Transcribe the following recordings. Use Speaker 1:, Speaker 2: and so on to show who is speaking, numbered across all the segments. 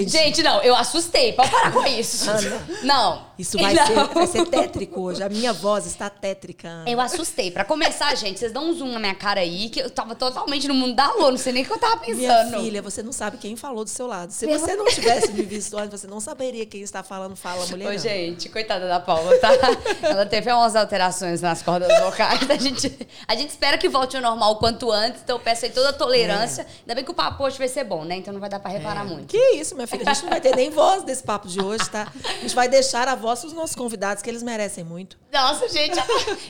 Speaker 1: gente.
Speaker 2: Gente, não, eu assustei. Pode parar com isso.
Speaker 1: Ana,
Speaker 2: Não.
Speaker 1: Isso vai
Speaker 2: não.
Speaker 1: ser, vai ser tétrico hoje. A minha voz está tétrica. Ana.
Speaker 2: Eu assustei. Pra começar, gente, vocês dão um zoom na minha cara aí, que eu tava totalmente no mundo da lua, não sei nem o que eu tava
Speaker 1: Minha
Speaker 2: pensando.
Speaker 1: filha, você não sabe quem falou do seu lado. Se
Speaker 2: Meu-
Speaker 1: você não tivesse me visto antes, você não saberia quem está falando fala mulher.
Speaker 2: Ô,
Speaker 1: não.
Speaker 2: gente, coitada da Paula, tá? Ela teve umas alterações nas cordas vocais. A gente, a gente espera que volte ao normal o quanto antes, então eu peço aí toda a tolerância. Ainda bem que o papo hoje vai ser bom, né? Então não vai dar pra reparar muito.
Speaker 1: Que isso, minha filha. A gente não vai ter nem voz desse papo de hoje, tá? A gente vai deixar a voz para os nossos convidados, que eles merecem muito.
Speaker 2: Nossa, gente.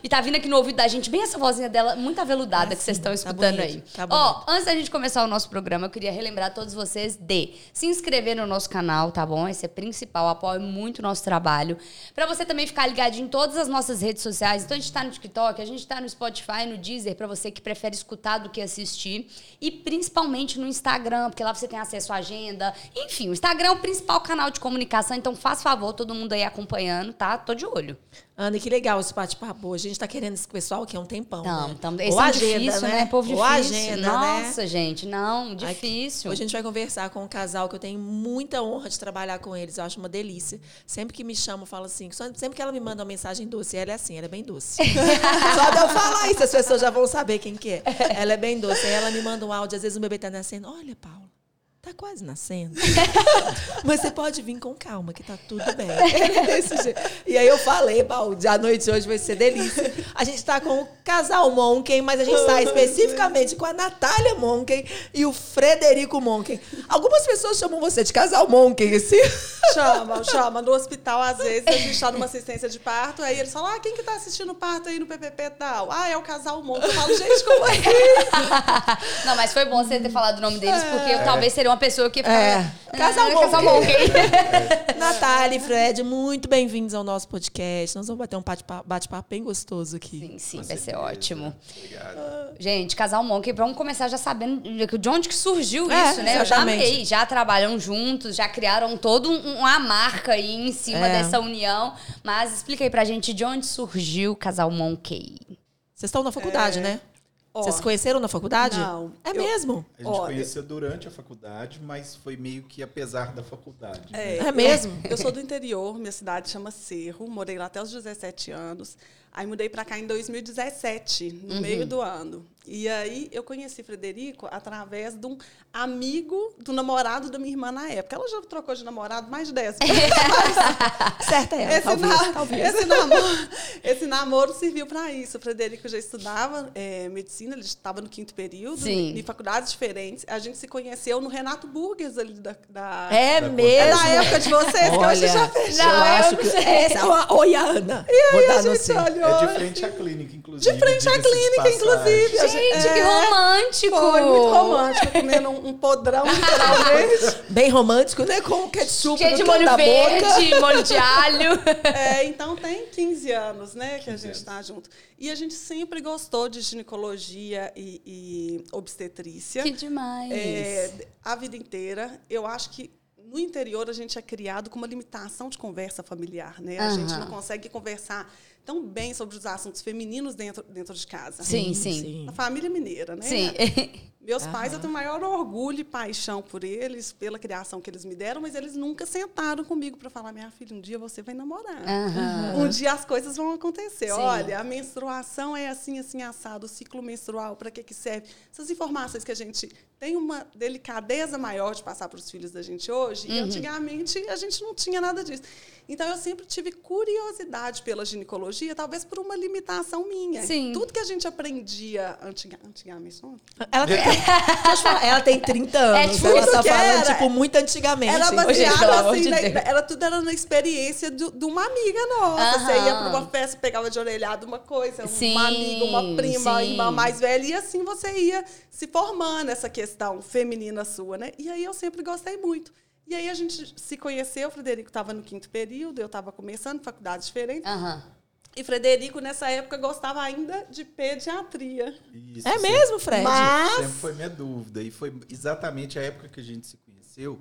Speaker 2: E tá vindo aqui no ouvido da gente bem essa vozinha dela, muito aveludada
Speaker 1: Ah,
Speaker 2: que vocês estão
Speaker 1: tá
Speaker 2: escutando
Speaker 1: bonito,
Speaker 2: aí.
Speaker 1: tá
Speaker 2: Ó, antes da gente começar o nosso programa, eu queria relembrar a todos vocês de se inscrever no nosso canal, tá bom? Esse é principal, apoia muito o nosso trabalho. Pra você também ficar ligadinho em todas as nossas redes sociais. Então a gente tá no TikTok, a gente tá no Spotify, no Deezer, pra você que prefere escutar do que assistir. E principalmente no Instagram, porque lá você tem acesso à agenda. Enfim, o Instagram é o principal canal de comunicação, então faz favor, todo mundo aí acompanhando, tá? Tô de olho.
Speaker 1: Ana, que legal esse bate-papo. A gente tá querendo esse pessoal aqui há um tempão.
Speaker 2: Não,
Speaker 1: né? Ou
Speaker 2: esse é um
Speaker 1: agenda,
Speaker 2: difícil,
Speaker 1: né?
Speaker 2: né? Povo
Speaker 1: Ou
Speaker 2: difícil.
Speaker 1: agenda, né?
Speaker 2: Nossa, gente, não, difícil.
Speaker 1: Hoje a gente vai conversar com um casal que eu tenho muita honra de trabalhar com eles. Eu acho uma delícia. Sempre que me chamam, eu falo assim. Sempre que ela me manda uma mensagem doce, ela é assim, ela é bem doce. Só de eu falar isso, as pessoas já vão saber quem que é. Ela é bem doce. Aí ela me manda um áudio, às vezes o bebê tá nascendo. Olha, Paula, tá quase nascendo. Mas você pode vir com calma, que tá tudo bem. É desse jeito. E aí eu falei, Paula, a noite de hoje vai ser delícia. A gente tá com o casal Monken, mas a gente está especificamente com a Natália Monken e o Frederico Monken. Algumas pessoas chamam você de casal Monken, assim.
Speaker 3: Chama, chama. No hospital, às vezes, a gente tá numa assistência de parto, aí eles falam, ah, quem que tá assistindo o parto aí no PPP e tal? Ah, é o casal Monte. Eu falo, gente, como é?
Speaker 2: Não, mas foi bom você ter falado o nome deles, porque eu talvez seria uma pessoa que ficava...
Speaker 1: É. Casal
Speaker 2: Ah,
Speaker 1: bom.
Speaker 2: Casal bom?
Speaker 1: Natália e Fred, muito bem-vindos ao nosso podcast. Nós vamos bater um bate-papo bate-papo bem gostoso aqui.
Speaker 2: Sim, sim, vai ser ótimo.
Speaker 4: Obrigado.
Speaker 2: Gente, Casal Monkey, vamos começar já sabendo de onde que surgiu
Speaker 1: É,
Speaker 2: isso, né? Eu já
Speaker 1: exatamente.
Speaker 2: amei, já trabalham juntos, já criaram toda um- uma marca aí em cima
Speaker 1: É.
Speaker 2: dessa união. Mas explica aí pra gente de onde surgiu o Casal Monkey.
Speaker 1: Vocês estão na faculdade, né?
Speaker 3: Ó,
Speaker 1: Vocês se conheceram na faculdade?
Speaker 3: Não.
Speaker 1: É
Speaker 3: Eu-
Speaker 1: mesmo?
Speaker 4: A gente
Speaker 3: Olha-
Speaker 4: conheceu durante a faculdade, mas foi meio que apesar da faculdade. né?
Speaker 1: É mesmo?
Speaker 3: Eu sou do interior, minha cidade chama Cerro, morei lá até os 17 anos. Aí mudei pra cá em 2017, no meio do ano. E aí eu conheci Frederico através de um amigo do namorado da minha irmã na época. Ela já trocou de namorado mais de 10 vezes.
Speaker 1: Certa é
Speaker 3: Esse,
Speaker 1: talvez,
Speaker 3: na-
Speaker 1: talvez.
Speaker 3: esse namoro, esse namoro serviu para isso. O Frederico já estudava é, medicina, ele estava no quinto período,
Speaker 2: Sim.
Speaker 3: em faculdades diferentes. A gente se conheceu no Renato Burgers ali da. da
Speaker 1: É
Speaker 4: Da-
Speaker 3: é
Speaker 1: mesmo?
Speaker 3: da época de vocês, que hoje já fechou.
Speaker 2: Não, eu
Speaker 1: acho que essa é uma Oiana.
Speaker 3: E
Speaker 1: Vou
Speaker 3: aí a gente
Speaker 1: seu.
Speaker 4: É de frente à clínica, inclusive.
Speaker 3: De frente à clínica, inclusive.
Speaker 2: Gente, que
Speaker 3: é,
Speaker 2: romântico!
Speaker 3: Foi muito romântico, comendo um, um podrão, literalmente.
Speaker 1: Bem romântico, né? Com ketchup
Speaker 2: Cheio
Speaker 1: no
Speaker 2: de molho
Speaker 1: da boca.
Speaker 2: verde, molho de alho.
Speaker 3: É, então tem 15 anos, né, que a
Speaker 4: 15
Speaker 3: gente está junto. E a gente sempre gostou de ginecologia e, e obstetrícia.
Speaker 2: Que demais.
Speaker 3: É, a vida inteira. Eu acho que no interior a gente é criado com uma limitação de conversa familiar, né? A gente não consegue conversar tão bem sobre os assuntos femininos dentro, dentro de casa.
Speaker 2: Sim, sim.
Speaker 3: A família mineira, né?
Speaker 2: Sim.
Speaker 3: Meus pais,
Speaker 1: Aham.
Speaker 3: eu tenho maior orgulho e paixão por eles, pela criação que eles me deram, mas eles nunca sentaram comigo para falar: minha filha, um dia você vai namorar.
Speaker 2: Aham.
Speaker 3: Um dia as coisas vão acontecer.
Speaker 2: Sim.
Speaker 3: Olha, a menstruação é assim, assim, assado, o ciclo menstrual, para que, que serve? Essas informações que a gente tem uma delicadeza maior de passar para os filhos da gente hoje,
Speaker 2: Uhum.
Speaker 3: e antigamente a gente não tinha nada disso. Então eu sempre tive curiosidade pela ginecologia, talvez por uma limitação minha.
Speaker 2: Sim.
Speaker 3: Tudo que a gente aprendia antiga, antigamente, não?
Speaker 1: Ela tem, falar, ela tem 30 anos.
Speaker 2: É, tipo,
Speaker 1: ela tá falando,
Speaker 3: era.
Speaker 1: tipo, muito antigamente.
Speaker 3: Era baseado
Speaker 2: amor
Speaker 3: assim,
Speaker 2: de
Speaker 3: na- era tudo era na experiência do- de uma amiga nossa. Você ia para uma festa, pegava de orelhado uma coisa,
Speaker 2: Sim,
Speaker 3: uma amiga, uma prima, uma
Speaker 2: sim.
Speaker 3: irmã mais velha, e assim você ia se formando essa questão feminina sua, né? E aí eu sempre gostei muito. E aí a gente se conheceu, o Frederico estava no quinto período, eu estava começando faculdades diferentes.
Speaker 2: Aham.
Speaker 3: E Frederico, nessa época, gostava ainda de pediatria.
Speaker 4: Isso,
Speaker 1: É
Speaker 4: sempre-
Speaker 1: mesmo, Fred?
Speaker 3: Mas-
Speaker 4: Sempre foi minha dúvida. E foi exatamente a época que a gente se conheceu.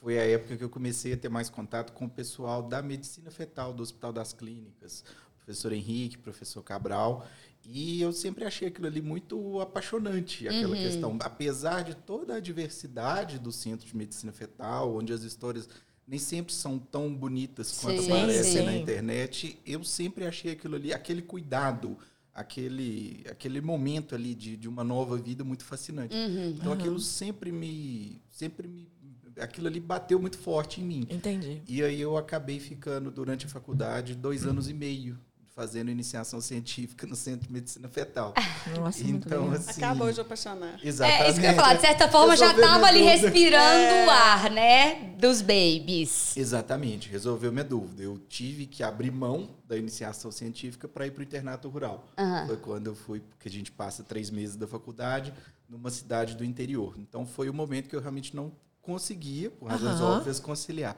Speaker 4: Foi a época que eu comecei a ter mais contato com o pessoal da medicina fetal do Hospital das Clínicas. professor Henrique, professor Cabral. E eu sempre achei aquilo ali muito apaixonante, aquela
Speaker 2: Uhum.
Speaker 4: questão. Apesar de toda a diversidade do Centro de Medicina Fetal, onde as histórias nem sempre são tão bonitas quanto
Speaker 2: Sim,
Speaker 4: aparecem
Speaker 1: sim.
Speaker 4: na internet, eu sempre achei aquilo ali, aquele cuidado, aquele, aquele momento ali de, de uma nova vida muito fascinante.
Speaker 2: Uhum.
Speaker 4: Então aquilo sempre me, sempre me, aquilo ali bateu muito forte em mim.
Speaker 1: Entendi.
Speaker 4: E aí eu acabei ficando durante a faculdade dois anos e meio fazendo iniciação científica no Centro de Medicina Fetal.
Speaker 1: Nossa,
Speaker 4: então assim,
Speaker 3: Acabou de apaixonar.
Speaker 4: exatamente.
Speaker 2: É isso que eu ia falar. De certa forma, já
Speaker 4: Resolveu
Speaker 2: tava ali
Speaker 4: dúvida.
Speaker 2: respirando o ar, né? Dos babies.
Speaker 4: Exatamente, resolveu minha dúvida. Eu tive que abrir mão da iniciação científica para ir para o internato rural.
Speaker 2: Aham.
Speaker 4: Foi quando eu fui, porque a gente passa três meses da faculdade numa cidade do interior. Então foi o momento que eu realmente não conseguia, por razões
Speaker 1: Aham.
Speaker 4: óbvias, conciliar.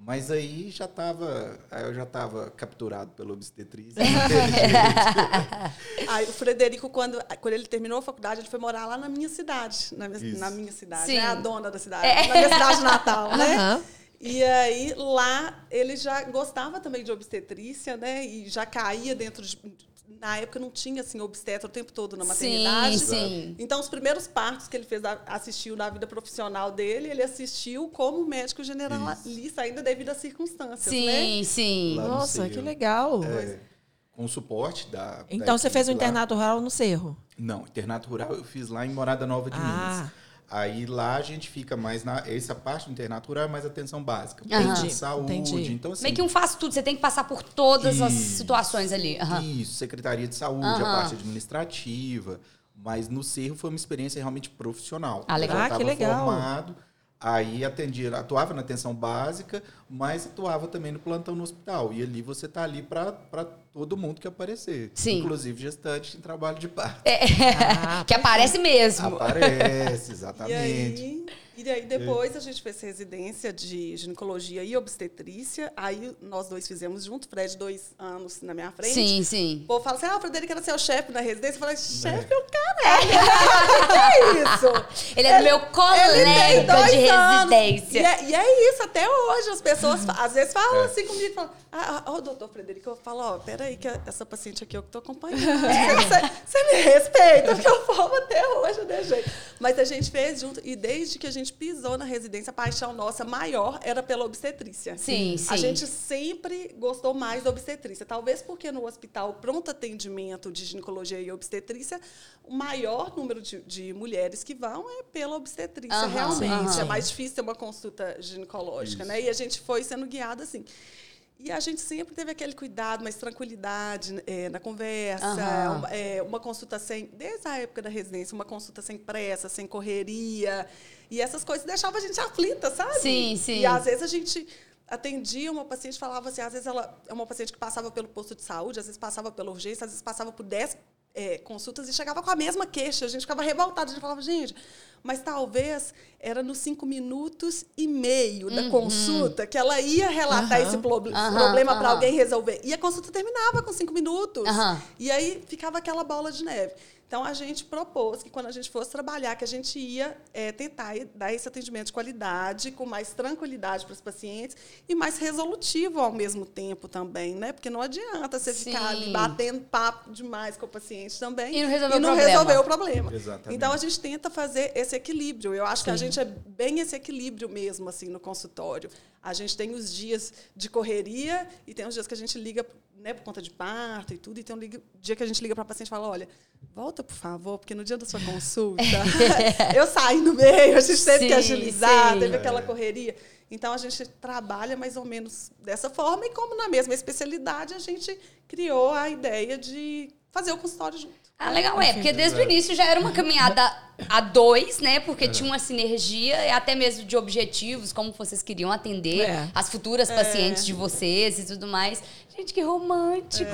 Speaker 4: Mas aí já estava, eu já estava capturado pela obstetriz.
Speaker 3: Aí o Frederico, quando, quando ele terminou a faculdade, ele foi morar lá na minha cidade. Na, minha-
Speaker 4: Isso.
Speaker 3: na minha cidade.
Speaker 2: Sim.
Speaker 3: É a dona da cidade. Na minha cidade natal, né?
Speaker 1: Aham.
Speaker 3: E aí, lá, ele já gostava também de obstetrícia, né? E já caía dentro de... Na época não tinha, assim, obstetra o tempo todo na maternidade.
Speaker 2: Sim, sim.
Speaker 3: Então, os primeiros partos que ele fez, assistiu na vida profissional dele, ele assistiu como médico generalista, ainda devido às circunstâncias, né?
Speaker 2: Sim, sim.
Speaker 1: Nossa,
Speaker 4: Cerro.
Speaker 1: que legal.
Speaker 4: É, com o suporte da.
Speaker 1: Então
Speaker 4: da
Speaker 1: você fez o
Speaker 4: lá.
Speaker 1: internato rural no Cerro?
Speaker 4: Não, internato rural eu fiz lá em Morada Nova de
Speaker 1: Ah.
Speaker 4: Minas. Aí lá a gente fica mais na. Essa parte do internato rural é mais atenção básica. Entendi. Saúde.
Speaker 1: Entendi.
Speaker 4: Então, assim,
Speaker 2: Meio que um faz tudo, você tem que passar por todas as
Speaker 4: Isso.
Speaker 2: situações ali. Aham.
Speaker 4: Isso, Secretaria de Saúde,
Speaker 2: Aham.
Speaker 4: a parte administrativa. Mas no Cerro foi uma experiência realmente profissional.
Speaker 2: Ah, legal.
Speaker 4: Eu já
Speaker 1: Ah, que legal.
Speaker 4: formado, aí atendia, atuava na atenção básica, mas atuava também no plantão no hospital. E ali você tá ali para todo mundo que aparecer.
Speaker 2: Sim.
Speaker 4: Inclusive gestante em trabalho de parto.
Speaker 1: Ah,
Speaker 2: que aparece mesmo.
Speaker 4: Aparece,
Speaker 3: E
Speaker 4: exatamente.
Speaker 3: E aí depois a gente fez residência de ginecologia e obstetrícia. Aí nós dois fizemos junto, Fred dois anos na minha frente.
Speaker 2: Sim, sim.
Speaker 3: O povo fala assim, ah, o Frederico era seu chefe na residência. Eu falei, chefe é o caralho. que é isso?
Speaker 2: Ele é meu colega de residência.
Speaker 3: E é, e é isso, até hoje. As pessoas fa- às vezes falam
Speaker 4: É.
Speaker 3: assim comigo, falam, ah, ah, ô, doutor Frederico, eu falo, ó, peraí, que essa paciente aqui eu que tô acompanhando. Você, me respeita, porque eu falo até hoje, né, gente? Mas a gente fez junto, e desde que a gente pisou na residência, a paixão nossa maior era pela obstetrícia.
Speaker 2: Sim, sim.
Speaker 3: A gente sempre gostou mais da obstetrícia. Talvez porque no hospital pronto atendimento de ginecologia e obstetrícia, o maior número de, de mulheres que vão é pela obstetrícia,
Speaker 2: Aham,
Speaker 3: realmente.
Speaker 2: aham.
Speaker 3: É mais difícil ter uma consulta ginecológica, né? E a gente foi sendo guiada assim. E a gente sempre teve aquele cuidado, mais tranquilidade eh, na conversa,
Speaker 2: Aham.
Speaker 3: uma, eh, uma consulta sem, desde a época da residência, uma consulta sem pressa, sem correria. E essas coisas deixavam a gente aflita, sabe?
Speaker 2: Sim, sim.
Speaker 3: E às vezes a gente atendia uma paciente falava assim, às vezes ela é uma paciente que passava pelo posto de saúde, às vezes passava pela urgência, às vezes passava por 10 eh, consultas e chegava com a mesma queixa. A gente ficava revoltada, a gente falava, gente, mas talvez era nos cinco minutos e meio da consulta que ela ia relatar
Speaker 1: Aham.
Speaker 3: esse proble-
Speaker 2: Aham,
Speaker 3: problema para alguém resolver. E a consulta terminava com cinco minutos. E aí ficava aquela bola de neve. Então a gente propôs que quando a gente fosse trabalhar, que a gente ia eh, tentar dar esse atendimento de qualidade, com mais tranquilidade para os pacientes e mais resolutivo ao mesmo tempo também, né? Porque não adianta você ficar ali
Speaker 2: Sim.
Speaker 3: batendo papo demais com o paciente também
Speaker 2: E não resolver o
Speaker 3: não
Speaker 2: problema.
Speaker 3: resolver o problema.
Speaker 4: Exatamente.
Speaker 3: Então a gente tenta fazer esse equilíbrio. Eu acho que a
Speaker 1: Sim.
Speaker 3: gente é bem esse equilíbrio mesmo assim no consultório. A gente tem os dias de correria e tem os dias que a gente liga né, por conta de parto e tudo, e tem um dia que a gente liga para a paciente e fala, olha, volta, por favor, porque no dia da sua consulta eu saí no meio, a gente teve
Speaker 2: Sim,
Speaker 3: que agilizar,
Speaker 2: sim.
Speaker 3: teve aquela correria. Então, a gente trabalha mais ou menos dessa forma, e como na mesma especialidade, a gente criou a ideia de fazer o consultório junto.
Speaker 2: Ah, legal, é, porque desde o início já era uma caminhada a dois, né? Porque tinha uma sinergia, até mesmo de objetivos, como vocês queriam atender
Speaker 1: É.
Speaker 2: as futuras pacientes de vocês e tudo mais. Gente, que romântico.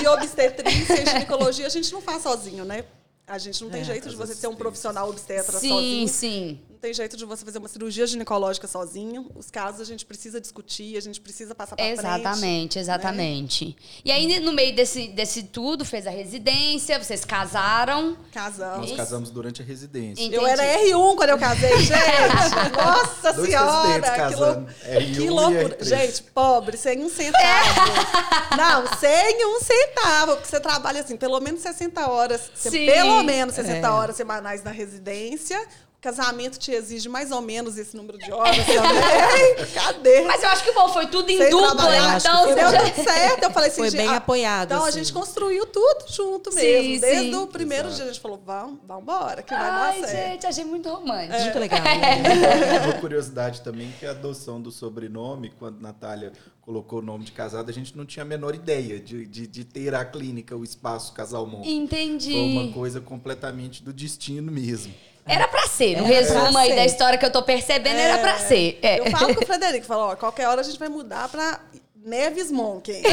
Speaker 3: E obstetrícia e ginecologia a gente não faz sozinho, né? A gente não tem
Speaker 4: É,
Speaker 3: jeito de você ser um profissional obstetra
Speaker 2: sim,
Speaker 3: sozinho.
Speaker 2: sim.
Speaker 3: Não tem jeito de você fazer uma cirurgia ginecológica sozinho. Os casos a gente precisa discutir, a gente precisa passar para frente.
Speaker 2: Exatamente, exatamente. E aí, no meio desse, desse tudo, fez a residência, vocês casaram.
Speaker 3: Casamos.
Speaker 4: Nós casamos durante a residência.
Speaker 2: Entendi.
Speaker 3: Eu era R1 quando eu casei, gente. Nossa
Speaker 4: Dois
Speaker 3: senhora! Que,
Speaker 4: casando.
Speaker 3: lou-
Speaker 4: R1
Speaker 3: que loucura.
Speaker 4: R3.
Speaker 3: Gente, pobre, sem um centavo. Não, sem um centavo. Porque você trabalha assim, pelo menos 60 horas.
Speaker 2: Sim.
Speaker 3: Pelo menos 60
Speaker 1: É.
Speaker 3: horas semanais na residência. O casamento te exige mais ou menos esse número de horas também. Cadê?
Speaker 2: Mas eu acho que bom, foi tudo em
Speaker 3: Sem
Speaker 2: dupla, então.
Speaker 3: Deu
Speaker 2: já-
Speaker 3: tudo certo. Eu falei assim,
Speaker 1: Foi
Speaker 3: gente,
Speaker 1: bem
Speaker 3: ah,
Speaker 1: apoiado,
Speaker 3: Então a
Speaker 1: assim.
Speaker 3: gente construiu tudo junto
Speaker 2: Sim,
Speaker 3: mesmo. Desde
Speaker 2: sim.
Speaker 3: o primeiro
Speaker 4: Exato.
Speaker 3: dia a gente falou, vamos, vamos embora, que vai
Speaker 2: Ai,
Speaker 3: dar certo.
Speaker 2: gente, achei muito romântico.
Speaker 1: Muito legal. né?
Speaker 4: Uma curiosidade também que a adoção do sobrenome, quando Natália colocou o nome de casada, a gente não tinha a menor ideia de, de, de ter a clínica, o espaço Casal Mon.
Speaker 2: Entendi.
Speaker 4: Foi uma coisa completamente do destino mesmo.
Speaker 2: Era pra ser. No resumo aí
Speaker 1: ser.
Speaker 2: da história que eu tô percebendo, era pra ser. É.
Speaker 3: Eu falo com o Frederico, falo, ó, qualquer hora a gente vai mudar pra Neves Monken.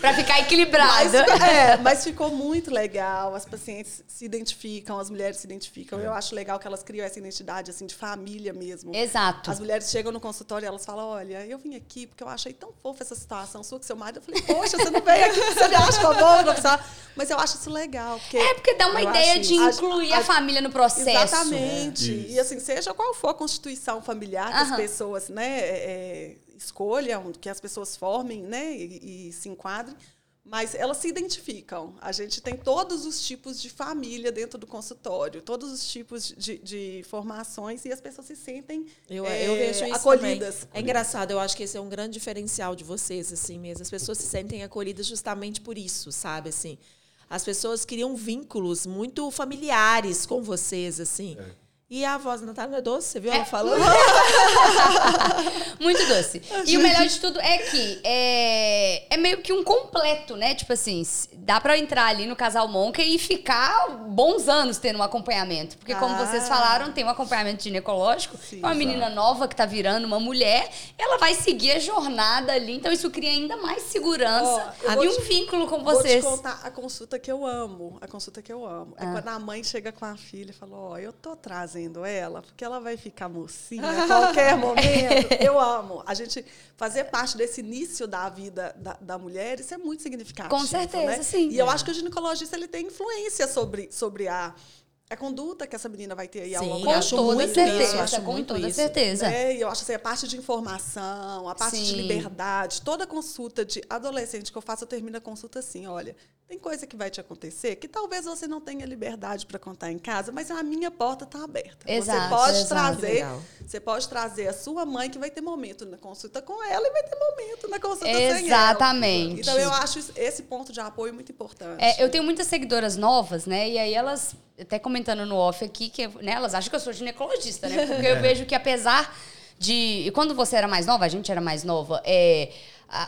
Speaker 2: pra ficar
Speaker 3: Mas,
Speaker 2: equilibrado.
Speaker 3: é, mas ficou muito legal. As pacientes se identificam, as mulheres se identificam. Eu acho legal que elas criam essa identidade assim de família mesmo.
Speaker 2: Exato.
Speaker 3: As mulheres chegam no consultório e elas falam: Olha, eu vim aqui porque eu achei tão fofa essa situação sua que seu marido. Eu falei: Poxa, você não veio aqui porque você me acha que eu vou profissional. Mas eu acho isso legal. Porque
Speaker 2: É porque dá uma ideia
Speaker 3: acho
Speaker 2: de incluir a, família no processo.
Speaker 3: Exatamente.
Speaker 4: É.
Speaker 3: E assim, seja qual for a constituição familiar que as
Speaker 2: Aham.
Speaker 3: pessoas né, é, é, escolham, que as pessoas formem né, e, e se enquadrem, mas elas se identificam. A gente tem todos os tipos de família dentro do consultório, todos os tipos de, de formações e as pessoas se sentem
Speaker 1: Eu,
Speaker 3: é,
Speaker 1: eu vejo isso
Speaker 3: acolhidas.
Speaker 1: também. É engraçado, eu acho que esse é um grande diferencial de vocês, assim mesmo. As pessoas se sentem acolhidas justamente por isso, sabe? Assim, as pessoas criam vínculos muito familiares com vocês, assim. E a voz da Natália não é doce, você viu ela falando?
Speaker 2: Muito doce. E o melhor de tudo é que é, é meio que um completo, né? Tipo assim, dá pra entrar ali no Casal Monca e ficar bons anos tendo um acompanhamento. Porque, como
Speaker 3: Ah.
Speaker 2: vocês falaram, tem um acompanhamento ginecológico.
Speaker 3: Sim,
Speaker 2: uma menina nova que tá virando uma mulher, ela vai seguir a jornada ali. Então, isso cria ainda mais segurança
Speaker 3: eu
Speaker 2: e um
Speaker 3: te-
Speaker 2: vínculo com
Speaker 3: Vou te
Speaker 2: vocês.
Speaker 3: contar a consulta que eu amo. A consulta que eu amo. É
Speaker 2: Ah.
Speaker 3: quando a mãe chega com a filha e fala: Ó, eu tô trazendo ela, porque ela vai ficar mocinha a qualquer momento. Eu amo. A gente fazer parte desse início da vida da, da mulher, isso é muito significativo.
Speaker 2: Com certeza,
Speaker 3: né?
Speaker 2: sim.
Speaker 3: E eu acho que o ginecologista ele tem influência sobre, sobre a, a conduta que essa menina vai ter aí ao longo
Speaker 2: Com
Speaker 1: acho
Speaker 2: toda
Speaker 1: muito
Speaker 2: certeza,
Speaker 1: isso, acho
Speaker 2: com
Speaker 1: muito
Speaker 2: toda
Speaker 1: isso.
Speaker 2: certeza.
Speaker 3: né? E eu acho assim, a parte de informação, a parte de
Speaker 2: Sim.
Speaker 3: liberdade, toda consulta de adolescente que eu faço, eu termino a consulta assim, olha, tem coisa que vai te acontecer que talvez você não tenha liberdade para contar em casa, mas a minha porta está aberta.
Speaker 2: Exato,
Speaker 3: você pode
Speaker 2: exato.
Speaker 3: Trazer, você pode trazer a sua mãe que vai ter momento na consulta com ela e vai ter momento na consulta sem ela.
Speaker 2: Exatamente.
Speaker 3: Então eu acho esse ponto de apoio muito importante.
Speaker 2: É, eu tenho muitas seguidoras novas, né? E aí elas, até comentando no off aqui, que né, elas acham que eu sou ginecologista, né? Porque eu vejo que apesar de. E quando você era mais nova, a gente era mais nova, é.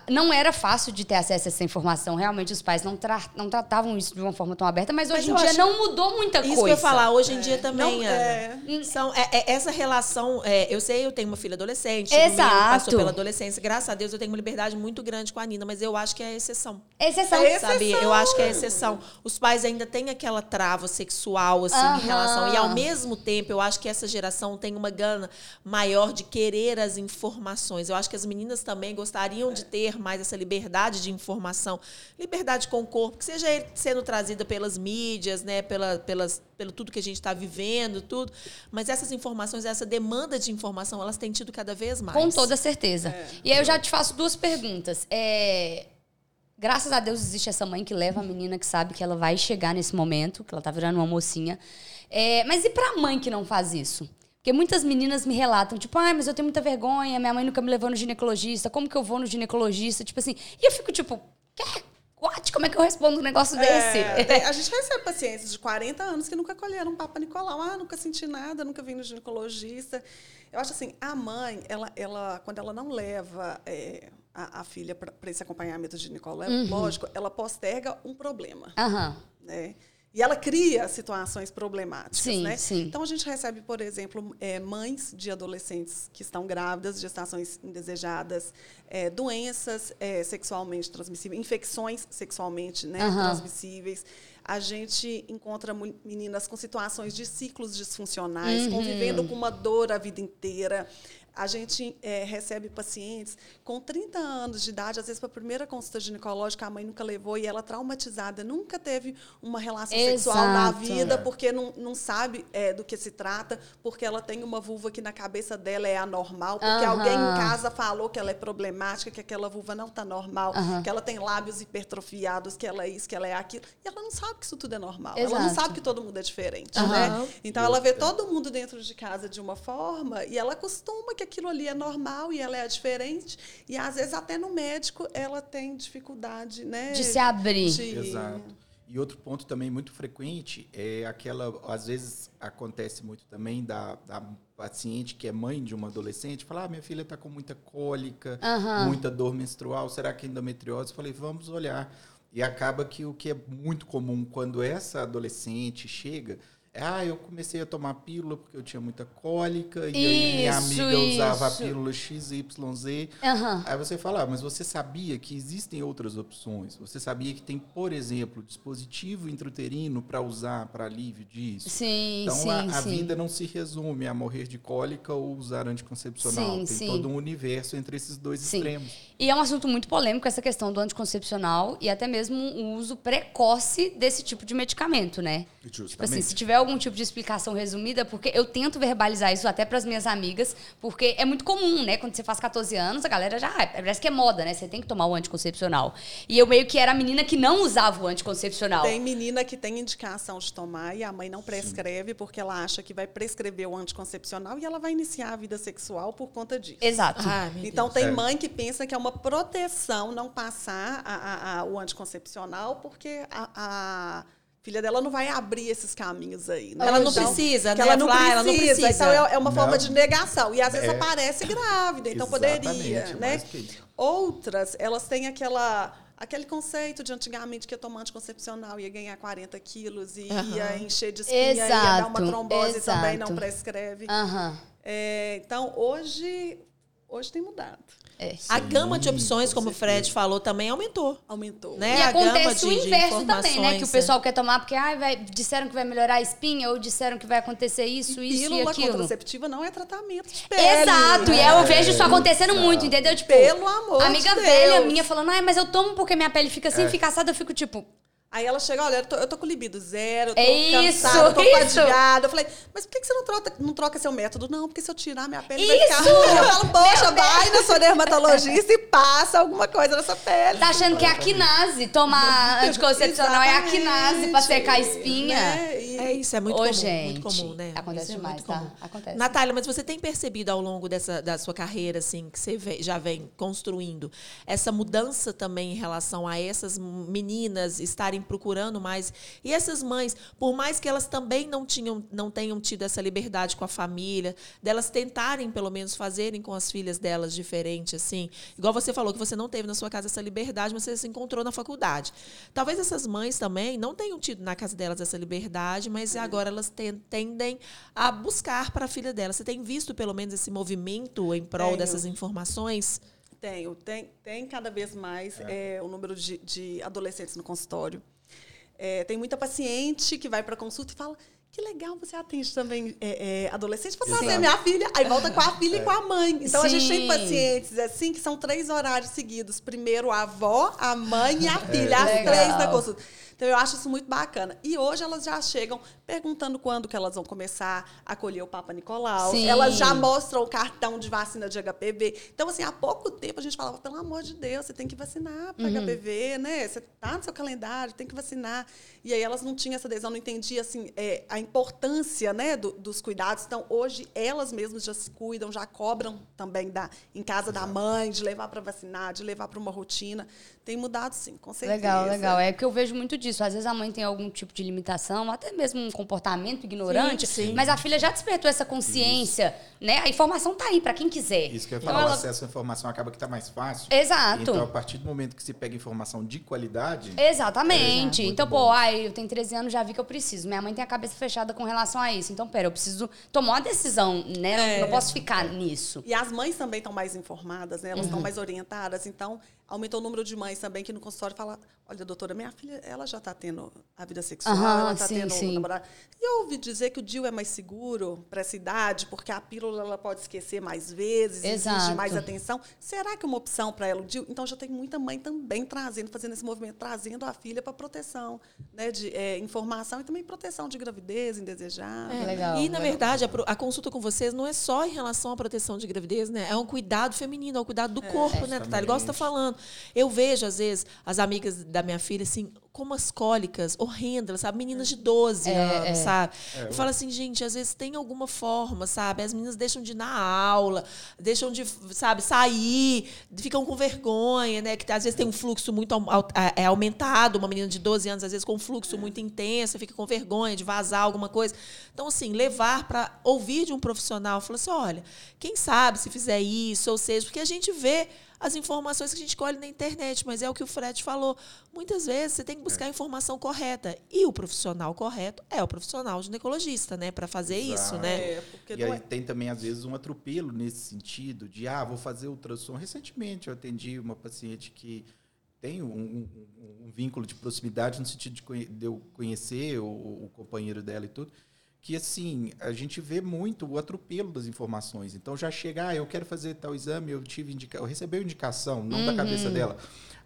Speaker 2: Não era fácil de ter acesso a essa informação. Realmente, os pais não, tra- não tratavam isso de uma forma tão aberta, mas,
Speaker 1: Mas
Speaker 2: hoje em
Speaker 1: eu
Speaker 2: dia não mudou muita
Speaker 1: Isso
Speaker 2: coisa.
Speaker 1: que eu ia falar, hoje em dia também,
Speaker 3: Não, é.
Speaker 1: São, é- é- essa relação, é, eu sei, eu tenho uma filha adolescente,
Speaker 2: Exato.
Speaker 1: passou pela adolescência, graças a Deus eu tenho uma liberdade muito grande com a Nina, mas eu acho que é a exceção.
Speaker 2: Exceção.
Speaker 3: É
Speaker 1: Sabe?
Speaker 3: exceção.
Speaker 1: Eu acho que é exceção. Os pais ainda têm aquela trava sexual, assim,
Speaker 2: Aham.
Speaker 1: em relação. E ao mesmo tempo, eu acho que essa geração tem uma gana maior de querer as informações. Eu acho que as meninas também gostariam de ter mais essa liberdade de informação. Liberdade com o corpo, que seja ele sendo trazida pelas mídias, né? Pela, pelas, pelo tudo que a gente está vivendo, tudo. Mas essas informações, essa demanda de informação, elas têm tido cada vez mais.
Speaker 2: Com toda certeza. E aí eu já te faço duas perguntas. É, Graças a Deus existe essa mãe que leva a menina que sabe que ela vai chegar nesse momento, que ela tá virando uma mocinha. É, Mas e pra mãe que não faz isso? Porque muitas meninas me relatam, tipo, ai, mas eu tenho muita vergonha, minha mãe nunca me levou no ginecologista, como que eu vou no ginecologista? Tipo assim, e eu fico tipo, "Quê? what? Como é que eu respondo um negócio
Speaker 3: É,
Speaker 2: desse?
Speaker 3: tem- a gente recebe pacientes de 40 anos que nunca colheram um Papa Nicolau. Ah, nunca senti nada, nunca vim no ginecologista. Eu acho assim, a mãe, ela, ela, quando ela não leva é, a, a filha para esse acompanhamento ginecológico, ela posterga um problema.
Speaker 2: Aham.
Speaker 3: né? E ela cria situações problemáticas,
Speaker 2: Sim,
Speaker 3: né?
Speaker 2: sim.
Speaker 3: Então a gente recebe, por exemplo, é, mães de adolescentes que estão grávidas, gestações indesejadas, é, doenças é, sexualmente transmissíveis, infecções sexualmente né,
Speaker 2: Aham.
Speaker 3: transmissíveis. a gente encontra meninas com situações de ciclos disfuncionais, uhum. convivendo com uma dor a vida inteira a gente é, recebe pacientes com 30 anos de idade, às vezes para a primeira consulta ginecológica a mãe nunca levou e ela traumatizada, nunca teve uma relação Exato. sexual na vida porque não, não sabe é, do que se trata, porque ela tem uma vulva que na cabeça dela é anormal, porque alguém em casa falou que ela é problemática, que aquela vulva não está normal, que ela tem lábios hipertrofiados, que ela é isso, que ela é aquilo, e ela não sabe que isso tudo é normal. Exato. Ela não sabe que todo mundo é diferente, né? Então ela vê todo mundo dentro de casa de uma forma e ela acostuma que aquilo ali é normal e ela é diferente. E às vezes até no médico ela tem dificuldade, né?
Speaker 2: De se abrir.
Speaker 4: De... Exato. E outro ponto também muito frequente é aquela, às vezes acontece muito também da, da paciente que é mãe de uma adolescente, falar: ah, minha filha está com muita cólica, uhum. muita dor menstrual, será que é endometriose? Eu falei, vamos olhar. E acaba que o que é muito comum quando essa adolescente chega, ah, eu comecei a tomar pílula porque eu tinha muita cólica. E aí minha amiga isso. usava a pílula XYZ. Uhum. Aí você fala, ah, mas você sabia que existem outras opções? Você sabia que tem, por exemplo, dispositivo intrauterino para usar para alívio disso?
Speaker 2: Sim,
Speaker 4: então
Speaker 2: sim,
Speaker 4: a, a
Speaker 2: sim.
Speaker 4: vida não se resume a morrer de cólica ou usar anticoncepcional. Sim, tem todo um universo entre esses dois sim. extremos.
Speaker 2: E é um assunto muito polêmico essa questão do anticoncepcional e até mesmo o uso precoce desse tipo de medicamento, né?
Speaker 4: Justamente.
Speaker 2: Tipo assim, se tiver algum tipo de explicação resumida, porque eu tento verbalizar isso até para as minhas amigas, porque é muito comum, né? Quando você faz 14 anos, a galera já. Ah, parece que é moda, né? Você tem que tomar o anticoncepcional. E eu meio que era a menina que não usava o anticoncepcional.
Speaker 3: Tem menina que tem indicação de tomar e a mãe não prescreve Sim. porque ela acha que vai prescrever o anticoncepcional e ela vai iniciar a vida sexual por conta disso.
Speaker 2: Exato.
Speaker 3: Ah, então tem é. mãe que pensa que é uma proteção não passar a, a, a, o anticoncepcional porque a filha dela não vai abrir esses caminhos aí.
Speaker 1: Né? Ela não então, precisa, né?
Speaker 3: Ela não, precisa, ela não precisa. Então é, é uma não. forma de negação. E às vezes é. aparece grávida, então poderia. Né? Outras, elas têm aquela aquele conceito de antigamente que ia tomar anticoncepcional ia ganhar 40 quilos e uhum. ia encher de espinha, Exato. ia dar uma trombose Exato. também, não prescreve.
Speaker 2: Uhum.
Speaker 3: É, então, hoje, hoje tem mudado.
Speaker 1: É. Sim, a gama de opções, como o Fred falou, também aumentou.
Speaker 3: Aumentou.
Speaker 2: Né? E a acontece o inverso também, né? Que o pessoal quer tomar porque ah, vai, disseram que vai melhorar a espinha ou disseram que vai acontecer isso, e isso e aquilo.
Speaker 3: Contraceptiva não é tratamento de pele.
Speaker 2: Exato, e eu vejo isso acontecendo muito, entendeu? Tipo,
Speaker 3: Pelo amor
Speaker 2: amiga
Speaker 3: de
Speaker 2: velha minha falando, ai, mas eu tomo porque minha pele fica assim, é. fica assada, eu fico tipo,
Speaker 3: Aí ela chega, olha, eu tô, eu tô com libido zero, eu tô é cansada, eu tô isso. fadigada. Eu falei, mas por que você não troca, não troca seu método? Não, porque se eu tirar minha pele
Speaker 2: isso. vai
Speaker 3: ficar Eu falo, poxa, vai na sua dermatologista e passa alguma coisa nessa pele.
Speaker 2: Tá achando que é a quinase, tomar anticoncepcional é a quinase pra secar a espinha. Né?
Speaker 1: E... É isso, é muito Ô, comum, gente, muito comum, né?
Speaker 2: Acontece
Speaker 1: isso
Speaker 2: demais, é tá? Acontece.
Speaker 1: Natália, mas você tem percebido ao longo dessa, da sua carreira, assim, que você já vem construindo, essa mudança também em relação a essas meninas estarem procurando mais. E essas mães, por mais que elas também não, tinham, não tenham tido essa liberdade com a família, delas tentarem, pelo menos, fazerem com as filhas delas diferente, assim. Igual você falou que você não teve na sua casa essa liberdade, mas você se encontrou na faculdade. Talvez essas mães também não tenham tido na casa delas essa liberdade, mas agora elas tendem a buscar para a filha delas. Você tem visto, pelo menos, esse movimento em prol Tenho. dessas informações?
Speaker 3: Tenho. Tem, tem cada vez mais é. É, o número de, de adolescentes no consultório. É, tem muita paciente que vai para consulta e fala: que legal, você atende também é, é, adolescente para trazer minha filha. Aí volta com a filha é. e com a mãe. Então Sim. a gente tem pacientes assim que são três horários seguidos: primeiro a avó, a mãe e a é. filha, as legal. três na consulta. Então eu acho isso muito bacana. E hoje elas já chegam perguntando quando que elas vão começar a colher o Papa Nicolau. Sim. Elas já mostram o cartão de vacina de HPV. Então, assim, há pouco tempo a gente falava, pelo amor de Deus, você tem que vacinar para uhum. HPV, né? Você tá no seu calendário, tem que vacinar. E aí elas não tinham essa adesão, não entendiam assim, é, a importância né, do, dos cuidados. Então, hoje, elas mesmas já se cuidam, já cobram também da, em casa da mãe, de levar para vacinar, de levar para uma rotina. Tem mudado, sim, com certeza.
Speaker 2: Legal, legal. É que eu vejo muito disso. Às vezes a mãe tem algum tipo de limitação, até mesmo comportamento ignorante, sim, sim. mas a filha já despertou essa consciência, Isso. né? A informação está aí para quem quiser.
Speaker 4: Isso que eu ia falar, então, ela... o acesso à informação acaba que está mais fácil.
Speaker 2: Exato.
Speaker 4: Então, a partir do momento que se pega informação de qualidade...
Speaker 2: Exatamente. É, então, bom. pô, ai, eu tenho 13 anos, já vi que eu preciso. Minha mãe tem a cabeça fechada fechada com relação a isso. Então, pera, eu preciso tomar uma decisão, né? É. Não posso ficar nisso.
Speaker 3: E as mães também estão mais informadas, né? Elas estão uhum. mais orientadas. Então, aumentou o número de mães também que no consultório fala, olha, doutora, minha filha, ela já está tendo a vida sexual, uhum, ela está tendo sim. namorado. E eu ouvi dizer que o DIU é mais seguro para essa idade, porque a pílula ela pode esquecer mais vezes, Exato. exige mais atenção. Será que é uma opção para ela o DIU? Então, já tem muita mãe também trazendo, fazendo esse movimento, trazendo a filha para proteção, né, de é, informação e também proteção de gravidez indesejada.
Speaker 1: É, legal. E, na verdade, a, a, consulta com vocês não é só em relação à proteção de gravidez, né? É um cuidado feminino, é um cuidado do é, corpo, né, Natália? Igual você está falando. Eu vejo, às vezes, as amigas da minha filha, assim, com umas cólicas horrendas, sabe? Meninas de 12 é, anos, é. sabe? É, eu falo assim, gente, às vezes tem alguma forma, sabe? As meninas deixam de ir na aula, deixam de, sabe, sair, ficam com vergonha, né? Que às vezes tem um fluxo muito é, aumentado, uma menina de 12 anos, às vezes com um fluxo muito intenso, fica com vergonha de vazar alguma coisa. Então, assim, levar para ouvir de um profissional, falar assim, olha, quem sabe se fizer isso, ou seja, porque a gente vê as informações que a gente colhe na internet, mas é o que o Fred falou. Muitas vezes você tem que buscar a informação correta. E o profissional correto é o profissional ginecologista, né? Para fazer Exato. isso, né? É,
Speaker 4: e aí é... tem também, às vezes, um atropelo nesse sentido de, ah, vou fazer ultrassom. Recentemente eu atendi uma paciente que tem um, um, um vínculo de proximidade no sentido de, de eu conhecer o, o companheiro dela e tudo que assim, a gente vê muito o atropelo das informações. Então já chega, ah, eu quero fazer tal exame, eu tive indica eu recebi indicação, não uhum. da cabeça dela.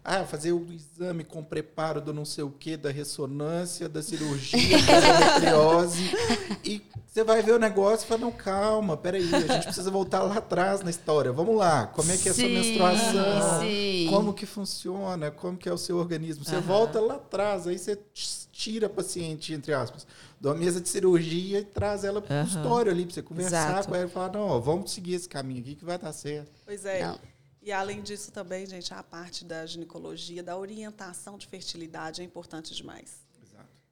Speaker 4: Ah, fazer o exame com preparo do não sei o que, da ressonância, da cirurgia, da endometriose. e você vai ver o negócio e fala, não, calma, peraí, a gente precisa voltar lá atrás na história. Vamos lá, como é que é a sua menstruação? Sim. Como que funciona? Como que é o seu organismo? Você uhum. volta lá atrás, aí você tira paciente, entre aspas, de uma mesa de cirurgia e traz ela para o consultório ali, para você conversar Exato. com ela e falar, não, ó, vamos seguir esse caminho aqui que vai dar certo.
Speaker 3: Pois é. Não. E além disso também, gente, a parte da ginecologia, da orientação de fertilidade é importante demais.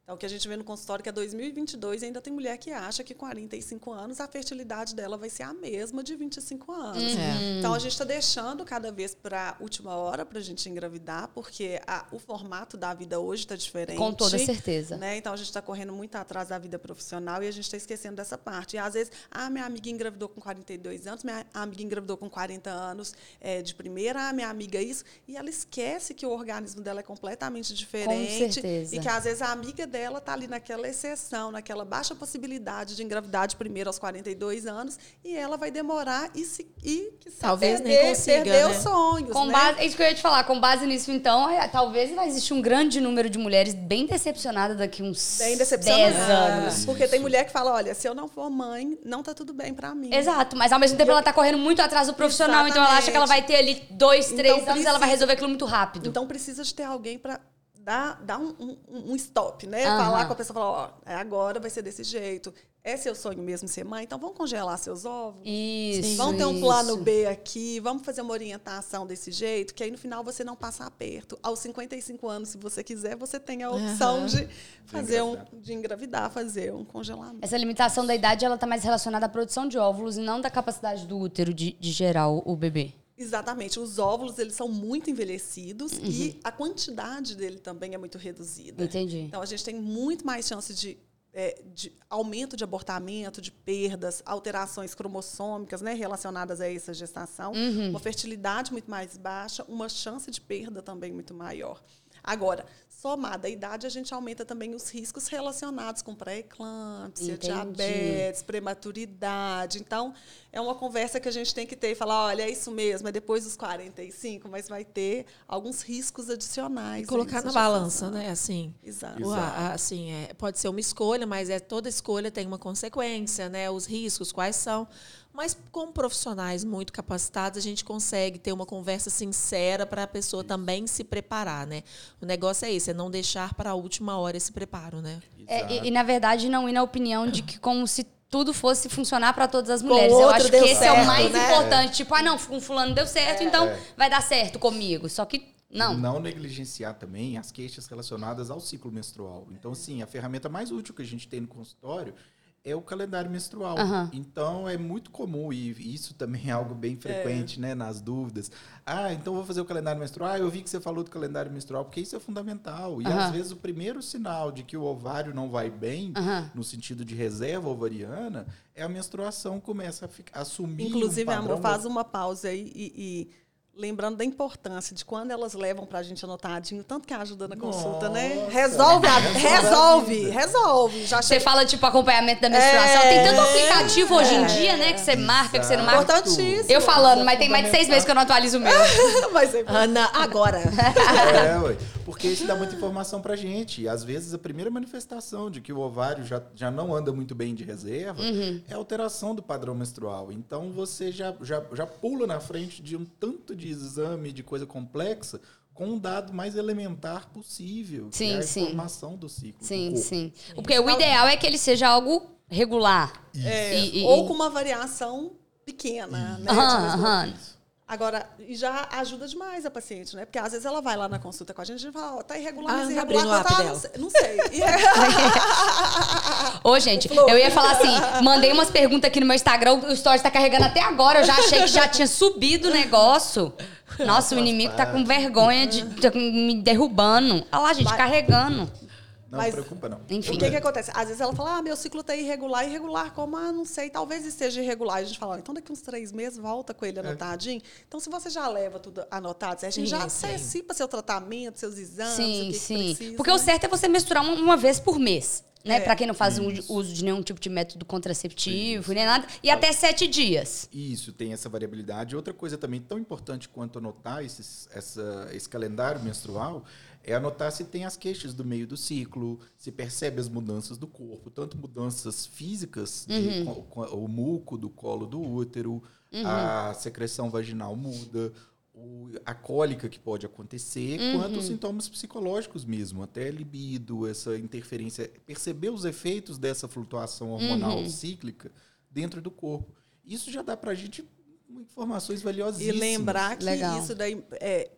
Speaker 3: Então, o que a gente vê no consultório é que é 2022 ainda tem mulher que acha que com 45 anos a fertilidade dela vai ser a mesma de 25 anos. Uhum. Então, a gente está deixando cada vez para a última hora para a gente engravidar, porque a, o formato da vida hoje está diferente.
Speaker 2: Com toda certeza.
Speaker 3: Né? Então, a gente está correndo muito atrás da vida profissional e a gente está esquecendo dessa parte. E, às vezes, ah, minha amiga engravidou com 42 anos, minha amiga engravidou com 40 anos é, de primeira, ah, minha amiga isso. E ela esquece que o organismo dela é completamente diferente. Com certeza. E que, às vezes, a amiga dela dela está ali naquela exceção, naquela baixa possibilidade de engravidar de primeiro aos 42 anos, e ela vai demorar e, se, e
Speaker 1: talvez perder, nem consiga,
Speaker 3: perder
Speaker 1: né?
Speaker 3: os sonhos.
Speaker 2: Com
Speaker 3: né?
Speaker 2: base, é isso que eu ia te falar, com base nisso, então, é, talvez vai existir um grande número de mulheres bem decepcionadas daqui uns bem 10 anos.
Speaker 3: Porque tem mulher que fala: olha, se eu não for mãe, não tá tudo bem para mim.
Speaker 2: Exato, mas ao mesmo tempo eu... ela tá correndo muito atrás do profissional, Exatamente. então ela acha que ela vai ter ali dois, três então, anos precisa... ela vai resolver aquilo muito rápido.
Speaker 3: Então precisa de ter alguém para dar, dar um, um, um stop, né? Uhum. Falar com a pessoa, falar, ó, é agora vai ser desse jeito. É seu sonho mesmo ser mãe? Então vamos congelar seus ovos.
Speaker 2: Isso.
Speaker 3: Vamos ter um plano B aqui, vamos fazer uma orientação desse jeito, que aí no final você não passa aperto. Aos 55 anos, se você quiser, você tem a opção uhum. de fazer um de engravidar, fazer um congelamento.
Speaker 2: Essa limitação da idade ela está mais relacionada à produção de óvulos e não da capacidade do útero de, de gerar o bebê.
Speaker 3: Exatamente. Os óvulos, eles são muito envelhecidos uhum. e a quantidade dele também é muito reduzida.
Speaker 2: Entendi.
Speaker 3: Então, a gente tem muito mais chance de, é, de aumento de abortamento, de perdas, alterações cromossômicas né, relacionadas a essa gestação, uhum. uma fertilidade muito mais baixa, uma chance de perda também muito maior. Agora, somada à idade, a gente aumenta também os riscos relacionados com pré-eclâmpsia, diabetes, prematuridade. Então, é uma conversa que a gente tem que ter e falar, olha, é isso mesmo, é depois dos 45, mas vai ter alguns riscos adicionais. E
Speaker 1: colocar na balança, né? Assim,
Speaker 3: Exato.
Speaker 1: A, assim é, pode ser uma escolha, mas é toda escolha tem uma consequência, né? Os riscos, quais são. Mas com profissionais muito capacitados, a gente consegue ter uma conversa sincera para a pessoa isso. também se preparar, né? O negócio é esse, é não deixar para a última hora esse preparo, né?
Speaker 2: É, e, e, na verdade, não ir na opinião de que como se tudo fosse funcionar para todas as mulheres. Eu acho que esse certo, é o mais né? importante. Tipo, ah, não, com fulano deu certo, é, então é. vai dar certo comigo. Só que não.
Speaker 4: Não negligenciar também as queixas relacionadas ao ciclo menstrual. Então, assim, a ferramenta mais útil que a gente tem no consultório é o calendário menstrual.
Speaker 2: Aham.
Speaker 4: Então é muito comum, e isso também é algo bem frequente, né, nas dúvidas. Ah, então vou fazer o calendário menstrual. Ah, eu vi que você falou do calendário menstrual, porque isso é fundamental. E
Speaker 2: Aham.
Speaker 4: às vezes o primeiro sinal de que o ovário não vai bem,
Speaker 2: Aham.
Speaker 4: no sentido de reserva ovariana, é a menstruação começa a, ficar, a assumir
Speaker 3: Inclusive,
Speaker 4: um
Speaker 3: amor,
Speaker 4: padrão
Speaker 3: faz uma pausa aí e, e lembrando da importância de quando elas levam pra gente anotadinho, tanto que ajuda na consulta, né?
Speaker 4: Nossa.
Speaker 3: Resolve, a,
Speaker 4: Resolve a
Speaker 3: resolve, resolve. Já
Speaker 2: Você
Speaker 3: chega.
Speaker 2: fala, tipo, acompanhamento da menstruação. Tem tanto aplicativo hoje em
Speaker 3: É.
Speaker 2: dia, né? Que você marca, que você não marca.
Speaker 3: Importantíssimo.
Speaker 2: Eu falando, mas tem mais de seis meses que eu não atualizo o meu.
Speaker 3: Mas é
Speaker 1: Ana, agora.
Speaker 4: É, ué. Porque isso dá muita informação pra gente. E às vezes a primeira manifestação de que o ovário já, já não anda muito bem de reserva
Speaker 2: Uhum.
Speaker 4: é a alteração do padrão menstrual. Então você já, já, já pula na frente de um tanto de exame, de coisa complexa, com um dado mais elementar possível.
Speaker 2: Sim,
Speaker 4: que é a
Speaker 2: sim.
Speaker 4: informação do ciclo. do
Speaker 2: Sim,
Speaker 4: corpo.
Speaker 2: sim. Porque o ideal é que ele seja algo regular.
Speaker 3: É,
Speaker 2: E- e-
Speaker 3: ou com uma variação pequena, né?
Speaker 2: Aham,
Speaker 3: de-
Speaker 2: aham.
Speaker 3: Agora, e já ajuda demais a paciente, né? Porque às vezes ela vai lá na consulta com a gente e fala, ó, tá irregular,
Speaker 1: Ah,
Speaker 3: mas
Speaker 1: não
Speaker 3: irregular ah,
Speaker 1: dela.
Speaker 3: não sei. Não sei.
Speaker 2: Ô, gente, eu ia falar assim, mandei umas perguntas aqui no meu Instagram, o Stories tá carregando até agora, eu já achei que já tinha subido o negócio. Nossa, o inimigo tá com vergonha de tá me derrubando. Olha lá, gente,
Speaker 3: Mas-
Speaker 2: carregando.
Speaker 4: Não
Speaker 3: Mas-
Speaker 4: se preocupa, não.
Speaker 2: Enfim.
Speaker 3: O que, que acontece? Às vezes ela fala, ah, meu ciclo tá irregular, irregular como? Ah, não sei, talvez esteja irregular. A gente fala, então daqui uns três meses volta com
Speaker 2: É.
Speaker 3: ele anotadinho. Então, se você já leva tudo anotado, a gente
Speaker 1: Sim,
Speaker 3: já antecipa seu tratamento, seus exames, o
Speaker 2: Sim, sim.
Speaker 3: precisa,
Speaker 2: Porque o
Speaker 3: né?
Speaker 2: certo é você menstruar uma, uma vez por mês. Né?
Speaker 3: É.
Speaker 2: Pra quem não faz um uso de nenhum tipo de método contraceptivo, nem nada. E até sete dias.
Speaker 4: Isso, tem essa variabilidade. Outra coisa também tão importante quanto anotar esses, essa, esse calendário menstrual é anotar se tem as queixas do meio do ciclo, se percebe as mudanças do corpo, tanto mudanças físicas, de co- o muco do colo do útero, a secreção vaginal muda, o- a cólica que pode acontecer, quanto os sintomas psicológicos mesmo, até libido, essa interferência, perceber os efeitos dessa flutuação hormonal cíclica dentro do corpo. Isso já dá pra gente informações
Speaker 3: E
Speaker 4: valiosíssimas.
Speaker 3: lembrar que
Speaker 2: Legal.
Speaker 3: isso daí é.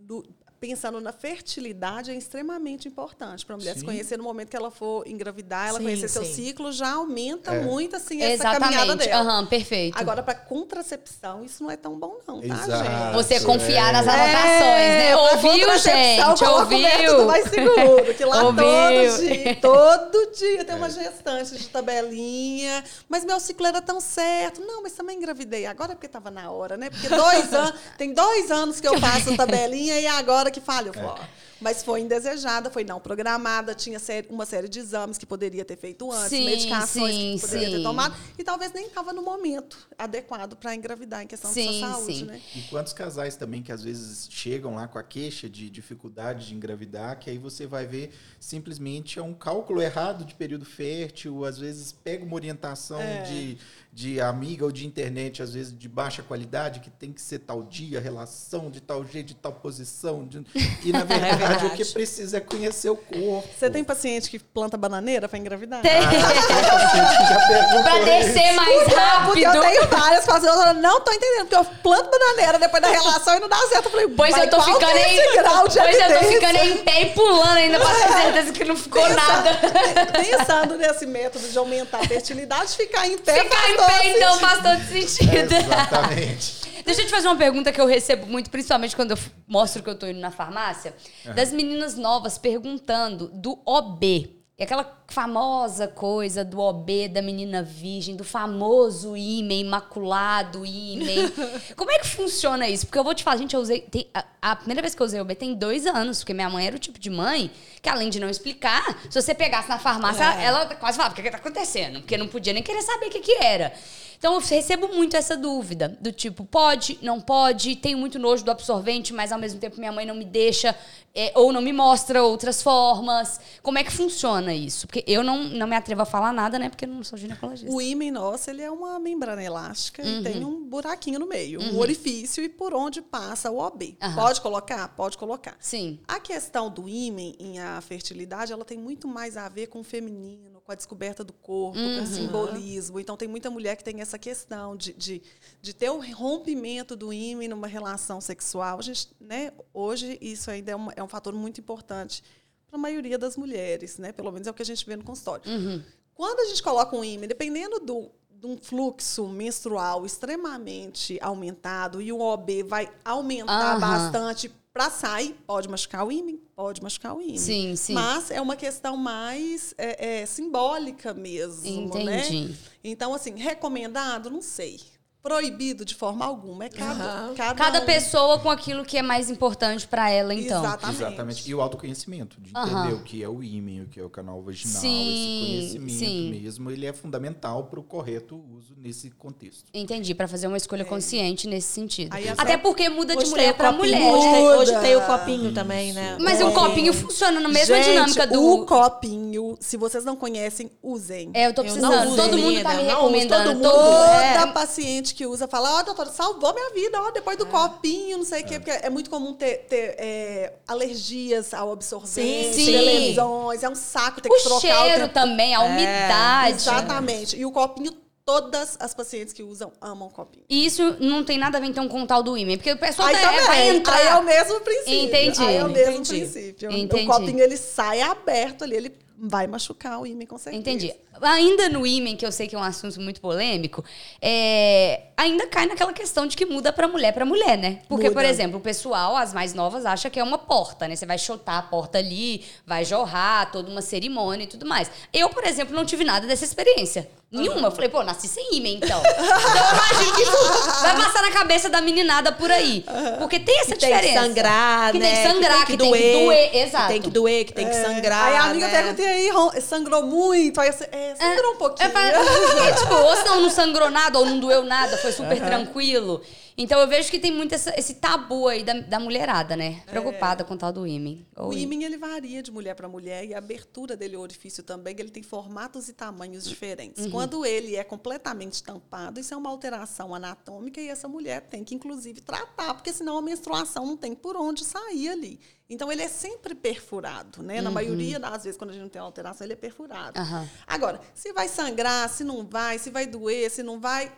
Speaker 3: do- pensando na fertilidade é extremamente importante para a mulher se
Speaker 4: Sim.
Speaker 3: conhecer no momento que ela for engravidar, ela
Speaker 1: Sim,
Speaker 3: conhecer seu
Speaker 1: sim.
Speaker 3: ciclo, já aumenta
Speaker 4: É.
Speaker 3: muito assim essa caminhada
Speaker 2: Exatamente.
Speaker 3: dela.
Speaker 2: Aham, perfeito.
Speaker 3: Agora, para contracepção, isso não é tão bom, não, tá,
Speaker 4: Exato.
Speaker 3: gente?
Speaker 2: Você confiar
Speaker 4: é.
Speaker 2: nas anotações, né?
Speaker 3: pra
Speaker 2: Ouviu,
Speaker 3: contracepção,
Speaker 2: gente? Ouviu?
Speaker 3: mais seguro, que lá
Speaker 2: Ouviu?
Speaker 3: todo dia, todo dia tem
Speaker 4: É.
Speaker 3: uma gestante de tabelinha. Mas meu ciclo era tão certo. Não, mas também engravidei. Agora é porque estava na hora, né? Porque dois anos, tem dois anos que eu faço tabelinha e é agora que falha. Eu falo, ó, Mas foi indesejada, foi não programada, tinha uma série de exames que poderia ter feito antes,
Speaker 2: Sim,
Speaker 3: medicações
Speaker 2: sim,
Speaker 3: que poderia
Speaker 2: sim.
Speaker 3: ter tomado, e talvez nem estava no momento adequado para engravidar em questão
Speaker 2: Sim,
Speaker 3: de sua saúde,
Speaker 2: sim.
Speaker 3: né?
Speaker 4: E quantos casais também que às vezes chegam lá com a queixa de dificuldade de engravidar, que aí você vai ver simplesmente é um cálculo errado de período fértil, às vezes pega uma orientação
Speaker 3: É.
Speaker 4: de, de amiga ou de internet, às vezes de baixa qualidade, que tem que ser tal dia, relação de tal jeito, de tal posição. de- E na verdade,
Speaker 1: verdade.
Speaker 4: o que precisa é conhecer o corpo.
Speaker 3: Você tem paciente que planta bananeira para engravidar?
Speaker 2: Tem.
Speaker 4: Já perguntou
Speaker 2: pra descer mais
Speaker 3: Porque
Speaker 2: rápido.
Speaker 3: eu tenho várias pacientes, eu não tô entendendo, porque eu planto bananeira depois da relação e não dá certo. Eu falei,
Speaker 2: Pois
Speaker 3: mas
Speaker 2: eu tô ficando
Speaker 3: é
Speaker 2: em.
Speaker 3: esse grau de
Speaker 2: Pois eu tô ficando em pé e pulando ainda pra ter certeza que não ficou nada.
Speaker 3: Pensando nesse método de aumentar a fertilidade, ficar em pé
Speaker 2: Ficar em
Speaker 3: todo
Speaker 2: pé, então,
Speaker 3: sentido.
Speaker 2: faz todo sentido.
Speaker 4: Exatamente.
Speaker 2: Deixa eu te fazer uma pergunta que eu recebo muito, principalmente quando eu mostro que eu tô indo na farmácia, das meninas novas perguntando do OB. É aquela famosa coisa do OB da menina virgem, do famoso ímã, imaculado ímã. Como é que funciona isso? Porque eu vou te falar, gente, eu usei. tem- a, a primeira vez que eu usei OB tem dois anos, porque minha mãe era o tipo de mãe que, além de não explicar, se você pegasse na farmácia,
Speaker 1: É.
Speaker 2: ela quase falava: o que, que tá acontecendo? Porque não podia nem querer saber o que, que era. Então eu recebo muito essa dúvida, do tipo, pode, não pode, tenho muito nojo do absorvente, mas ao mesmo tempo minha mãe não me deixa, é, ou não me mostra outras formas. Como é que funciona isso? Porque eu não, não me atrevo a falar nada, né? Porque eu não sou ginecologista.
Speaker 3: O ímã nosso, ele é uma membrana elástica
Speaker 2: Uhum.
Speaker 3: e tem um buraquinho no meio, um orifício e por onde passa o OB.
Speaker 2: Aham.
Speaker 3: Pode colocar? Pode colocar.
Speaker 2: Sim.
Speaker 3: A questão do ímã em a fertilidade, ela tem muito mais a ver com o feminino, com a descoberta do corpo,
Speaker 2: Uhum.
Speaker 3: com o simbolismo. Então, tem muita mulher que tem essa questão de, de, de ter o rompimento do ímã numa relação sexual. A gente, né, hoje, isso ainda é um, é um fator muito importante para a maioria das mulheres, né? Pelo menos é o que a gente vê no consultório.
Speaker 2: Uhum.
Speaker 3: Quando a gente coloca um ímã, dependendo do, de um fluxo menstrual extremamente aumentado e o OB vai aumentar
Speaker 2: Aham.
Speaker 3: bastante para sair, pode machucar o ímã, pode machucar o ímã.
Speaker 2: Sim, sim.
Speaker 3: Mas é uma questão mais é, é, simbólica mesmo, né?
Speaker 2: Entendi.
Speaker 3: Então, assim, recomendado, não sei. Proibido de forma alguma. É cada,
Speaker 1: Aham.
Speaker 3: cada,
Speaker 2: Cada
Speaker 3: um.
Speaker 2: pessoa com aquilo que é mais importante pra ela, então.
Speaker 3: Exatamente.
Speaker 4: Exatamente. E o autoconhecimento, de entender o que é o ímã, o que é o canal vaginal,
Speaker 2: Sim,
Speaker 4: esse conhecimento
Speaker 2: sim.
Speaker 4: mesmo, ele é fundamental para o correto uso nesse contexto.
Speaker 2: Entendi, pra fazer uma escolha consciente nesse sentido.
Speaker 3: Aí
Speaker 2: Até porque muda de mulher
Speaker 1: copinho,
Speaker 2: mulher.
Speaker 1: Hoje tem, hoje tem o copinho também, né?
Speaker 2: Mas
Speaker 3: É.
Speaker 2: o copinho funciona na mesma
Speaker 3: Gente,
Speaker 2: dinâmica do.
Speaker 3: O copinho, se vocês não conhecem, usem.
Speaker 2: É, eu tô
Speaker 1: Eu
Speaker 2: precisando.
Speaker 1: uso,
Speaker 2: todo mundo tá me
Speaker 1: uso,
Speaker 2: recomendando.
Speaker 1: todo mundo.
Speaker 2: todo-
Speaker 3: Toda
Speaker 1: É.
Speaker 3: paciente que usa fala, ó, doutora, salvou minha vida, ó, depois do copinho, não sei o quê, porque é muito comum ter, ter, é, alergias ao absorvente,
Speaker 2: Sim, sim.
Speaker 3: lesões, é um saco ter que
Speaker 2: O
Speaker 3: trocar o
Speaker 2: cheiro também, a umidade.
Speaker 3: Exatamente. E o copinho, todas as pacientes que usam amam copinho.
Speaker 2: E isso não tem nada a ver então com o tal do ímã, porque o pessoal
Speaker 3: Aí
Speaker 2: tá,
Speaker 3: também,
Speaker 2: vai entrar.
Speaker 3: aí é o mesmo princípio.
Speaker 2: Entendi.
Speaker 3: Aí é o mesmo
Speaker 1: Entendi.
Speaker 3: princípio.
Speaker 2: Entendi.
Speaker 3: O copinho, ele sai aberto ali, ele vai machucar o ímã, com certeza.
Speaker 2: Entendi. Ainda no ímã, que eu sei que é um assunto muito polêmico, é, ainda cai naquela questão de que muda pra mulher pra mulher, né? Porque,
Speaker 3: Muda.
Speaker 2: por exemplo, o pessoal, as mais novas, acha que é uma porta, né? Você vai chutar a porta ali, vai jorrar, toda uma cerimônia e tudo mais. Eu, por exemplo, não tive nada dessa experiência. Nenhuma. Eu falei, pô, nasci sem ímã, então. então eu imagino que isso vai passar na cabeça da meninada por aí. Porque tem essa
Speaker 1: que tem que
Speaker 2: diferença.
Speaker 1: sangrar,
Speaker 2: que
Speaker 1: né?
Speaker 2: Tem que sangrar, que, tem que doer. Exato.
Speaker 1: Que tem que doer, que tem que sangrar.
Speaker 3: Aí a amiga
Speaker 1: né?
Speaker 3: pergunta, e aí, sangrou muito? Aí você, é, sangrou um pouquinho.
Speaker 2: É, é, tipo, ou se não, sangrou nada, ou não doeu nada, foi super tranquilo. Então eu vejo que tem muito essa- esse tabu aí da, da mulherada, né? Preocupada com o tal do ímã.
Speaker 3: O ímã, ele varia de mulher para mulher e a abertura dele, o orifício também, ele tem formatos e tamanhos diferentes.
Speaker 2: Uhum.
Speaker 3: Quando ele é completamente tampado, isso é uma alteração anatômica e essa mulher tem que, inclusive, tratar, porque senão a menstruação não tem por onde sair ali. Então, ele é sempre perfurado, né? Na maioria das vezes, quando a gente não tem alteração, ele é perfurado.
Speaker 2: Uhum.
Speaker 3: Agora, se vai sangrar, se não vai, se vai doer, se não vai,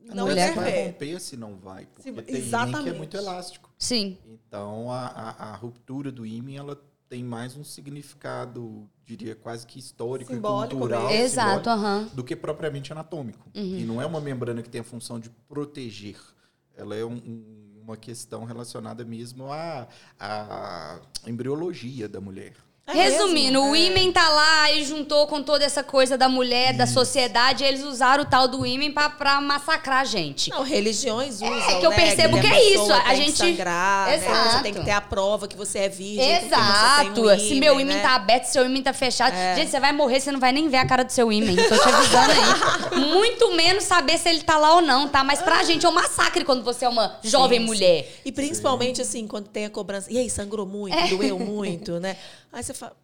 Speaker 3: não
Speaker 2: mulher
Speaker 4: vai romper se não vai, porque
Speaker 3: Se-
Speaker 4: tem ímã que é
Speaker 3: exatamente.
Speaker 4: muito elástico.
Speaker 2: Sim.
Speaker 4: Então, a, a, a ruptura do ímã, ela tem mais um significado, diria, quase que histórico
Speaker 3: Simbólico
Speaker 4: e cultural.
Speaker 3: mesmo.
Speaker 2: Exato, aham.
Speaker 4: Do que propriamente anatômico. E não é uma membrana que tem a função de proteger. Ela é um- um- uma questão relacionada mesmo à, à embriologia da mulher.
Speaker 1: É
Speaker 2: Resumindo,
Speaker 1: mesmo?
Speaker 2: o
Speaker 1: É.
Speaker 2: ímã tá lá e juntou com toda essa coisa da mulher, da sociedade, e eles usaram o tal do ímã pra, pra massacrar a gente.
Speaker 1: Não, religiões usam.
Speaker 2: É que eu
Speaker 1: né?
Speaker 2: percebo
Speaker 1: a
Speaker 2: que é isso, a
Speaker 1: que
Speaker 2: gente-
Speaker 1: Sangrar, né?
Speaker 2: Exato.
Speaker 1: Você tem que ter a prova que você é virgem.
Speaker 2: Exato.
Speaker 1: Um
Speaker 2: se meu
Speaker 1: ímã né?
Speaker 2: tá aberto, se seu ímã tá fechado.
Speaker 1: É.
Speaker 2: Gente, você vai morrer, você não vai nem ver a cara do seu ímã. Tô te avisando aí. Muito menos saber se ele tá lá ou não, tá? Mas pra gente é um massacre quando você é uma jovem
Speaker 1: Sim,
Speaker 2: mulher.
Speaker 1: sim. E principalmente, assim, quando tem a cobrança. E aí, sangrou muito,
Speaker 2: É.
Speaker 1: doeu muito, né? Aí você fala.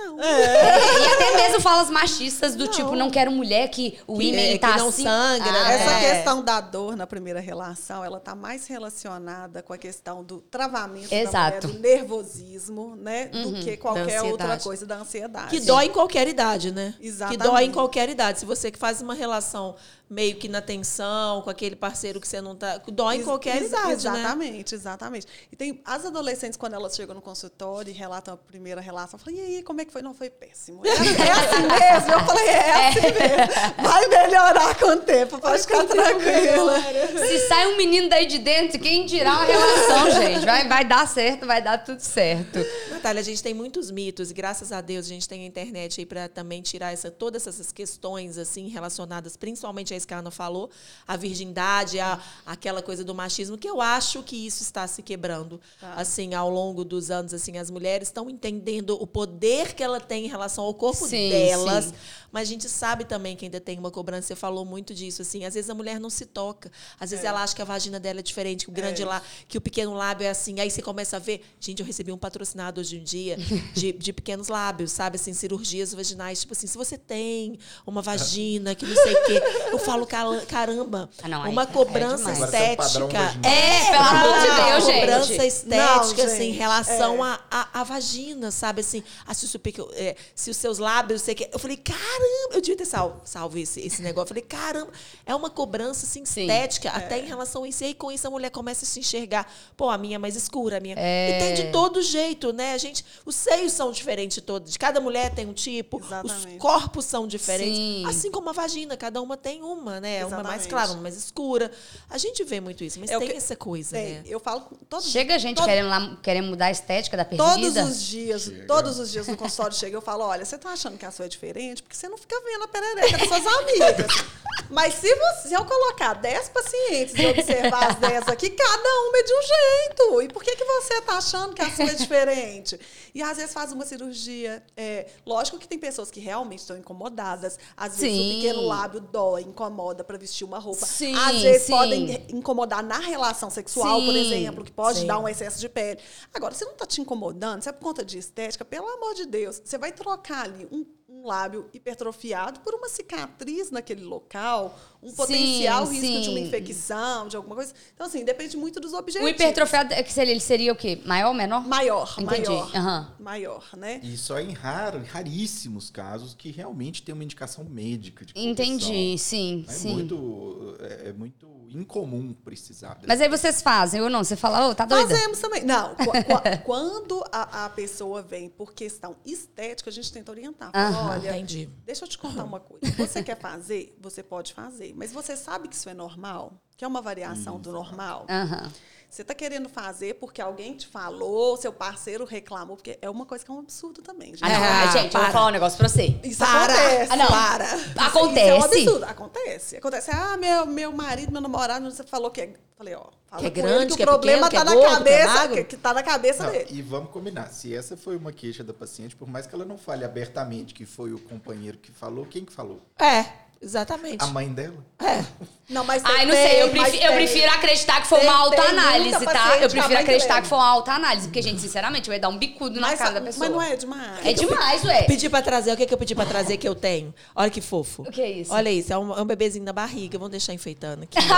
Speaker 1: Não.
Speaker 2: E até mesmo falas machistas do tipo, não quero mulher que o ímã
Speaker 1: é-
Speaker 2: tá
Speaker 1: que não
Speaker 2: assim.
Speaker 1: sangra,
Speaker 2: Ah,
Speaker 1: né?
Speaker 3: Essa
Speaker 1: É.
Speaker 3: questão da dor na primeira relação, ela está mais relacionada com a questão do travamento
Speaker 2: Exato.
Speaker 3: da mulher, do nervosismo, né? Do que qualquer outra coisa da ansiedade.
Speaker 1: Que dói em qualquer idade, né?
Speaker 3: Exatamente.
Speaker 1: Que dói em qualquer idade. Se você que faz uma relação meio que na tensão, com aquele parceiro que você não tá. Dói em qualquer
Speaker 3: ex-
Speaker 1: idade, né?
Speaker 3: Exatamente, exatamente. E tem as adolescentes, quando elas chegam no consultório e relatam a primeira relação, falei, e aí, como é que foi? Não, foi péssimo. É, é assim mesmo? Eu falei, é assim mesmo. Vai melhorar com o tempo, pode ficar tranquila.
Speaker 2: Se sai um menino daí de dentro, quem dirá uma relação, gente? Vai, vai dar certo, vai dar tudo certo.
Speaker 1: Natália, a gente tem muitos mitos e graças a Deus a gente tem a internet aí para também tirar essa, todas essas questões assim relacionadas, principalmente a que a Ana falou, a virgindade, a, aquela coisa do machismo, que eu acho que isso está se quebrando
Speaker 3: Tá.
Speaker 1: assim ao longo dos anos, assim as mulheres estão entendendo o poder que ela tem em relação ao corpo
Speaker 2: Sim,
Speaker 1: delas,
Speaker 2: sim.
Speaker 1: mas a gente sabe também que ainda tem uma cobrança. Você falou muito disso, assim. Às vezes a mulher não se toca. Às
Speaker 3: É.
Speaker 1: vezes ela acha que a vagina dela é diferente, que o grande lá, que o pequeno lábio é assim. Aí você começa a ver. Gente, eu recebi um patrocinado hoje em dia de, de pequenos lábios, sabe? Assim, cirurgias vaginais. Tipo assim, se você tem uma vagina que não sei o quê. Eu falo, "Cala- caramba,
Speaker 2: Ah, não,
Speaker 1: uma
Speaker 2: é
Speaker 1: cobrança
Speaker 4: padrão
Speaker 1: estética.
Speaker 4: vaginal.
Speaker 2: É, pelo amor de
Speaker 1: uma
Speaker 2: Deus, gente.
Speaker 1: cobrança estética,
Speaker 3: Não,
Speaker 1: assim, em relação
Speaker 3: é.
Speaker 1: à à vagina, sabe? Assim, se o seu porque, é, se os seus lábios, sei que. Eu falei, caramba, eu devia ter salvo, salvo esse, esse negócio. Eu falei, caramba, é uma cobrança assim,
Speaker 2: Sim.
Speaker 1: estética, até em relação a isso. E aí, com isso, a mulher começa a se enxergar. Pô, a minha é mais escura, a minha.
Speaker 2: É.
Speaker 1: E tem de todo jeito, né? A gente. Os seios são diferentes de todos. De cada mulher tem um tipo.
Speaker 3: Exatamente.
Speaker 1: Os corpos são diferentes.
Speaker 2: Sim.
Speaker 1: Assim como a vagina, cada uma tem uma, né? Uma mais
Speaker 3: Exatamente.
Speaker 1: clara, uma mais escura. A gente vê muito isso, mas
Speaker 3: É
Speaker 1: tem
Speaker 3: que-
Speaker 1: essa coisa,
Speaker 3: Tem,
Speaker 1: né?
Speaker 3: eu falo com todos
Speaker 2: Chega gente
Speaker 3: todo-
Speaker 2: querendo, lá, querendo mudar a estética da
Speaker 3: Todos
Speaker 2: perdida.
Speaker 3: os dias, todos os dias no consultório chega, eu falo, olha, você tá achando que a sua é diferente? Porque você não fica vendo a perereca das suas amigas. Mas se, você, se eu colocar 10 pacientes e observar as 10 aqui, cada uma é de um jeito. E por que, que você tá achando que a sua é diferente? E às vezes faz uma cirurgia. é, lógico que tem pessoas que realmente estão incomodadas. Às vezes
Speaker 2: Sim.
Speaker 3: o pequeno lábio dói, incomoda para vestir uma roupa.
Speaker 2: Sim,
Speaker 3: às vezes
Speaker 2: sim.
Speaker 3: podem incomodar na relação sexual, por exemplo, que pode dar um excesso de pele. Agora, se não tá te incomodando, se é por conta de estética, pelo amor de Deus, você vai trocar ali um, um lábio hipertrofiado por uma cicatriz naquele local, um
Speaker 2: Sim,
Speaker 3: potencial risco de
Speaker 2: sim.
Speaker 3: uma infecção, de alguma coisa. Então, assim, depende muito dos
Speaker 2: O
Speaker 3: objetivos.
Speaker 2: hipertrofiado, é que seria, ele seria o quê? Maior, menor?
Speaker 3: Maior,
Speaker 2: Entendi.
Speaker 3: maior.
Speaker 2: Aham.
Speaker 3: Maior, né?
Speaker 4: E só em raro, raríssimos casos que realmente tem uma indicação médica de
Speaker 2: Entendi, sim,
Speaker 4: É
Speaker 2: sim.
Speaker 4: muito, é, é muito incomum precisar.
Speaker 2: Mas aí vocês fazem, ou não? Você fala, ô, tá doida?
Speaker 3: Fazemos também. Não, qu- qu- quando a, a pessoa vem por questão estética, a gente tenta orientar. Fala, olha,
Speaker 1: entendi.
Speaker 3: deixa eu te contar uma coisa. Você quer fazer? Você pode fazer. Mas você sabe que isso é normal? Que é uma variação do normal?
Speaker 2: Aham.
Speaker 3: Você está querendo fazer porque alguém te falou, seu parceiro reclamou, porque é uma coisa que é um absurdo também. Gente.
Speaker 2: Ah, não,
Speaker 1: Ah,
Speaker 2: gente, eu
Speaker 1: para.
Speaker 2: vou falar um negócio pra você.
Speaker 3: Isso
Speaker 1: Para.
Speaker 3: acontece.
Speaker 2: Ah, não.
Speaker 1: Para.
Speaker 3: Isso- Isso é um
Speaker 2: Acontece.
Speaker 3: absurdo. Acontece. Acontece. Ah, meu, meu marido, meu namorado, você falou que é. Falei, ó. Fala
Speaker 1: Que é grande,
Speaker 3: o
Speaker 1: que é
Speaker 3: problema
Speaker 1: pequeno,
Speaker 3: tá
Speaker 1: que
Speaker 3: na
Speaker 1: é gordo, que é
Speaker 3: cabeça. Que, que tá na cabeça
Speaker 4: Não,
Speaker 3: dele.
Speaker 4: e vamos combinar, se essa foi uma queixa da paciente, por mais que ela não fale abertamente que foi o companheiro que falou, quem que falou?
Speaker 1: É, exatamente.
Speaker 4: A mãe dela?
Speaker 3: Não, mas
Speaker 2: Ai, não sei, eu prefiro, eu prefiro acreditar que foi
Speaker 3: Tem-
Speaker 2: uma autoanálise, tá? Eu prefiro acreditar
Speaker 3: leva.
Speaker 2: que foi uma autoanálise, porque, gente, sinceramente, eu ia dar um bicudo na
Speaker 3: Mas,
Speaker 2: cara da pessoa.
Speaker 3: mas não é demais.
Speaker 2: É demais, ué.
Speaker 1: Pedi pra trazer, o que, que eu pedi pra trazer que eu tenho? Olha que fofo.
Speaker 2: O que é isso?
Speaker 1: Olha isso, é um, é um bebezinho na barriga. Vamos deixar enfeitando aqui.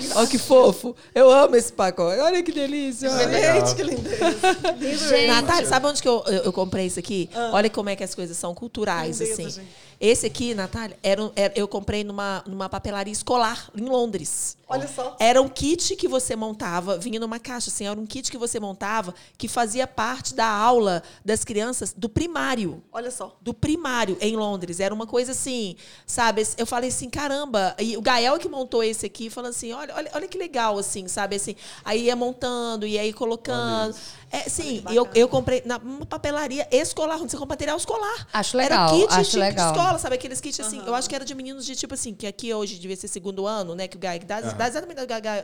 Speaker 3: Que
Speaker 1: Olha que fofo. Eu amo esse pacote. Olha que delícia. olha.
Speaker 3: Gente, que lindeza. Lindo
Speaker 2: Gente.
Speaker 1: Natália, sabe onde que eu, eu, eu comprei isso aqui? Olha como é que as coisas são culturais,
Speaker 3: Lindeza,
Speaker 1: assim.
Speaker 3: gente.
Speaker 1: Esse aqui, Natália, era, era- eu comprei numa, numa papelaria escolar em Londres.
Speaker 3: Olha só.
Speaker 1: Era um kit que você montava, vinha numa caixa, assim, era um kit que você montava que fazia parte da aula das crianças do primário
Speaker 3: Olha só.
Speaker 1: do primário em Londres. Era uma coisa assim, sabe? Eu falei assim, caramba. E o Gael que montou esse aqui, falando assim, olha, olha, olha que legal, assim, sabe? Assim, aí ia montando e aí colocando. É, sim, eu, eu comprei na uma papelaria escolar, onde você compra material escolar.
Speaker 2: Acho
Speaker 1: Era
Speaker 2: legal,
Speaker 1: kit
Speaker 2: acho
Speaker 1: de,
Speaker 2: legal.
Speaker 1: de escola, sabe? Aqueles kits assim. Eu acho que era de meninos de tipo assim, que aqui hoje devia ser segundo ano, né? Que o Gael, que dá, dá exatamente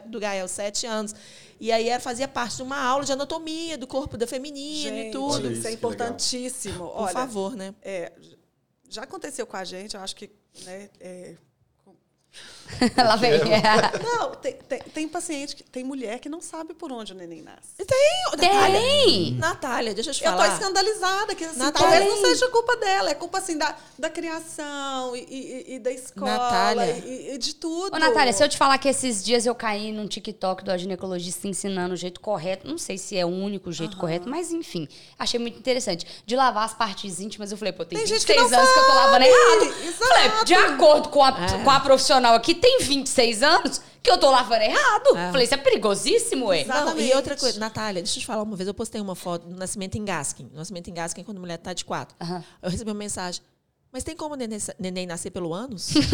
Speaker 1: do Gael, sete anos. E aí era, fazia parte de uma aula de anatomia do corpo da feminina e
Speaker 3: Gente,
Speaker 1: tudo.
Speaker 4: Olha
Speaker 3: isso,
Speaker 4: isso,
Speaker 3: é importantíssimo.
Speaker 1: Por
Speaker 3: Olha,
Speaker 1: favor, né?
Speaker 3: é, já aconteceu com a gente, eu acho que. Né, é,
Speaker 2: Lá vem.
Speaker 3: não, tem, tem, tem paciente, que, tem mulher que não sabe por onde o neném nasce.
Speaker 1: Tem, Natália.
Speaker 2: Tem!
Speaker 1: Natália, deixa eu te
Speaker 3: Eu tô
Speaker 1: falar.
Speaker 3: escandalizada, que assim,
Speaker 1: Natália.
Speaker 3: talvez não seja culpa dela, é culpa assim da, da criação e, e- e da escola
Speaker 1: Natália.
Speaker 3: e, e de tudo.
Speaker 2: Ô, Natália, se eu te falar que esses dias eu caí num TikTok do ginecologista ensinando o jeito correto, não sei se é o único jeito correto, mas enfim, achei muito interessante. De lavar as partes íntimas, eu falei, pô, tem,
Speaker 3: Tem gente
Speaker 2: 26
Speaker 3: que não
Speaker 2: anos que eu tô lavando
Speaker 3: sabe.
Speaker 2: errado.
Speaker 3: Exato.
Speaker 2: Falei, de acordo com a,
Speaker 1: É.
Speaker 2: com a profissional aqui, tem 26 anos que eu tô lavando errado.
Speaker 1: É.
Speaker 2: Falei, isso é perigosíssimo, ué.
Speaker 3: Exato.
Speaker 1: Não, e outra coisa, Natália, deixa eu te falar uma vez, eu postei uma foto do nascimento em Gaskin. Nascimento em Gaskin, quando a mulher tá de quatro. Eu recebi uma mensagem. Mas tem como neném, neném nascer pelo ânus?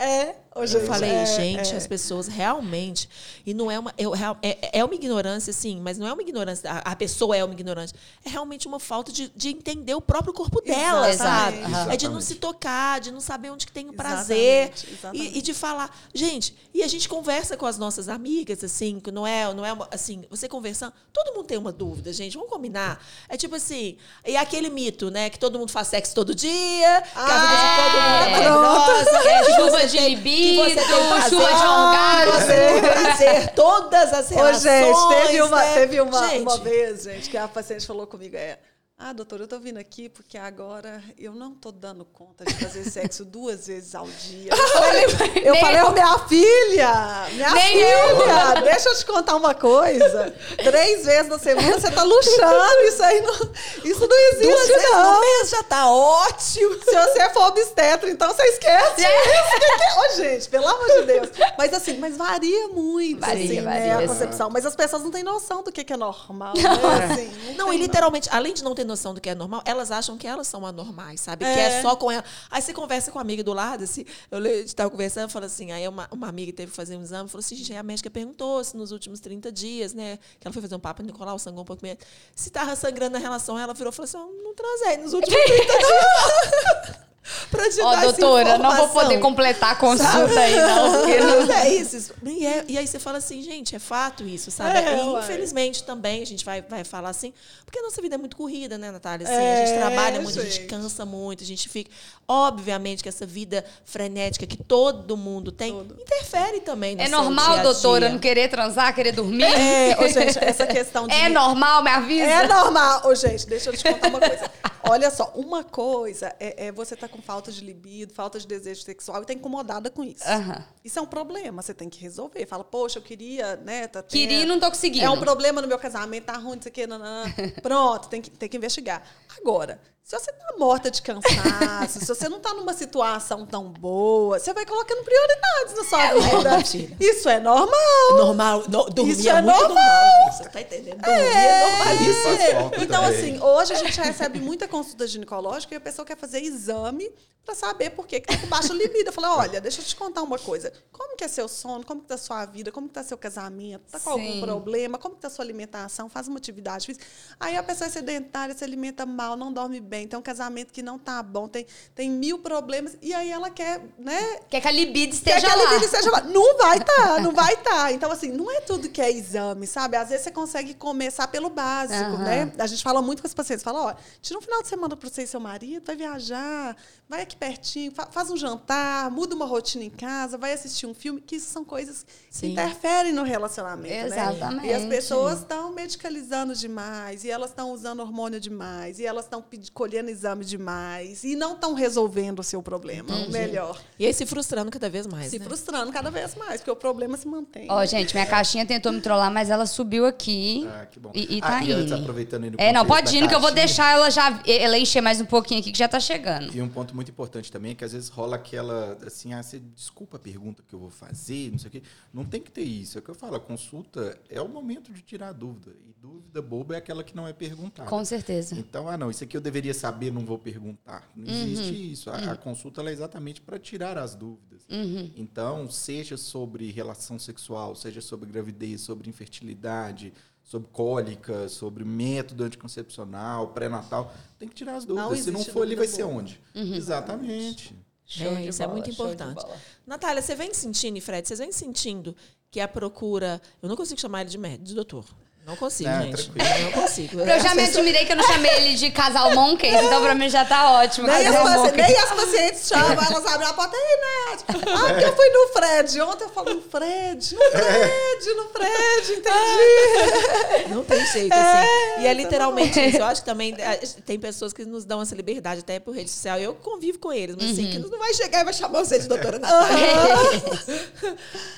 Speaker 3: É, ô,
Speaker 1: Eu
Speaker 3: gente,
Speaker 1: falei,
Speaker 3: é,
Speaker 1: gente,
Speaker 3: é.
Speaker 1: as pessoas realmente. E não é uma. é, é uma ignorância, sim, mas não é uma ignorância. A, a pessoa é uma ignorante. É realmente uma falta de, de entender o próprio corpo dela,
Speaker 3: Exatamente.
Speaker 1: sabe?
Speaker 2: Aham.
Speaker 1: É de não
Speaker 4: Exatamente.
Speaker 1: se tocar, de não saber onde que tem o prazer.
Speaker 3: Exatamente, exatamente.
Speaker 1: E, e de falar. Gente, e a gente conversa com as nossas amigas, assim, que não é, não é uma- assim, você conversando, todo mundo tem uma dúvida, gente. Vamos combinar. É tipo assim, e aquele mito, né? Que todo mundo faz sexo todo dia, que a vida de todo mundo é
Speaker 2: É. É,
Speaker 1: que
Speaker 2: chuva de libido, chuva de
Speaker 1: que você prazer, todas as
Speaker 3: Ô,
Speaker 1: relações.
Speaker 3: gente, teve uma,
Speaker 1: né?
Speaker 3: teve uma,
Speaker 1: Gente,
Speaker 3: uma vez, gente, que a paciente falou comigo, é, Ah, doutor, eu tô vindo aqui porque agora eu não tô dando conta de fazer sexo duas vezes ao dia. Eu falei, eu falei oh, minha filha, minha
Speaker 2: Nem
Speaker 3: filha, deixa eu te contar uma coisa. Três vezes na semana você tá luxando, isso aí não, isso não existe,
Speaker 1: Duas vezes
Speaker 3: não.
Speaker 1: no mês já tá ótimo.
Speaker 3: Se você for obstetra, então você esquece isso. Que que é? Ô, gente, pelo amor de Deus. Mas assim, mas varia muito,
Speaker 2: Varia,
Speaker 3: assim,
Speaker 2: varia,
Speaker 3: né, a concepção. Mas as pessoas não têm noção do que, é normal, né? Assim,
Speaker 1: Não,
Speaker 3: tem
Speaker 1: e literalmente, além de não ter noção do que é normal, elas acham que elas são anormais, sabe? Que
Speaker 3: É.
Speaker 1: é só com ela. Aí você conversa com uma amiga do lado, assim, eu estava conversando, eu falo assim, aí uma, uma amiga teve que fazer um exame, falou assim, gente, a médica perguntou se nos últimos 30 dias, né, que ela foi fazer um papo Nicolau, sangrou um pouco mesmo, se tava sangrando na relação, ela virou e falou assim, eu não transei nos últimos 30 dias. pra te
Speaker 2: Ó,
Speaker 1: dar
Speaker 2: doutora, não vou poder completar a consulta aí, não. Porque não...
Speaker 1: É isso. E, é- e aí você fala assim, gente, é fato isso, sabe?
Speaker 3: É,
Speaker 1: e infelizmente também a gente vai, vai falar assim, porque a nossa vida é muito corrida, né, Natália? Assim, a
Speaker 3: É,
Speaker 1: gente trabalha muito, a gente
Speaker 3: gente.
Speaker 1: cansa muito, a gente fica. Obviamente que essa vida frenética que todo mundo tem interfere também no
Speaker 2: É
Speaker 1: seu
Speaker 2: normal,
Speaker 1: dia a
Speaker 2: doutora,
Speaker 1: dia.
Speaker 2: não querer transar, querer dormir?
Speaker 3: É, ô, gente, essa questão de.
Speaker 2: É normal, me avisa?
Speaker 3: É normal. Ô, gente, deixa eu te contar uma coisa. Olha só, uma coisa é, é você estar com falta de libido, falta de desejo sexual e tá incomodada com isso.
Speaker 2: Aham.
Speaker 3: Isso é um problema, você tem que resolver. Fala, poxa, eu queria, né? Tá tendo-
Speaker 2: Queria e não tô conseguindo.
Speaker 3: É um problema no meu casamento, tá ruim, isso aqui, nanã. Pronto, tem que, tem que investigar. Agora, se você tá morta de cansaço, se você não tá numa situação tão boa, você vai colocando prioridades na sua vida.
Speaker 1: minha filha.
Speaker 3: Isso é normal.
Speaker 1: Normal, no, dormir
Speaker 3: Isso
Speaker 1: é,
Speaker 3: é
Speaker 1: muito
Speaker 3: normal.
Speaker 1: normal. Você tá entendendo? Dormir é, normalíssimo.
Speaker 4: Faz falta
Speaker 3: Então,
Speaker 4: também.
Speaker 3: assim, hoje a gente recebe muita consulta ginecológica e a pessoa quer fazer exame para saber por que que tá com baixa libido. Eu falei, olha, deixa eu te contar uma coisa. Como que é seu sono? Como que tá sua vida? Como que tá seu casamento? Tá com
Speaker 2: Sim.
Speaker 3: algum problema? Como que tá sua alimentação? Faz uma atividade física. Aí a pessoa é sedentária, se alimenta mal, não dorme bem, tem um casamento que não tá bom, tem, tem mil problemas. E aí ela quer, né,
Speaker 2: Quer que a libido
Speaker 3: Quer
Speaker 2: esteja
Speaker 3: que a
Speaker 2: lá.
Speaker 3: libido esteja lá. Não vai estar, não vai estar. Então, assim, não é tudo que é exame, sabe? Às vezes você consegue começar pelo básico,
Speaker 2: Aham.
Speaker 3: né? A gente fala muito com os pacientes, fala, ó, tira um final de semana para você e seu marido, vai viajar, vai aqui pertinho, fa- faz um jantar, muda uma rotina em casa, vai assistir um filme, que isso são coisas que
Speaker 1: Sim.
Speaker 3: interferem no relacionamento, né?
Speaker 2: Exatamente.
Speaker 3: E as pessoas estão medicalizando demais, e elas estão usando hormônio demais, e elas estão pedi- colhendo exame demais, e não estão resolvendo o seu problema, o melhor.
Speaker 1: E aí se frustrando cada vez mais.
Speaker 3: Se
Speaker 1: né?
Speaker 3: frustrando cada vez mais, porque o problema se mantém.
Speaker 2: Ó, gente, minha caixinha tentou me trollar, mas ela subiu aqui.
Speaker 4: Ah, que bom.
Speaker 2: E, e
Speaker 4: Ah,
Speaker 2: tá
Speaker 4: e antes,
Speaker 2: indo.
Speaker 4: aproveitando aí no
Speaker 2: É, não, pode ir, que eu vou deixar ela já ela encher mais um pouquinho aqui, que já tá chegando.
Speaker 4: E um ponto muito importante também é que às vezes rola aquela, assim, ah, você desculpa a pergunta que eu vou fazer, não sei o quê. Não tem que ter isso. É o que eu falo, a consulta é o momento de tirar a dúvida. E dúvida boba é aquela que não é perguntada.
Speaker 2: Com certeza.
Speaker 4: Então, ah, não, isso aqui eu deveria saber, não vou perguntar. Não
Speaker 2: Uhum.
Speaker 4: existe isso. A, a consulta ela é exatamente para tirar as dúvidas.
Speaker 2: Uhum.
Speaker 4: Então, seja sobre relação sexual, seja sobre gravidez, sobre infertilidade, sobre cólica, sobre método anticoncepcional, pré-natal, tem que tirar as dúvidas.
Speaker 3: Não
Speaker 4: Se não for ali, vai
Speaker 3: dúvida
Speaker 4: ser onde? Exatamente.
Speaker 2: Show
Speaker 1: É, isso é
Speaker 2: bola,
Speaker 1: muito
Speaker 2: show de
Speaker 1: importante. Natália, você vem sentindo, e Fred, vocês vêm sentindo que a procura. Eu não consigo chamar ele de médico, de doutor. Não consigo,
Speaker 4: Não,
Speaker 1: gente.
Speaker 4: tranquilo.
Speaker 1: Eu não consigo.
Speaker 2: Eu já me admirei que eu não chamei ele de casal Monkeys, então pra mim já tá ótimo.
Speaker 3: Nem as,
Speaker 2: casal
Speaker 3: paci- nem as pacientes chamam, elas abrem a porta aí, Nath. Ah, porque eu fui no Fred. Ontem eu falei no Fred, no Fred, no Fred, entendi.
Speaker 1: Não tem jeito, assim. e é literalmente isso. Eu acho que também eh, tem pessoas que nos dão essa liberdade até por rede social. Eu convivo com eles, mas assim, que não vai chegar e vai chamar você de doutora Natália.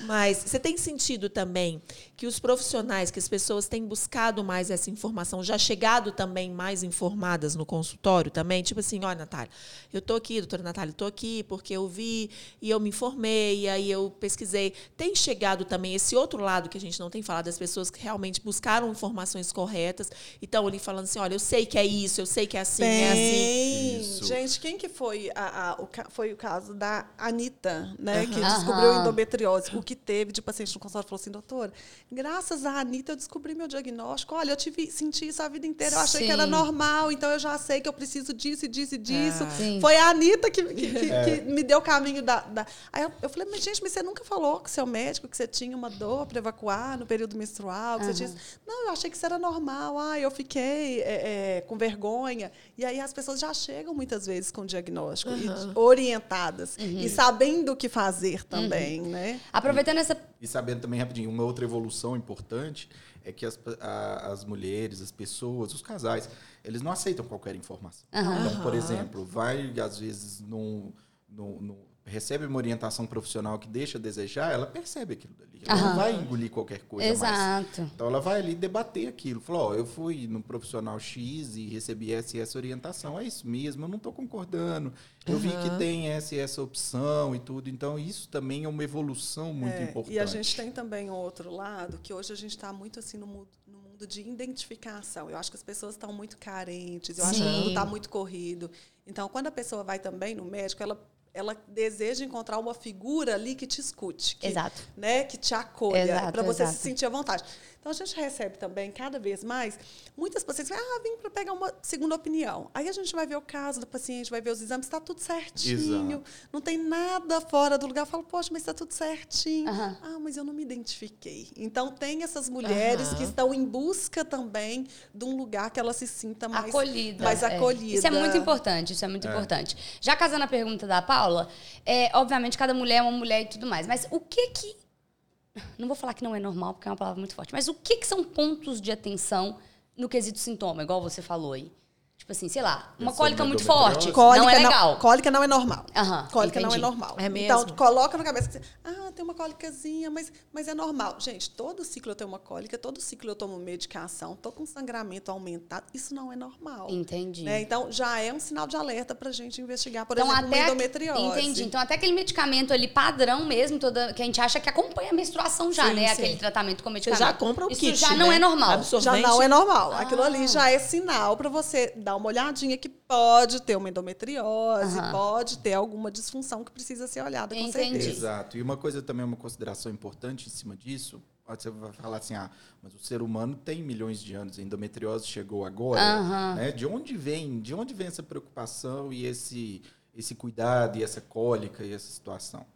Speaker 1: mas você tem sentido também que os profissionais, que as pessoas têm buscado mais essa informação, já chegado também mais informadas no consultório também? Tipo assim, olha, Natália, eu tô aqui, doutora Natália, eu tô aqui porque eu vi e eu me informei, e aí eu pesquisei. Tem chegado também esse outro lado que a gente não tem falado, das pessoas que realmente buscaram informações corretas e estão ali falando assim, olha, eu sei que é isso, eu sei que é assim, é assim.
Speaker 4: Isso.
Speaker 3: Gente, quem que foi? A, a- o, foi o caso da Anitta, né? Que
Speaker 2: Aham.
Speaker 3: descobriu endometriose. O que teve de paciente no consultório falou assim, doutora, graças à Anitta eu descobri meu diagnóstico. Olha, eu tive, senti isso a vida inteira. Eu achei que era
Speaker 2: Sim.
Speaker 3: normal, então eu já sei que eu preciso disso e disso e disso.
Speaker 1: Ah.
Speaker 2: Sim.
Speaker 3: Foi a Anitta que, que, que- que me deu o caminho da. da- Aí eu, eu falei, mas gente, mas você nunca falou com seu médico que você tinha uma dor para evacuar no período menstrual? Que você tinha... isso?" Não, eu achei que isso era normal. Ah, eu fiquei é, é, com vergonha. E aí as pessoas já chegam muitas vezes com diagnóstico, e orientadas e sabendo o que fazer também, né?
Speaker 2: Aproveitando essa.
Speaker 4: E sabendo também rapidinho, uma outra evolução importante é que as, a- as mulheres, as pessoas, os casais, eles não aceitam qualquer informação.
Speaker 2: Aham.
Speaker 4: Então, por exemplo, vai às vezes num, num- num- recebe uma orientação profissional que deixa a desejar, ela percebe aquilo dali. Ela
Speaker 2: Aham.
Speaker 4: não vai engolir qualquer coisa mais.
Speaker 2: Exato.
Speaker 4: Então ela vai ali debater aquilo. Falou, ó, eu fui no profissional X e recebi essa e essa orientação. É isso mesmo, eu não estou concordando. Eu vi que tem essa e essa opção e tudo. Então isso também é uma evolução muito
Speaker 3: É,
Speaker 4: importante.
Speaker 3: E a gente tem também um outro lado, que hoje a gente está muito assim no mundo, no mundo de identificação. Eu acho que as pessoas estão muito carentes, eu acho que o
Speaker 2: Sim.
Speaker 3: mundo está muito corrido. Então, quando a pessoa vai também no médico, ela, ela deseja encontrar uma figura ali que te escute. Que,
Speaker 2: Exato.
Speaker 3: Né, que te acolha,
Speaker 2: Exato,
Speaker 3: para você
Speaker 2: exato.
Speaker 3: se sentir à vontade. Então, a gente recebe também, cada vez mais, muitas pacientes ah, vim para pegar uma segunda opinião. Aí a gente vai ver o caso do paciente, vai ver os exames, está tudo certinho,
Speaker 4: Exato.
Speaker 3: não tem nada fora do lugar. Eu falo, poxa, mas está tudo certinho. Ah, mas eu não me identifiquei. Então, tem essas mulheres que estão em busca também de um lugar que ela se sinta mais
Speaker 2: acolhida.
Speaker 3: mais
Speaker 2: é.
Speaker 3: acolhida.
Speaker 2: Isso é muito importante, isso é muito importante. Já casando a pergunta da Paula, é, obviamente cada mulher é uma mulher e tudo mais, mas o que que... Não vou falar que não é normal, porque é uma palavra muito forte, mas o que que são pontos de atenção no quesito sintoma, igual você falou aí? Tipo assim, sei lá, uma cólica muito forte,
Speaker 3: Cólica
Speaker 2: não é legal.
Speaker 3: cólica não é normal.
Speaker 2: Aham,
Speaker 3: cólica não é
Speaker 2: entendi.
Speaker 3: normal.
Speaker 1: É
Speaker 3: Então,
Speaker 1: mesmo?
Speaker 3: coloca na cabeça que você, ah, tem uma cólicazinha, mas, mas é normal. Gente, todo ciclo eu tenho uma cólica, todo ciclo eu tomo medicação, tô com sangramento aumentado. Isso não é normal.
Speaker 2: Entendi.
Speaker 3: né? Então, já é um sinal de alerta para a gente investigar, por
Speaker 2: Então,
Speaker 3: exemplo, uma
Speaker 2: até
Speaker 3: endometriose.
Speaker 2: Entendi. Então, até aquele medicamento ali padrão mesmo, toda, que a gente acha que acompanha a menstruação já,
Speaker 1: Sim,
Speaker 2: né?
Speaker 1: sim.
Speaker 2: Aquele tratamento com
Speaker 1: Você
Speaker 2: medicamento.
Speaker 1: já compra o
Speaker 2: Isso
Speaker 1: kit,
Speaker 2: já não
Speaker 1: né?
Speaker 2: é normal.
Speaker 1: Absorvente.
Speaker 3: Já não é normal.
Speaker 2: Ah.
Speaker 3: Aquilo ali já é sinal para você dar uma olhadinha que pode ter uma endometriose,
Speaker 2: Aham.
Speaker 3: pode ter alguma disfunção que precisa ser olhada com
Speaker 2: Entendi.
Speaker 3: certeza.
Speaker 4: Exato. E uma coisa também, uma consideração importante em cima disso, pode você vai falar assim, ah, mas o ser humano tem milhões de anos, a endometriose chegou agora,
Speaker 2: Aham.
Speaker 4: né? De onde vem, de onde vem essa preocupação e esse esse cuidado e essa cólica e essa situação?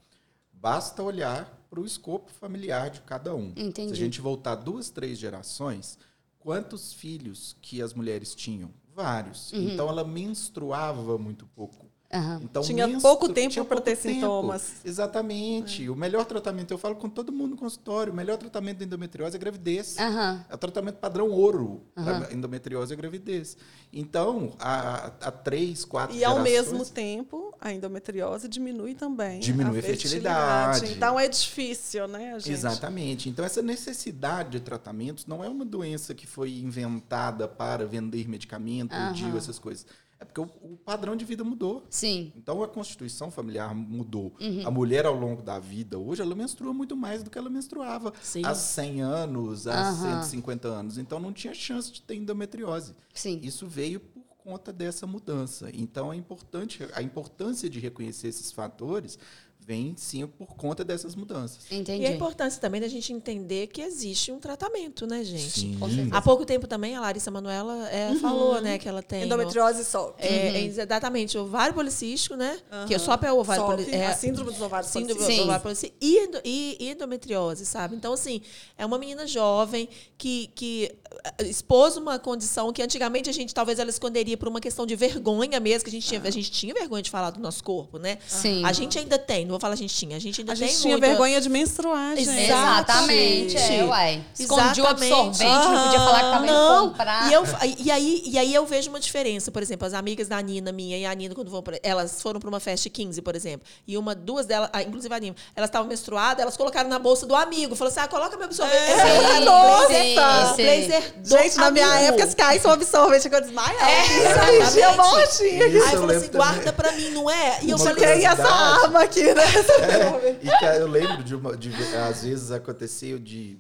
Speaker 4: Basta olhar para o escopo familiar de cada um.
Speaker 2: Entendi.
Speaker 4: Se a gente voltar duas, três gerações, quantos filhos que as mulheres tinham? Vários.
Speaker 2: Uhum.
Speaker 4: Então ela menstruava muito pouco.
Speaker 2: Aham.
Speaker 4: Então,
Speaker 3: Tinha pouco tempo para ter
Speaker 4: tempo.
Speaker 3: sintomas.
Speaker 4: Exatamente. O melhor tratamento, eu falo com todo mundo no consultório, o melhor tratamento da endometriose é a gravidez.
Speaker 2: Aham.
Speaker 4: É o tratamento padrão ouro para endometriose e a gravidez. Então, há, há três, quatro
Speaker 3: E ao
Speaker 4: gerações-
Speaker 3: mesmo tempo, a endometriose diminui também
Speaker 4: Diminui a fertilidade.
Speaker 3: Então é difícil, né, gente?
Speaker 4: Exatamente. Então, essa necessidade de tratamentos não é uma doença que foi inventada para vender medicamento. DIU, essas coisas. É porque o, o padrão de vida mudou.
Speaker 2: Sim.
Speaker 4: Então a constituição familiar mudou.
Speaker 2: Uhum.
Speaker 4: A mulher ao longo da vida, hoje, ela menstrua muito mais do que ela menstruava
Speaker 1: Sim.
Speaker 4: há 100 anos, há
Speaker 2: Aham.
Speaker 4: 150 anos. Então não tinha chance de ter endometriose.
Speaker 2: Sim.
Speaker 4: Isso veio por conta dessa mudança. Então é importante, a importância de reconhecer esses fatores vem sim por conta dessas mudanças.
Speaker 2: Entendi.
Speaker 1: E a importância também da gente entender que existe um tratamento, né, gente?
Speaker 4: Sim.
Speaker 2: Com certeza.
Speaker 1: Há pouco tempo também a Larissa Manoela é, falou, né, que ela tem.
Speaker 3: Endometriose só.
Speaker 1: É, é exatamente, ovário policístico, né?
Speaker 3: Aham.
Speaker 1: Que é só para o ovário
Speaker 3: SOP,
Speaker 1: policístico.
Speaker 3: a síndrome dos ovários
Speaker 1: síndrome
Speaker 3: policísticos.
Speaker 1: do
Speaker 2: Sim.
Speaker 1: ovário policístico e, endo- e, e endometriose, sabe? Então, assim, é uma menina jovem que, que eh, expôs uma condição que antigamente a gente talvez ela esconderia por uma questão de vergonha mesmo, que a gente tinha, a gente tinha vergonha de falar do nosso corpo, né?
Speaker 2: Sim.
Speaker 1: A gente ainda tem, vou falar a gente tinha, a gente ainda
Speaker 3: A
Speaker 1: tem
Speaker 3: gente tinha
Speaker 1: muita-
Speaker 3: vergonha de menstruar, gente.
Speaker 2: Exatamente, é, uai. Escondia o
Speaker 1: Exatamente.
Speaker 2: absorvente, não podia falar que tava
Speaker 1: Não,
Speaker 2: indo comprar.
Speaker 1: E, eu, e, aí, e aí eu vejo uma diferença. Por exemplo, as amigas da Nina, minha e a Nina, quando vão pra, elas foram para uma festa 15, por exemplo. E uma, duas delas, ah, inclusive a Nina, elas estavam menstruadas, elas colocaram na bolsa do amigo. Falou assim: ah, coloca meu absorvente.
Speaker 3: É,
Speaker 1: colocaram
Speaker 3: nossa!
Speaker 1: blazer,
Speaker 2: Sim.
Speaker 1: blazer do
Speaker 3: Gente, na minha
Speaker 1: amigo.
Speaker 3: época, se caísse um absorvente, eu desmaiava.
Speaker 1: É,
Speaker 3: Isso aí, eu
Speaker 1: falou assim: guarda pra mim, não é? E eu falei
Speaker 3: tem essa arma aqui, né?
Speaker 4: É, e que eu lembro de, uma, de às vezes aconteceu de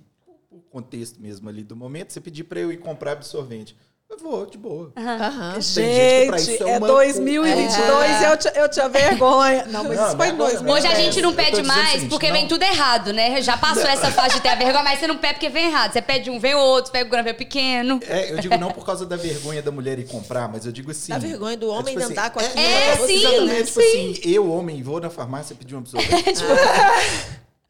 Speaker 4: o contexto mesmo ali do momento, você pedir para eu ir comprar absorvente. Eu vou, de boa.
Speaker 1: Aham.
Speaker 4: gente
Speaker 3: Gente,
Speaker 4: é
Speaker 3: é
Speaker 4: uma-
Speaker 3: 2022
Speaker 1: É.
Speaker 3: e eu, tinha- eu tinha vergonha. Não, mas
Speaker 4: Não,
Speaker 3: isso foi em
Speaker 4: agora-
Speaker 3: 2000.
Speaker 2: Hoje a
Speaker 4: É,
Speaker 2: gente não pede mais
Speaker 4: seguinte,
Speaker 2: porque
Speaker 4: não.
Speaker 2: vem tudo errado, né? Já passou essa fase de ter a vergonha, mas você não pede porque vem errado. Você pede um, vem outro, pega o gravê pequeno.
Speaker 4: É, eu digo não por causa da vergonha da mulher ir comprar, mas eu digo assim.
Speaker 1: Da vergonha do homem
Speaker 4: tipo assim,
Speaker 1: andar com aquilo.
Speaker 2: É,
Speaker 1: você,
Speaker 2: sim?
Speaker 4: Exatamente, tipo assim, eu, homem, vou na farmácia pedir um absorvente.
Speaker 2: tipo,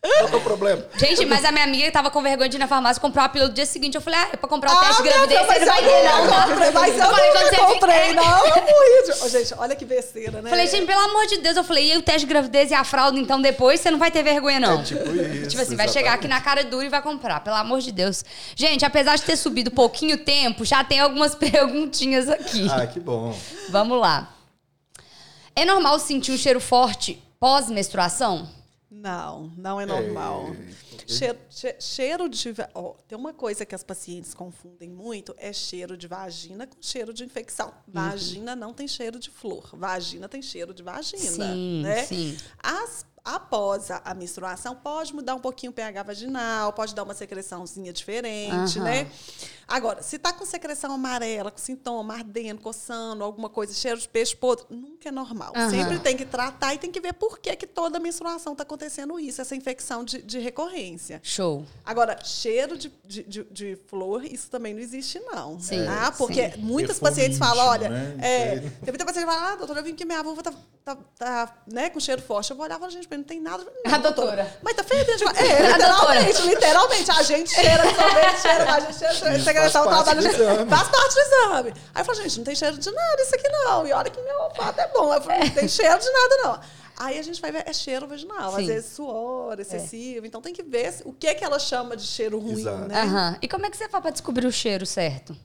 Speaker 4: Qual é o problema?
Speaker 2: Gente, mas a minha amiga tava com vergonha de ir na farmácia comprar a pílula no dia seguinte. Eu falei, ah, é pra comprar o
Speaker 3: Ah,
Speaker 2: teste de gravidez, você não vai
Speaker 3: eu
Speaker 2: ter, não.
Speaker 3: Mas eu
Speaker 2: falei,
Speaker 3: nunca
Speaker 2: você
Speaker 3: comprei,
Speaker 2: fica-
Speaker 3: não. Eu morri gente, olha que besteira, né?
Speaker 2: Falei, gente, pelo amor de Deus, eu falei, e o teste de gravidez e a fralda, então depois você não vai ter vergonha, não.
Speaker 4: É tipo isso.
Speaker 2: Tipo assim, vai chegar aqui na cara dura e vai comprar, pelo amor de Deus. Gente, apesar de ter subido pouquinho tempo, já tem algumas perguntinhas aqui.
Speaker 4: Ah, que bom.
Speaker 2: Vamos lá. É normal sentir um cheiro forte pós-menstruação?
Speaker 3: Não, não é normal.
Speaker 4: É,
Speaker 3: Cheiro, che- cheiro de. ó, tem uma coisa que as pacientes confundem muito: é cheiro de vagina com cheiro de infecção.
Speaker 2: Uhum.
Speaker 3: Vagina não tem cheiro de flor. Vagina tem cheiro de vagina.
Speaker 2: Sim,
Speaker 3: né?
Speaker 2: sim.
Speaker 3: As- após a, a menstruação, pode mudar um pouquinho o pH vaginal, pode dar uma secreçãozinha diferente,
Speaker 2: Aham.
Speaker 3: né? Agora, se tá com secreção amarela, com sintoma, ardendo, coçando, alguma coisa, cheiro de peixe podre, nunca é normal.
Speaker 2: Aham.
Speaker 3: Sempre tem que tratar e tem que ver por que, que toda menstruação está acontecendo isso, essa infecção de, de recorrência.
Speaker 2: Show.
Speaker 3: Agora, cheiro de, de, de- de flor, isso também não existe, não.
Speaker 2: Sim,
Speaker 3: Ah, porque
Speaker 2: sim.
Speaker 3: muitas pacientes falam, olha,
Speaker 4: né?
Speaker 3: é, tem muita paciente que fala, ah, doutora, eu vim que minha vulva tá, tá, tá, né, com cheiro forte. Eu vou olhar e falo, gente, não tem nada. Não,
Speaker 2: A doutora.
Speaker 3: Mas tá fedendo. É, literalmente, literalmente. A gente cheira, sorvete, cheira, a gente cheira, cheira,
Speaker 4: Isso
Speaker 3: secreção,
Speaker 4: faz parte do
Speaker 3: cheira.
Speaker 4: exame.
Speaker 3: Faz parte do exame. Aí eu falo, gente, não tem cheiro de nada isso aqui não. E olha que meu olfato é bom. Eu falo, não tem cheiro de nada não. Aí a gente vai ver, é cheiro vaginal,
Speaker 2: Sim.
Speaker 3: às vezes suor excessivo. Então tem que ver o que é que ela chama de cheiro ruim,
Speaker 4: Exato.
Speaker 3: né?
Speaker 2: Aham. E como é que você faz pra descobrir o cheiro certo?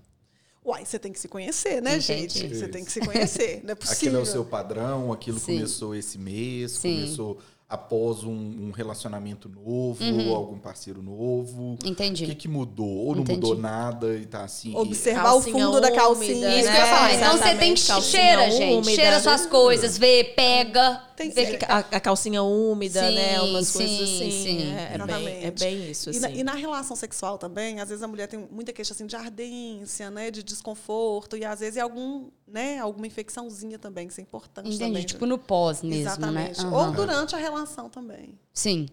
Speaker 3: Uai, você tem que se conhecer, né,
Speaker 2: Entendi.
Speaker 3: gente? Você tem que se conhecer. Não é
Speaker 4: Aquilo
Speaker 3: possível.
Speaker 4: é o seu padrão, aquilo
Speaker 2: Sim.
Speaker 4: começou esse mês,
Speaker 2: Sim.
Speaker 4: começou após um, um relacionamento novo, ou algum parceiro novo.
Speaker 2: Uhum. Entendi.
Speaker 4: O que, que mudou? Ou não
Speaker 2: Entendi.
Speaker 4: mudou nada e tá assim.
Speaker 3: Observar
Speaker 1: Calcinha
Speaker 3: o fundo da
Speaker 1: úmida,
Speaker 3: calcinha.
Speaker 1: né?
Speaker 2: Isso que eu ia falar.
Speaker 1: É,
Speaker 2: Então você tem que cheira, gente.
Speaker 1: úmida,
Speaker 2: cheira suas
Speaker 1: né?
Speaker 2: coisas, vê, pega.
Speaker 3: Tem
Speaker 2: vê
Speaker 3: que-
Speaker 1: A, a calcinha úmida,
Speaker 2: Sim,
Speaker 1: né? Umas
Speaker 2: sim,
Speaker 1: coisas assim.
Speaker 2: sim.
Speaker 1: É, é bem, é bem isso,
Speaker 3: E
Speaker 1: assim.
Speaker 3: na, e na relação sexual também, às vezes a mulher tem muita queixa assim, de ardência, né, de desconforto, e às vezes é algum, né, alguma infecçãozinha também, que isso é importante
Speaker 2: Entendi.
Speaker 3: também.
Speaker 2: Tipo no pós mesmo,
Speaker 3: Exatamente.
Speaker 2: né?
Speaker 3: Ou
Speaker 2: Aham.
Speaker 3: durante a relação também.
Speaker 2: Sim.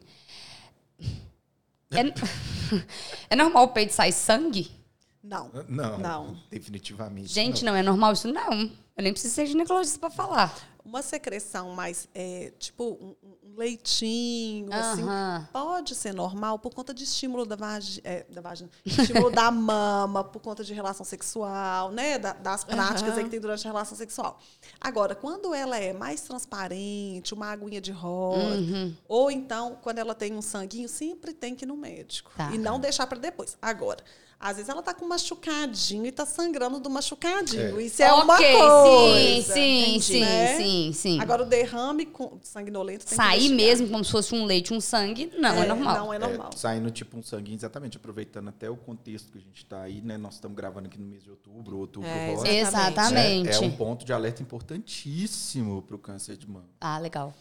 Speaker 2: É, é normal o peito sair sangue?
Speaker 3: Não.
Speaker 4: Não,
Speaker 3: Não.
Speaker 4: definitivamente.
Speaker 2: Gente, não é normal isso? Não. Eu nem preciso ser ginecologista pra falar.
Speaker 3: Uma secreção mais, é, tipo, um, um leitinho, assim, pode ser normal por conta de estímulo da vagina, da vagina, estímulo da mama, por conta de relação sexual, né? da- das práticas que tem durante a relação sexual. Agora, quando ela é mais transparente, uma aguinha de rosa,
Speaker 2: Uhum.
Speaker 3: ou então quando ela tem um sanguinho, sempre tem que ir no médico.
Speaker 2: Tá.
Speaker 3: E não deixar para depois. Agora, às vezes ela tá com um machucadinho e tá sangrando do machucadinho.
Speaker 4: É.
Speaker 3: Isso é uma
Speaker 2: Ok,
Speaker 3: coisa.
Speaker 2: Sim, sim,
Speaker 3: entendi,
Speaker 2: sim,
Speaker 3: né?
Speaker 2: sim, sim.
Speaker 3: Agora, o derrame com sanguinolento tem que
Speaker 2: Sair mesmo como se fosse um leite, um sangue, não é,
Speaker 3: É,
Speaker 2: normal.
Speaker 3: Não é normal.
Speaker 4: É, saindo tipo um sanguinho, exatamente, aproveitando até o contexto que a gente está aí, né? Nós estamos gravando aqui no mês de outubro, outubro
Speaker 1: É,
Speaker 4: rosa.
Speaker 2: Exatamente.
Speaker 4: É, é um ponto de alerta importantíssimo para o câncer de mama.
Speaker 2: Ah, legal.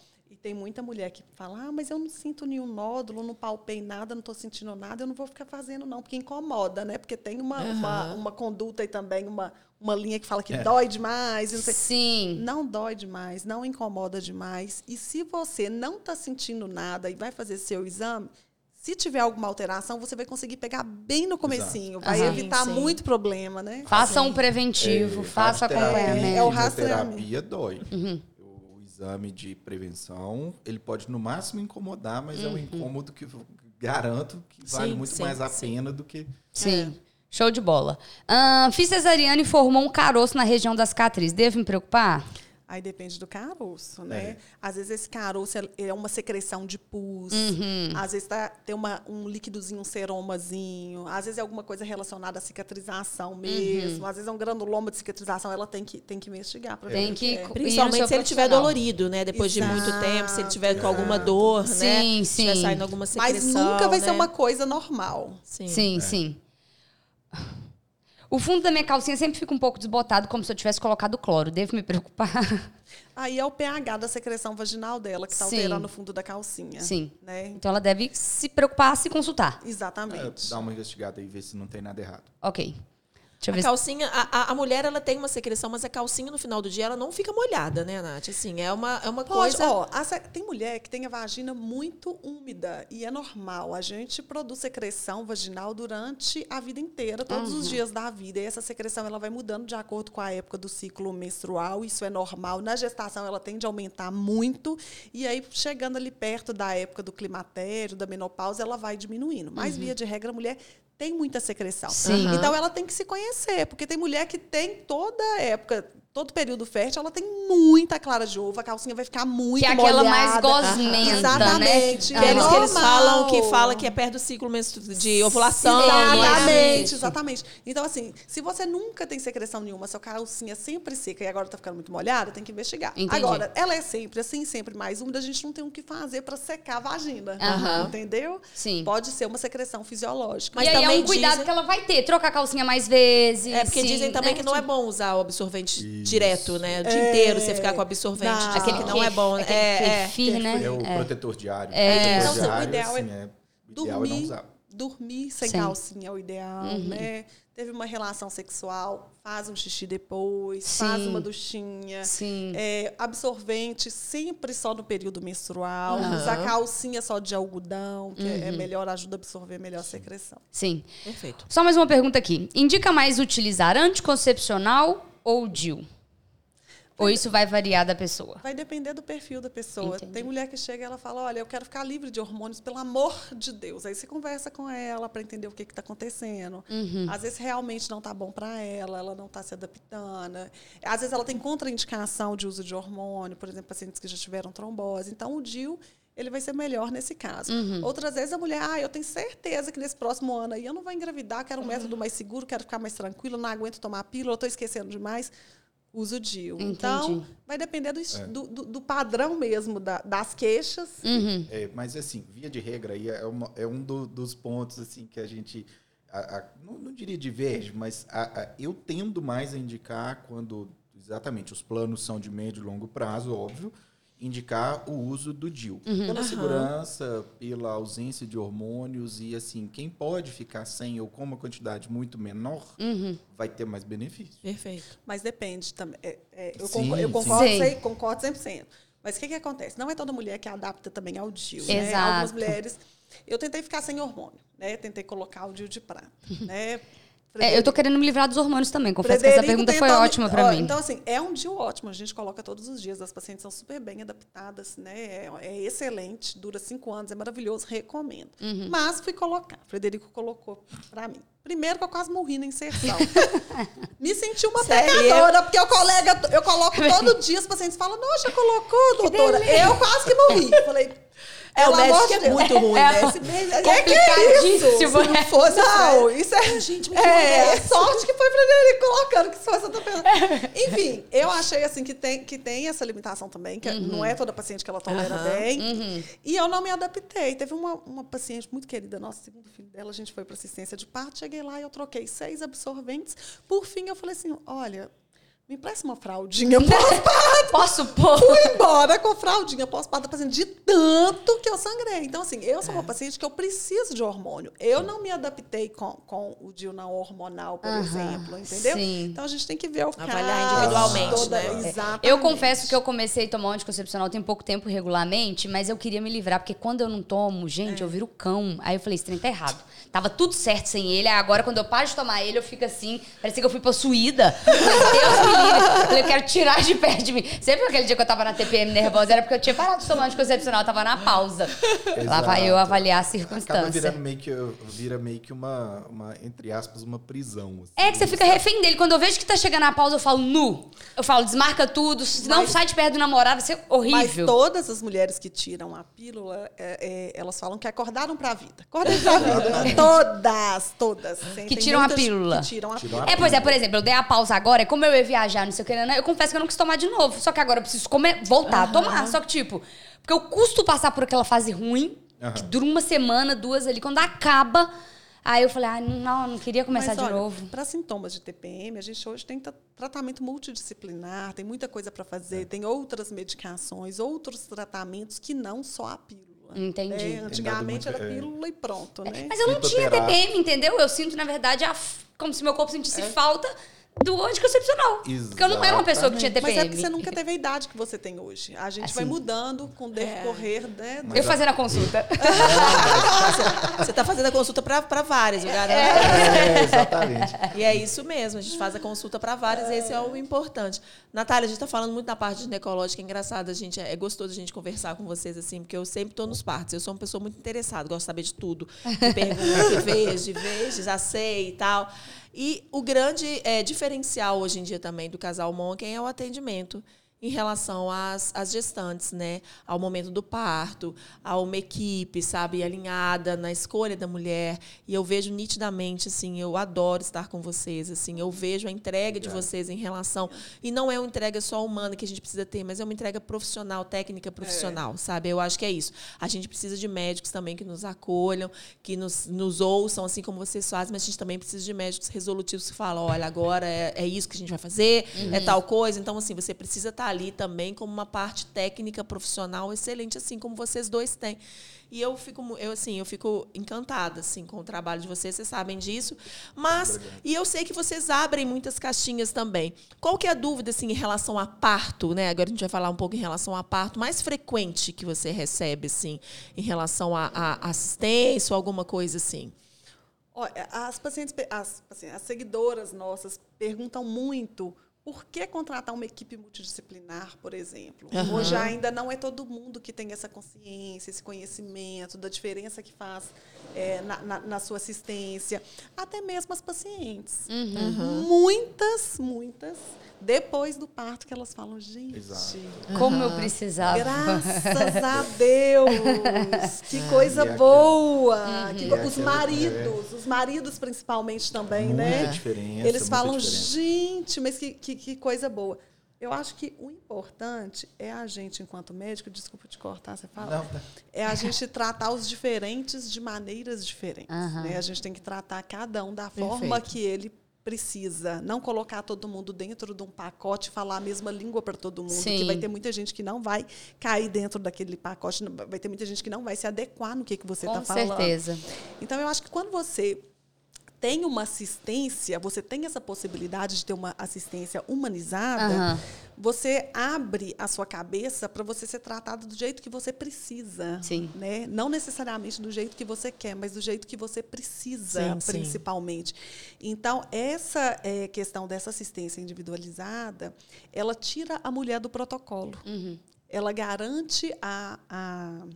Speaker 3: Tem muita mulher que fala, ah, mas eu não sinto nenhum nódulo, não palpei nada, não estou sentindo nada, eu não vou ficar fazendo não, porque incomoda, né? Porque tem uma, uma, uma conduta e também uma, uma linha que fala que dói demais. e Não, sei.
Speaker 2: Sim.
Speaker 3: não dói demais, não incomoda demais. E se você não está sentindo nada e vai fazer seu exame, se tiver alguma alteração, você vai conseguir pegar bem no comecinho. Vai
Speaker 2: Aham.
Speaker 3: evitar
Speaker 1: Sim, sim.
Speaker 3: muito problema, né?
Speaker 2: Faça um preventivo, faça
Speaker 4: radioterapia-
Speaker 2: acompanhamento.
Speaker 3: É o
Speaker 4: radioterapia dói.
Speaker 2: Uhum.
Speaker 4: Exame de prevenção, ele pode no máximo incomodar, mas é um incômodo que eu garanto que vale
Speaker 1: Sim,
Speaker 4: muito
Speaker 1: sim,
Speaker 4: mais a
Speaker 1: sim.
Speaker 4: pena do que
Speaker 2: Sim. Show de bola. Ahn, fiz cesariana e formou um caroço na região da cicatriz. Devo me preocupar?
Speaker 3: Aí depende do caroço, né?
Speaker 4: É.
Speaker 3: Às vezes esse caroço é- é uma secreção de pus.
Speaker 2: Uhum.
Speaker 3: Às vezes tá, tem uma, um líquidozinho, um seromazinho. Às vezes é alguma coisa relacionada à cicatrização
Speaker 2: Uhum.
Speaker 3: mesmo. Às vezes é um granuloma de cicatrização. Ela tem que, tem que investigar para ver
Speaker 2: Tem
Speaker 3: o
Speaker 2: que-
Speaker 3: é.
Speaker 2: Ir no
Speaker 1: Principalmente se ele estiver
Speaker 2: profissional.
Speaker 1: dolorido, né? Depois de muito
Speaker 3: Exato,
Speaker 1: tempo, se ele tiver com alguma dor, né?
Speaker 2: Sim,
Speaker 1: Se estiver
Speaker 2: sim.
Speaker 1: saindo alguma
Speaker 3: Mas
Speaker 1: secreção,
Speaker 3: nunca vai ser
Speaker 1: né?
Speaker 3: uma coisa normal.
Speaker 1: Sim.
Speaker 2: Sim, sim. O fundo da minha calcinha sempre fica um pouco desbotado, como se eu tivesse colocado cloro. Devo me preocupar?
Speaker 3: Aí é o pH da secreção vaginal dela que está alterando o fundo da calcinha.
Speaker 2: Sim.
Speaker 3: Né?
Speaker 2: Então ela deve se preocupar, se consultar.
Speaker 4: é,
Speaker 3: Exatamente.
Speaker 4: dar uma investigada e ver se não tem nada errado.
Speaker 2: Ok. Deixa eu
Speaker 1: A
Speaker 2: ver. se-
Speaker 1: calcinha, a, a- a mulher ela tem uma secreção, mas a calcinha no final do dia ela não fica molhada, né, Nath? Assim, é uma, é uma
Speaker 3: Pode,
Speaker 1: coisa.
Speaker 3: ó, a tem mulher que tem a vagina muito úmida e é normal. A gente produz secreção vaginal durante a vida inteira, todos
Speaker 1: Uhum.
Speaker 3: os dias da vida. E essa secreção ela vai mudando de acordo com a época do ciclo menstrual. Isso é normal. Na gestação ela tende a aumentar muito e aí chegando ali perto da época do climatério, da menopausa, ela vai diminuindo. Mas via de regra a mulher tem muita secreção.
Speaker 2: Sim.
Speaker 3: Então ela tem que se conhecer, porque tem mulher que tem toda a época, todo período fértil, ela tem muita clara de ovo, a calcinha vai ficar muito
Speaker 2: Que é aquela
Speaker 3: molhada.
Speaker 2: mais gosmenta,
Speaker 3: Exatamente.
Speaker 2: né?
Speaker 3: que é
Speaker 1: Aqueles que eles falam que fala que é perto do ciclo de ovulação. não é?
Speaker 3: Exatamente,
Speaker 2: Isso.
Speaker 3: exatamente. Então, assim, se você nunca tem secreção nenhuma, sua calcinha é sempre seca e agora tá ficando muito molhada, tem que investigar.
Speaker 2: Entendi.
Speaker 3: Agora, ela é sempre assim, sempre mais úmida, a gente não tem o que fazer para secar a vagina.
Speaker 2: Aham.
Speaker 3: Entendeu?
Speaker 2: Sim.
Speaker 3: Pode ser uma secreção fisiológica.
Speaker 2: e aí é um cuidado
Speaker 1: dizem-
Speaker 2: que ela vai ter. Trocar a calcinha mais vezes.
Speaker 1: É, porque
Speaker 2: sim,
Speaker 1: dizem também
Speaker 2: né?
Speaker 1: que não é bom usar o absorvente. Direto, né? O dia
Speaker 3: É.
Speaker 1: inteiro você ficar com absorvente.
Speaker 3: Não.
Speaker 1: Dizem que não é bom.
Speaker 2: Aquele
Speaker 1: É, é.
Speaker 2: kefir, né?
Speaker 4: É o protetor diário.
Speaker 2: É.
Speaker 4: O
Speaker 3: Então,
Speaker 4: protetor
Speaker 3: assim, o
Speaker 4: diário,
Speaker 3: ideal é
Speaker 4: assim, é, o ideal é não
Speaker 3: dormir,
Speaker 4: usar.
Speaker 3: dormir sem
Speaker 2: Sim. Uhum.
Speaker 3: calcinha é o ideal, né? Teve uma relação sexual, faz um xixi depois,
Speaker 2: Sim.
Speaker 3: faz uma duchinha.
Speaker 2: Sim.
Speaker 3: É, absorvente sempre só no período menstrual.
Speaker 1: Aham.
Speaker 3: Usar calcinha só de algodão, que é- é melhor, ajuda a absorver melhor a secreção.
Speaker 2: Sim.
Speaker 1: Perfeito.
Speaker 2: Só mais uma pergunta aqui. Indica mais utilizar anticoncepcional ou DIU? Ou isso vai variar da pessoa?
Speaker 3: Vai depender do perfil da pessoa.
Speaker 2: Entendi.
Speaker 3: Tem mulher que chega e ela fala: Olha, eu quero ficar livre de hormônios, pelo amor de Deus. Aí você conversa com ela para entender o que está acontecendo.
Speaker 2: Uhum.
Speaker 3: Às vezes realmente não está bom para ela, ela não está se adaptando. Às vezes ela tem contraindicação de uso de hormônio, por exemplo, pacientes que já tiveram trombose. Então, o DIU. Ele vai ser melhor nesse caso.
Speaker 2: Uhum.
Speaker 3: Outras vezes a mulher, ah, eu tenho certeza que nesse próximo ano aí eu não vou engravidar, quero um método mais seguro, quero ficar mais tranquilo, não aguento tomar pílula, estou esquecendo demais. Uso DIU. Então,
Speaker 2: Entendi.
Speaker 3: vai depender do,
Speaker 4: É.
Speaker 3: do, do- do padrão mesmo da- das queixas.
Speaker 2: Uhum.
Speaker 4: É, mas assim, via de regra aí é, uma- é um do- dos pontos assim que a gente a- a- não, não diria diverge, mas a- a- eu tendo mais a indicar quando exatamente os planos são de médio e longo prazo, óbvio, indicar o uso do DIU. Pela
Speaker 1: Aham.
Speaker 4: segurança, pela ausência de hormônios e assim, quem pode ficar sem ou com uma quantidade muito menor,
Speaker 2: Uhum.
Speaker 4: vai ter mais benefício.
Speaker 1: Perfeito.
Speaker 3: Mas depende também. É, é, eu,
Speaker 4: Sim,
Speaker 3: concordo, eu concordo,
Speaker 2: Sim.
Speaker 3: sei- concordo 100%. Mas o que, que acontece? Não é toda mulher que adapta também ao DIU. Né?
Speaker 2: Exato.
Speaker 3: Algumas mulheres. Eu tentei ficar sem hormônio, né? Tentei colocar o DIU de prata. Né?
Speaker 2: É, eu tô querendo me livrar dos hormônios também. Confesso que essa
Speaker 3: Frederico
Speaker 2: pergunta foi ótima pra
Speaker 3: ó,
Speaker 2: mim.
Speaker 3: Então, assim, é um dia ótimo. A gente coloca todos os dias. As pacientes são super bem adaptadas, né? É, é excelente, dura cinco anos, é maravilhoso, recomendo.
Speaker 2: Uhum.
Speaker 3: Mas fui colocar. Frederico colocou pra mim. Primeiro que eu quase morri na inserção. Me senti uma
Speaker 1: Sério?
Speaker 3: pecadora, porque o colega, eu coloco todo dia, os pacientes falam, nossa, já colocou, doutora? Eu quase que morri. Falei,
Speaker 1: É, o
Speaker 3: de
Speaker 1: é muito ruim,
Speaker 2: É,
Speaker 1: né? Esse médico é
Speaker 3: Que que é isso?
Speaker 2: Complicadíssimo,
Speaker 3: Se
Speaker 2: né?
Speaker 3: não fosse, não, isso é.
Speaker 1: Gente, mas
Speaker 3: é, é sorte que foi Frederico colocando que se fosse outra pessoa. Enfim, eu achei assim que tem, que tem essa limitação também, que não é toda paciente que ela tolera
Speaker 1: Aham.
Speaker 3: bem. E eu não me adaptei. Teve uma, uma paciente muito querida, nossa, segundo filho dela, a gente foi para assistência de parto, cheguei lá e eu troquei seis absorventes. Por fim, eu falei assim: olha. Me empresta uma fraldinha pós-parto.
Speaker 2: Posso pôr?
Speaker 3: Fui embora com a fraldinha pós-parto, paciente, de tanto que eu sangrei. Então, assim, eu sou uma paciente que eu preciso de hormônio. Eu não me adaptei com, com o DIU não hormonal, por
Speaker 2: Aham,
Speaker 3: exemplo, entendeu?
Speaker 2: sim.
Speaker 3: Então, a gente tem que ver o caso.
Speaker 1: Avaliar individualmente,
Speaker 3: toda-
Speaker 1: né?
Speaker 3: Exatamente.
Speaker 2: Eu confesso que eu comecei a tomar um anticoncepcional tem pouco tempo regularmente, mas eu queria me livrar, porque quando eu não tomo, gente, eu viro cão. Aí eu falei, esse trem tá errado. Tava tudo certo sem ele, aí agora quando eu paro de tomar ele, eu fico assim, parecia que eu fui possuída. Deus me livre. Falei, eu quero tirar de perto de mim. Sempre aquele dia que eu tava na TPM nervosa, era porque eu tinha parado de tomar anticoncepcional, eu tava na pausa. Lá vai eu
Speaker 4: Exato.
Speaker 2: avaliar a
Speaker 4: Acaba
Speaker 2: circunstância.
Speaker 4: virando meio que, vira meio que uma, uma, entre aspas, uma prisão. assim.
Speaker 2: É que você fica refém dele. Quando eu vejo que tá chegando a pausa, eu falo nu. Eu falo, desmarca tudo. Não
Speaker 3: Mas-
Speaker 2: sai de perto do namorado, vai ser
Speaker 3: Mas
Speaker 2: horrível.
Speaker 3: todas as mulheres que tiram a pílula, é, é, elas falam que acordaram pra vida. Acordaram pra vida. todas, todas.
Speaker 2: Que tiram a pílula.
Speaker 3: Que tiram a
Speaker 4: Tiram
Speaker 3: pílula.
Speaker 2: É, pois é, por exemplo, eu dei a pausa agora, e como eu ia viajar, não sei o que, né, eu confesso que eu não quis tomar de novo. Só que agora eu preciso comer, voltar a tomar. Só que, tipo, porque eu custo passar por aquela fase ruim, que
Speaker 4: Aham.
Speaker 2: dura uma semana, duas ali, quando acaba. Aí eu falei, ah, não, não queria começar
Speaker 3: Mas,
Speaker 2: de
Speaker 3: olha,
Speaker 2: novo.
Speaker 3: Para sintomas de TPM, a gente hoje tem tra- tratamento multidisciplinar, tem muita coisa para
Speaker 2: É.
Speaker 3: fazer, tem outras medicações, outros tratamentos que não só a pílula.
Speaker 2: Entendi.
Speaker 3: É, antigamente
Speaker 4: muito-
Speaker 3: era
Speaker 4: é.
Speaker 3: pílula e pronto, né?
Speaker 2: Mas eu não tinha. TPM, entendeu? Eu sinto, na verdade, a f- como se meu corpo sentisse falta do anticoncepcional. Porque eu não era uma pessoa que tinha
Speaker 3: Mas
Speaker 2: TPM.
Speaker 3: é porque você nunca teve a idade que você tem hoje. A gente vai
Speaker 2: Assim.
Speaker 3: mudando com o decorrer, né?
Speaker 2: Eu fazendo a consulta.
Speaker 1: Você está fazendo a consulta para várias, eu garanto.
Speaker 4: É, exatamente.
Speaker 1: E é isso mesmo, a gente faz a consulta para várias, esse é o importante. Natália, a gente está falando muito na parte ginecológica, é engraçado, a gente, é gostoso a gente conversar com vocês, assim, porque eu sempre estou nos partos, eu sou uma pessoa muito interessada, gosto de saber de tudo, pergunto, vejo, vejo, já sei e tal. E o grande é, diferencial hoje em dia também do casal Monken é o atendimento em relação às, às gestantes, né? Ao momento do parto, a uma equipe, sabe, alinhada na escolha da mulher. E eu vejo nitidamente, assim, eu adoro estar com vocês, assim, eu vejo a entrega de vocês em relação. E não é uma entrega só humana que a gente precisa ter, mas é uma entrega profissional, técnica profissional, sabe? Eu acho que é isso. A gente precisa de médicos também que nos acolham, que nos, nos ouçam, assim como vocês fazem, mas a gente também precisa de médicos resolutivos que falam: olha, agora é, é isso que a gente vai fazer, é tal coisa. Então, assim, você precisa estar ali também como uma parte técnica profissional excelente, assim como vocês dois têm. E eu fico, eu, assim, eu fico encantada assim, com o trabalho de vocês, vocês sabem disso. Mas, e eu sei que vocês abrem muitas caixinhas também. Qual que é a dúvida assim, em relação a parto? Né? Agora a gente vai falar um pouco em relação a parto mais frequente que você recebe, assim, em relação a, a assistência ou alguma coisa assim.
Speaker 3: Olha, as pacientes, as, assim, as seguidoras nossas perguntam muito por que contratar uma equipe multidisciplinar, por exemplo.
Speaker 1: Aham.
Speaker 3: Hoje ainda não é todo mundo que tem essa consciência, esse conhecimento da diferença que faz é, na, na- na sua assistência. Até mesmo as pacientes. Muitas, muitas, depois do parto, que elas falam, gente,
Speaker 4: Exato.
Speaker 2: Como eu precisava.
Speaker 3: Graças a Deus! Que coisa
Speaker 4: E é
Speaker 3: boa! Que
Speaker 4: E
Speaker 3: go-
Speaker 4: é
Speaker 3: os
Speaker 4: aquela-
Speaker 3: maridos, os maridos principalmente também,
Speaker 4: Muita
Speaker 3: né?
Speaker 4: diferença,
Speaker 3: Eles
Speaker 4: muita
Speaker 3: falam,
Speaker 4: diferença.
Speaker 3: gente, mas que, que, que coisa boa. Eu acho que o importante é a gente, enquanto médico, desculpa te cortar, você fala,
Speaker 4: Não, tá.
Speaker 3: é a gente tratar os diferentes de maneiras diferentes.
Speaker 2: Aham.
Speaker 3: né? A gente tem que tratar cada um da forma
Speaker 1: Perfeito.
Speaker 3: que ele precisa. Não colocar todo mundo dentro de um pacote falar a mesma língua para todo mundo.
Speaker 2: Sim.
Speaker 3: Que vai ter muita gente que não vai cair dentro daquele pacote, vai ter muita gente que não vai se adequar no que, que você está
Speaker 2: Com
Speaker 3: falando.
Speaker 2: certeza.
Speaker 3: Então, eu acho que quando você tem uma assistência, você tem essa possibilidade de ter uma assistência humanizada,
Speaker 2: Aham.
Speaker 3: você abre a sua cabeça para você ser tratado do jeito que você precisa.
Speaker 2: Sim.
Speaker 3: Né? Não necessariamente do jeito que você quer, mas do jeito que você precisa,
Speaker 1: Sim, sim.
Speaker 3: principalmente. Então, essa eh, questão dessa assistência individualizada, ela tira a mulher do protocolo.
Speaker 2: Uhum.
Speaker 3: Ela garante a- a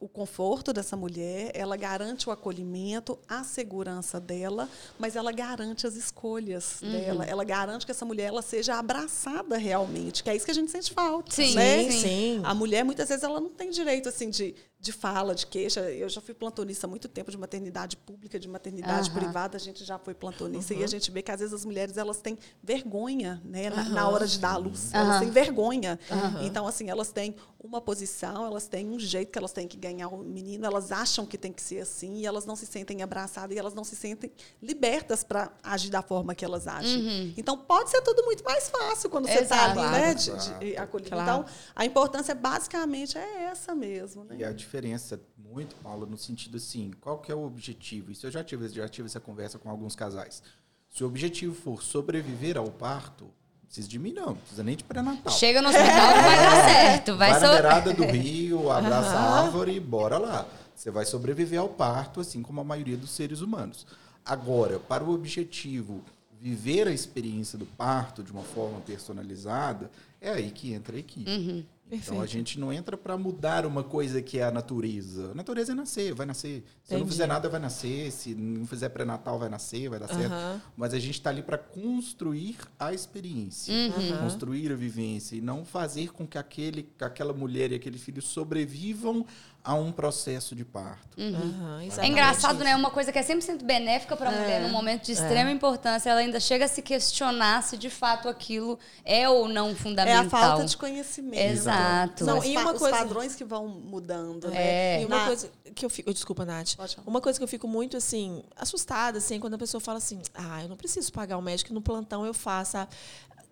Speaker 3: o conforto dessa mulher, ela garante o acolhimento, a segurança dela, mas ela garante as escolhas
Speaker 2: Uhum.
Speaker 3: dela. Ela garante que essa mulher ela seja abraçada realmente, que é isso que a gente sente falta.
Speaker 2: Sim,
Speaker 3: né?
Speaker 2: sim.
Speaker 1: sim.
Speaker 3: A mulher, muitas vezes, ela não tem direito assim de, de fala, de queixa. Eu já fui plantonista há muito tempo de maternidade pública, de maternidade
Speaker 2: Aham.
Speaker 3: privada, a gente já foi plantonista. E a gente vê que, às vezes, as mulheres elas têm vergonha né, na, na hora de dar à luz. Elas têm vergonha. Então, assim, elas têm uma posição, elas têm um jeito que elas têm que ganhar o menino, elas acham que tem que ser assim, e elas não se sentem abraçadas, e elas não se sentem libertas para agir da forma que elas agem. Então, pode ser tudo muito mais fácil quando você está
Speaker 2: Exato.
Speaker 3: ali, né, de,
Speaker 4: Exato.
Speaker 3: de acolhido.
Speaker 1: Claro.
Speaker 3: Então, a importância, basicamente, é essa mesmo. Né?
Speaker 4: Diferença muito, Paula, no sentido assim, qual que é o objetivo? Isso eu já tive, já tive essa conversa com alguns casais. Se o objetivo for sobreviver ao parto, precisa de mim não, precisa nem de pré-natal.
Speaker 2: Chega no hospital que vai dar certo. Vai
Speaker 4: Vai na beirada do rio, abraça a árvore e bora lá. Você vai sobreviver ao parto, assim como a maioria dos seres humanos. Agora, para o objetivo viver a experiência do parto de uma forma personalizada, é aí que entra a equipe.
Speaker 2: Uhum.
Speaker 4: Então a gente não entra para mudar uma coisa que é a natureza. A natureza é nascer, vai nascer. Se eu não
Speaker 1: Entendi.
Speaker 4: fizer nada, vai nascer. Se não fizer pré-natal, vai nascer, vai dar certo.
Speaker 1: Aham.
Speaker 4: Mas a gente está ali para construir a experiência,
Speaker 2: Uhum.
Speaker 4: construir a vivência e não fazer com que aquele, que aquela mulher e aquele filho sobrevivam a um processo de parto.
Speaker 1: Aham,
Speaker 2: É engraçado,
Speaker 1: isso.
Speaker 2: né? Uma coisa que é 100% benéfica para a mulher num momento de extrema importância, ela ainda chega a se questionar se de fato aquilo é ou não
Speaker 3: É
Speaker 2: fundamental.
Speaker 3: a falta de conhecimento.
Speaker 2: Exato.
Speaker 3: São
Speaker 1: Não,
Speaker 3: os,
Speaker 1: e uma
Speaker 3: os
Speaker 1: coisa-
Speaker 3: padrões que vão mudando.
Speaker 2: É.
Speaker 3: Né?
Speaker 1: E uma
Speaker 3: Na-
Speaker 1: coisa que eu fico. Desculpa, Nath. Uma coisa que eu fico muito assim, assustada, assim, quando a pessoa fala assim, ah, eu não preciso pagar o médico no plantão, eu faço.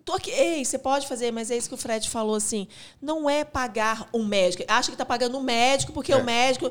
Speaker 1: Tô aqui. Ei, você pode fazer, mas é isso que o Fred falou assim. Não é pagar um médico. Acha que tá pagando um médico, porque
Speaker 4: É.
Speaker 1: o médico.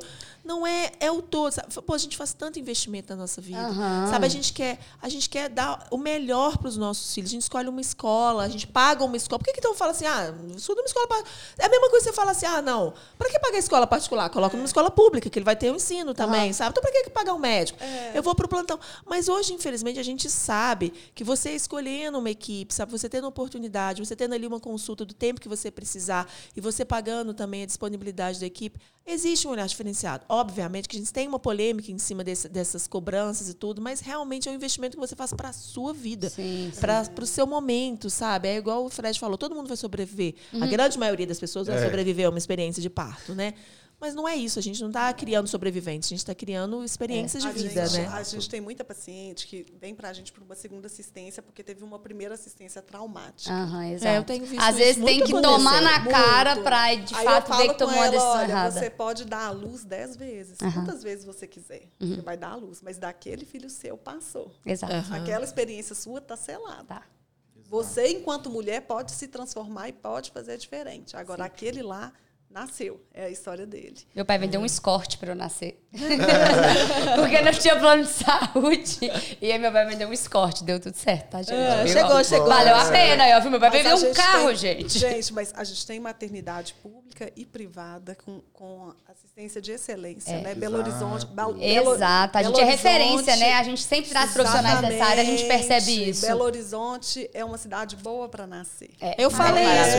Speaker 1: Não é, é o todo. sabe? Pô, a gente faz tanto investimento na nossa vida.
Speaker 2: Aham.
Speaker 1: Sabe, a gente quer, a gente quer dar o melhor para os nossos filhos. A gente escolhe uma escola, a gente paga uma escola. Por que, que então fala assim, ah, estuda uma escola par- É a mesma coisa que você fala assim, ah, não, para que pagar escola particular? Coloca numa escola pública, que ele vai ter o ensino também, sabe? Então, para que que pagar um médico? Eu vou pro plantão. Mas hoje, infelizmente, a gente sabe que você escolhendo uma equipe, sabe? Você tendo oportunidade, você tendo ali uma consulta do tempo que você precisar e você pagando também a disponibilidade da equipe, existe um olhar diferenciado. Obviamente que a gente tem uma polêmica em cima desse- dessas cobranças e tudo, mas realmente é um investimento que você faz para a sua vida, para o seu momento, sabe? É igual o Fred falou, todo mundo vai sobreviver. A grande maioria das pessoas vai
Speaker 4: É.
Speaker 1: sobreviver a uma experiência de parto, né? Mas não é isso, a gente não está criando sobreviventes, a gente está criando experiências de
Speaker 3: a
Speaker 1: vida,
Speaker 3: gente,
Speaker 1: né?
Speaker 3: A gente tem muita paciente que vem pra gente por uma segunda assistência porque teve uma primeira assistência traumática.
Speaker 2: Aham, exato.
Speaker 1: É, eu tenho visto
Speaker 2: Às
Speaker 1: isso
Speaker 2: vezes
Speaker 1: muito
Speaker 2: tem que
Speaker 1: acontecer.
Speaker 2: tomar na cara pra de
Speaker 3: Aí
Speaker 2: fato ver que tomou
Speaker 3: com
Speaker 2: a
Speaker 3: ela,
Speaker 2: decisão
Speaker 3: olha,
Speaker 2: errada.
Speaker 3: Você pode dar à luz dez vezes, quantas vezes você quiser. Você vai dar à luz. Mas daquele filho seu passou.
Speaker 2: Exato.
Speaker 3: Aquela experiência sua está selada.
Speaker 2: Tá.
Speaker 3: Você, enquanto mulher, pode se transformar e pode fazer diferente. Agora, aquele lá nasceu. É a história dele.
Speaker 2: Meu pai vendeu um escorte pra eu nascer. Porque não tinha plano de saúde. E aí meu pai vendeu um escorte. Deu tudo certo, tá, gente?
Speaker 1: É, chegou, chegou.
Speaker 2: Valeu a pena. Aí, ó, viu? Meu pai vendeu um carro,
Speaker 3: tem-
Speaker 2: gente.
Speaker 3: Gente, mas a gente tem maternidade pública e privada com, com assistência de excelência,
Speaker 2: É.
Speaker 3: né? Belo
Speaker 4: Exato.
Speaker 3: Horizonte. Belo- Belo-
Speaker 2: Exato. A gente
Speaker 3: Belo
Speaker 2: é referência, né? A gente sempre traz profissionais dessa área, a gente percebe isso.
Speaker 3: Belo Horizonte é uma cidade boa para nascer.
Speaker 2: É,
Speaker 1: Eu falei isso.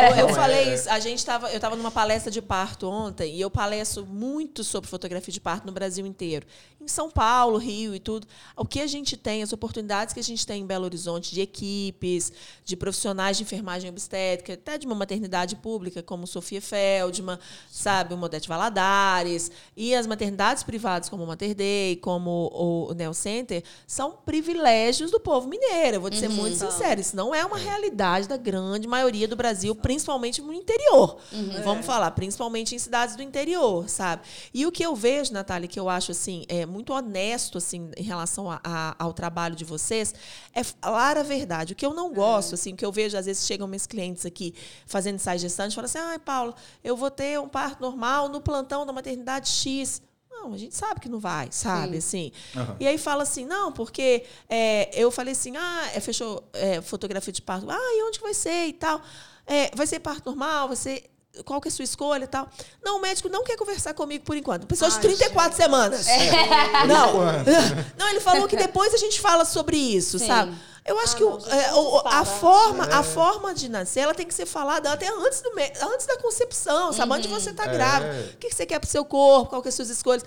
Speaker 1: Eu, eu
Speaker 4: Não,
Speaker 1: falei
Speaker 4: é-
Speaker 1: isso. A gente tava, eu estava numa palestra de parto ontem e eu palestro muito sobre fotografia de parto no Brasil inteiro. Em São Paulo, Rio e tudo. O que a gente tem, as oportunidades que a gente tem em Belo Horizonte de equipes, de profissionais de enfermagem obstétrica, até de uma maternidade pública como Sofia Feldman, sabe, o Modete Valadares, e as maternidades privadas como o Mater Dei, como o, Neo Center, são privilégios do povo mineiro. Eu vou te ser muito sincera, isso não é uma realidade da grande maioria do Brasil, principalmente no interior. Vamos falar, principalmente em cidades do interior, sabe? E o que eu vejo, Natália, que eu acho assim, é muito honesto assim em relação a- a- ao trabalho de vocês, é falar a verdade. O que eu não gosto, assim, o que eu vejo às vezes chegam meus clientes aqui fazendo ensaio gestante, e falam assim: "Ai, Paulo, eu vou ter um parto normal no plantão da maternidade X". Não, a gente sabe que não vai, sabe? Assim.
Speaker 4: Aham.
Speaker 1: E aí fala assim, não, porque é, eu falei assim, ah, é, fechou é, fotografia de parto. Ah, e onde que vai ser e tal? É, vai ser parto normal? Vai ser. Qual que é a sua escolha e tal? Não, o médico não quer conversar comigo por enquanto. Pessoa de
Speaker 3: Ai,
Speaker 1: 34 semanas. Não. Não, ele falou que depois a gente fala sobre isso,
Speaker 2: Sim.
Speaker 1: sabe? Eu acho
Speaker 3: Ah,
Speaker 1: que o-
Speaker 3: não,
Speaker 1: é, o- a, forma, a forma de nascer ela tem que ser falada até antes, do, antes da concepção, sabe? Antes de você estar
Speaker 4: É.
Speaker 1: grávida. O que que você quer pro seu corpo, qual que é as suas escolhas.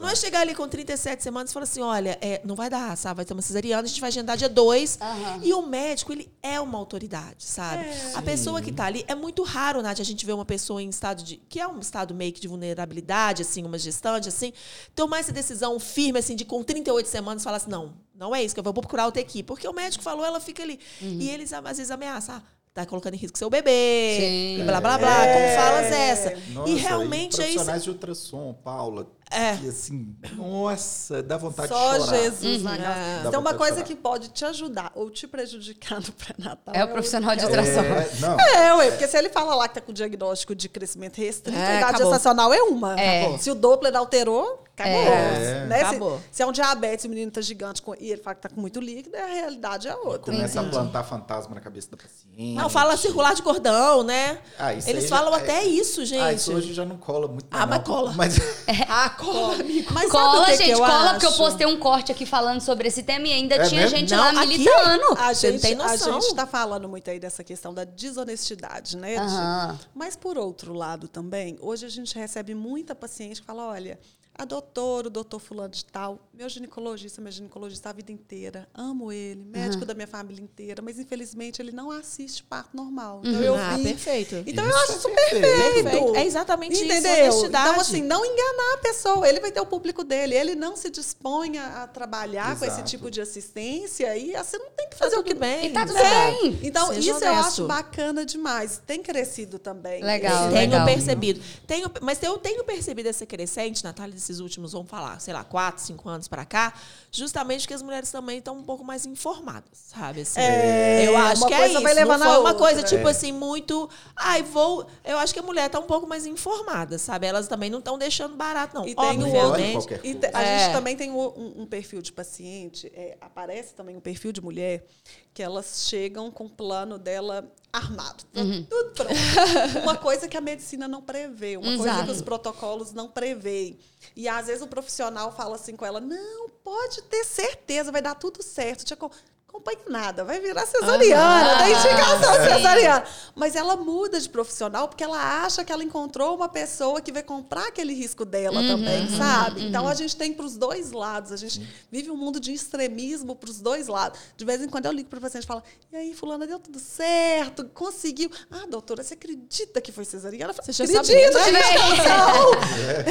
Speaker 1: Não é chegar ali com 37 semanas e falar assim: olha, é, não vai dar, sabe? Vai ter uma cesariana, a gente vai agendar dia 2.
Speaker 2: Aham.
Speaker 1: E o médico, ele é uma autoridade, sabe? A pessoa que tá ali, é muito raro, Nath, a gente ver uma pessoa em estado de. que é um estado meio que de vulnerabilidade, assim, uma gestante, assim, tomar essa decisão firme, assim, de com 38 semanas falar assim: não, não é isso, que eu vou procurar outra equipe. Porque o médico falou, ela fica ali. E eles, às vezes, ameaçam. Ah, tá colocando em risco seu bebê.
Speaker 2: Sim.
Speaker 1: E blá, blá, blá.
Speaker 3: É.
Speaker 1: Como falas essa?
Speaker 4: Nossa,
Speaker 1: e realmente é isso.
Speaker 4: profissionais de ultrassom, Paula.
Speaker 1: É.
Speaker 4: Que assim, nossa, dá vontade
Speaker 3: Só
Speaker 4: de chorar.
Speaker 3: Jesus na casa. Então, uma coisa que pode te ajudar ou te prejudicar no pré-natal.
Speaker 2: É o profissional de
Speaker 3: é
Speaker 2: ultrassom.
Speaker 4: É, não,
Speaker 3: É, ué, porque se ele fala lá que tá com diagnóstico de crescimento restrito,
Speaker 1: É,
Speaker 3: a idade
Speaker 1: acabou.
Speaker 3: gestacional é uma.
Speaker 2: É.
Speaker 3: Se o Doppler alterou, acabou.
Speaker 4: É.
Speaker 3: Né? Se-
Speaker 1: Acabou.
Speaker 3: Se, é um diabetes, o menino tá gigante com- e ele fala que tá com muito líquido, a realidade é outra.
Speaker 4: começa
Speaker 2: Entendi.
Speaker 4: a plantar fantasma na cabeça da paciente.
Speaker 1: Não, fala circular de cordão, né?
Speaker 4: Ah, isso
Speaker 1: Eles
Speaker 4: aí já-
Speaker 1: falam
Speaker 4: é-
Speaker 1: até isso, gente.
Speaker 4: Ah, isso hoje já não cola muito.
Speaker 1: Ah,
Speaker 4: não.
Speaker 1: mas cola.
Speaker 4: Mas
Speaker 1: Ah, cola, amigo.
Speaker 3: Mas
Speaker 2: cola,
Speaker 3: que que
Speaker 2: gente,
Speaker 3: eu
Speaker 2: cola, porque eu
Speaker 3: acho?
Speaker 2: postei um corte aqui falando sobre esse tema e ainda
Speaker 4: É
Speaker 2: tinha
Speaker 4: mesmo?
Speaker 2: gente
Speaker 1: Não,
Speaker 2: lá militando.
Speaker 3: A
Speaker 1: Você
Speaker 3: gente,
Speaker 1: tem
Speaker 3: a
Speaker 1: noção.
Speaker 3: gente tá falando muito aí dessa questão da desonestidade, né?
Speaker 2: Aham.
Speaker 3: Mas, por outro lado, também, hoje a gente recebe muita paciente que fala: olha, a doutora, o doutor fulano de tal, meu ginecologista, meu ginecologista a vida inteira, amo ele, médico da minha família inteira, mas infelizmente ele não assiste parto normal. Então eu
Speaker 1: Ah,
Speaker 3: vi.
Speaker 1: perfeito.
Speaker 3: Então eu
Speaker 4: Isso
Speaker 3: acho
Speaker 4: é
Speaker 3: super
Speaker 4: perfeito.
Speaker 3: perfeito.
Speaker 1: É exatamente isso,
Speaker 3: Entendeu?
Speaker 1: honestidade.
Speaker 3: Então, assim, não enganar a pessoa. Ele vai ter o público dele. Ele não se dispõe a, trabalhar com esse
Speaker 4: Exato.
Speaker 3: tipo de assistência e assim, não tem que
Speaker 1: Tá
Speaker 3: fazer o
Speaker 1: tudo
Speaker 3: que
Speaker 1: bem.
Speaker 2: E tá tudo
Speaker 1: É.
Speaker 2: bem.
Speaker 3: então,
Speaker 1: Seja
Speaker 3: isso eu
Speaker 1: honesto.
Speaker 3: acho bacana demais. Tem crescido também.
Speaker 2: Legal.
Speaker 1: Tenho
Speaker 2: legal.
Speaker 1: percebido. Tenho, mas eu tenho percebido essa crescente, Natália, desses últimos, vamos falar, sei lá, quatro, cinco anos para cá, justamente porque as mulheres também estão um pouco mais informadas, sabe? Assim,
Speaker 3: É,
Speaker 1: eu acho que é
Speaker 3: coisa
Speaker 1: isso.
Speaker 3: vai levando
Speaker 1: não
Speaker 3: a
Speaker 1: foi uma
Speaker 3: outra.
Speaker 1: coisa, tipo
Speaker 4: É.
Speaker 1: assim, muito. Ai, vou. Eu acho que a mulher tá um pouco mais informada, sabe? Elas também não estão deixando barato, não.
Speaker 3: E tem
Speaker 1: Obviamente.
Speaker 4: qualquer
Speaker 3: E
Speaker 4: coisa.
Speaker 3: te- a
Speaker 1: É.
Speaker 3: gente também tem um, um- perfil de paciente, é, aparece também um perfil de mulher, que elas chegam com o plano dela armado. tá Tudo pronto. uma coisa que a medicina não prevê, uma coisa
Speaker 2: Exato.
Speaker 3: que os protocolos não preveem. E às vezes o profissional fala assim com ela: não, pode ter certeza, vai dar tudo certo. Te acom- acompanha nada, vai virar cesariana, da indicação
Speaker 2: Sim.
Speaker 3: cesariana. Mas ela muda de profissional porque ela acha que ela encontrou uma pessoa que vai comprar aquele risco dela também, sabe? Então a gente tem para os dois lados. A gente vive um mundo de extremismo para os dois lados. De vez em quando eu ligo para o paciente e falo: e aí, fulana, deu tudo certo? Conseguiu? Ah, doutora, você acredita que foi cesariana?
Speaker 1: Você já
Speaker 3: acredito,
Speaker 1: sabia,
Speaker 3: tinha indicação.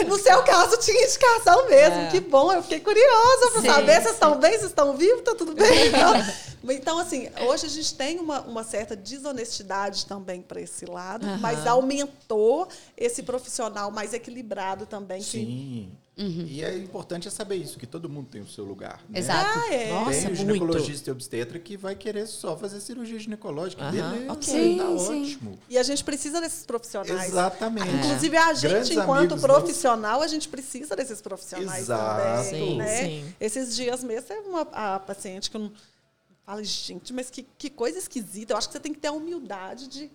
Speaker 3: No seu caso, tinha indicação mesmo.
Speaker 1: É.
Speaker 3: Que bom, eu fiquei curiosa para saber se estão bem, se estão vivos, tá tudo bem. Então, então, assim, hoje a gente tem uma, uma certa desonestidade também para esse lado,
Speaker 1: Aham.
Speaker 3: mas aumentou esse profissional mais equilibrado também. que-
Speaker 4: Sim. E é importante é saber isso, que todo mundo tem o seu lugar. né?
Speaker 2: Exato.
Speaker 3: Ah, é.
Speaker 1: Nossa,
Speaker 4: tem o
Speaker 1: muito.
Speaker 4: ginecologista e obstetra que vai querer só fazer cirurgia ginecológica.
Speaker 1: Aham,
Speaker 4: Beleza,
Speaker 1: ok.
Speaker 4: tá
Speaker 2: Sim, sim.
Speaker 4: ótimo.
Speaker 3: E a gente precisa desses profissionais.
Speaker 4: Exatamente.
Speaker 3: Inclusive, a gente,
Speaker 4: Grandes
Speaker 3: enquanto profissional, a gente precisa desses profissionais
Speaker 4: Exato.
Speaker 3: também.
Speaker 1: Sim,
Speaker 3: né?
Speaker 1: sim.
Speaker 3: Esses dias mesmo, teve uma a paciente que não. Fala, gente, mas que, que coisa esquisita. Eu acho que você tem que ter a humildade de.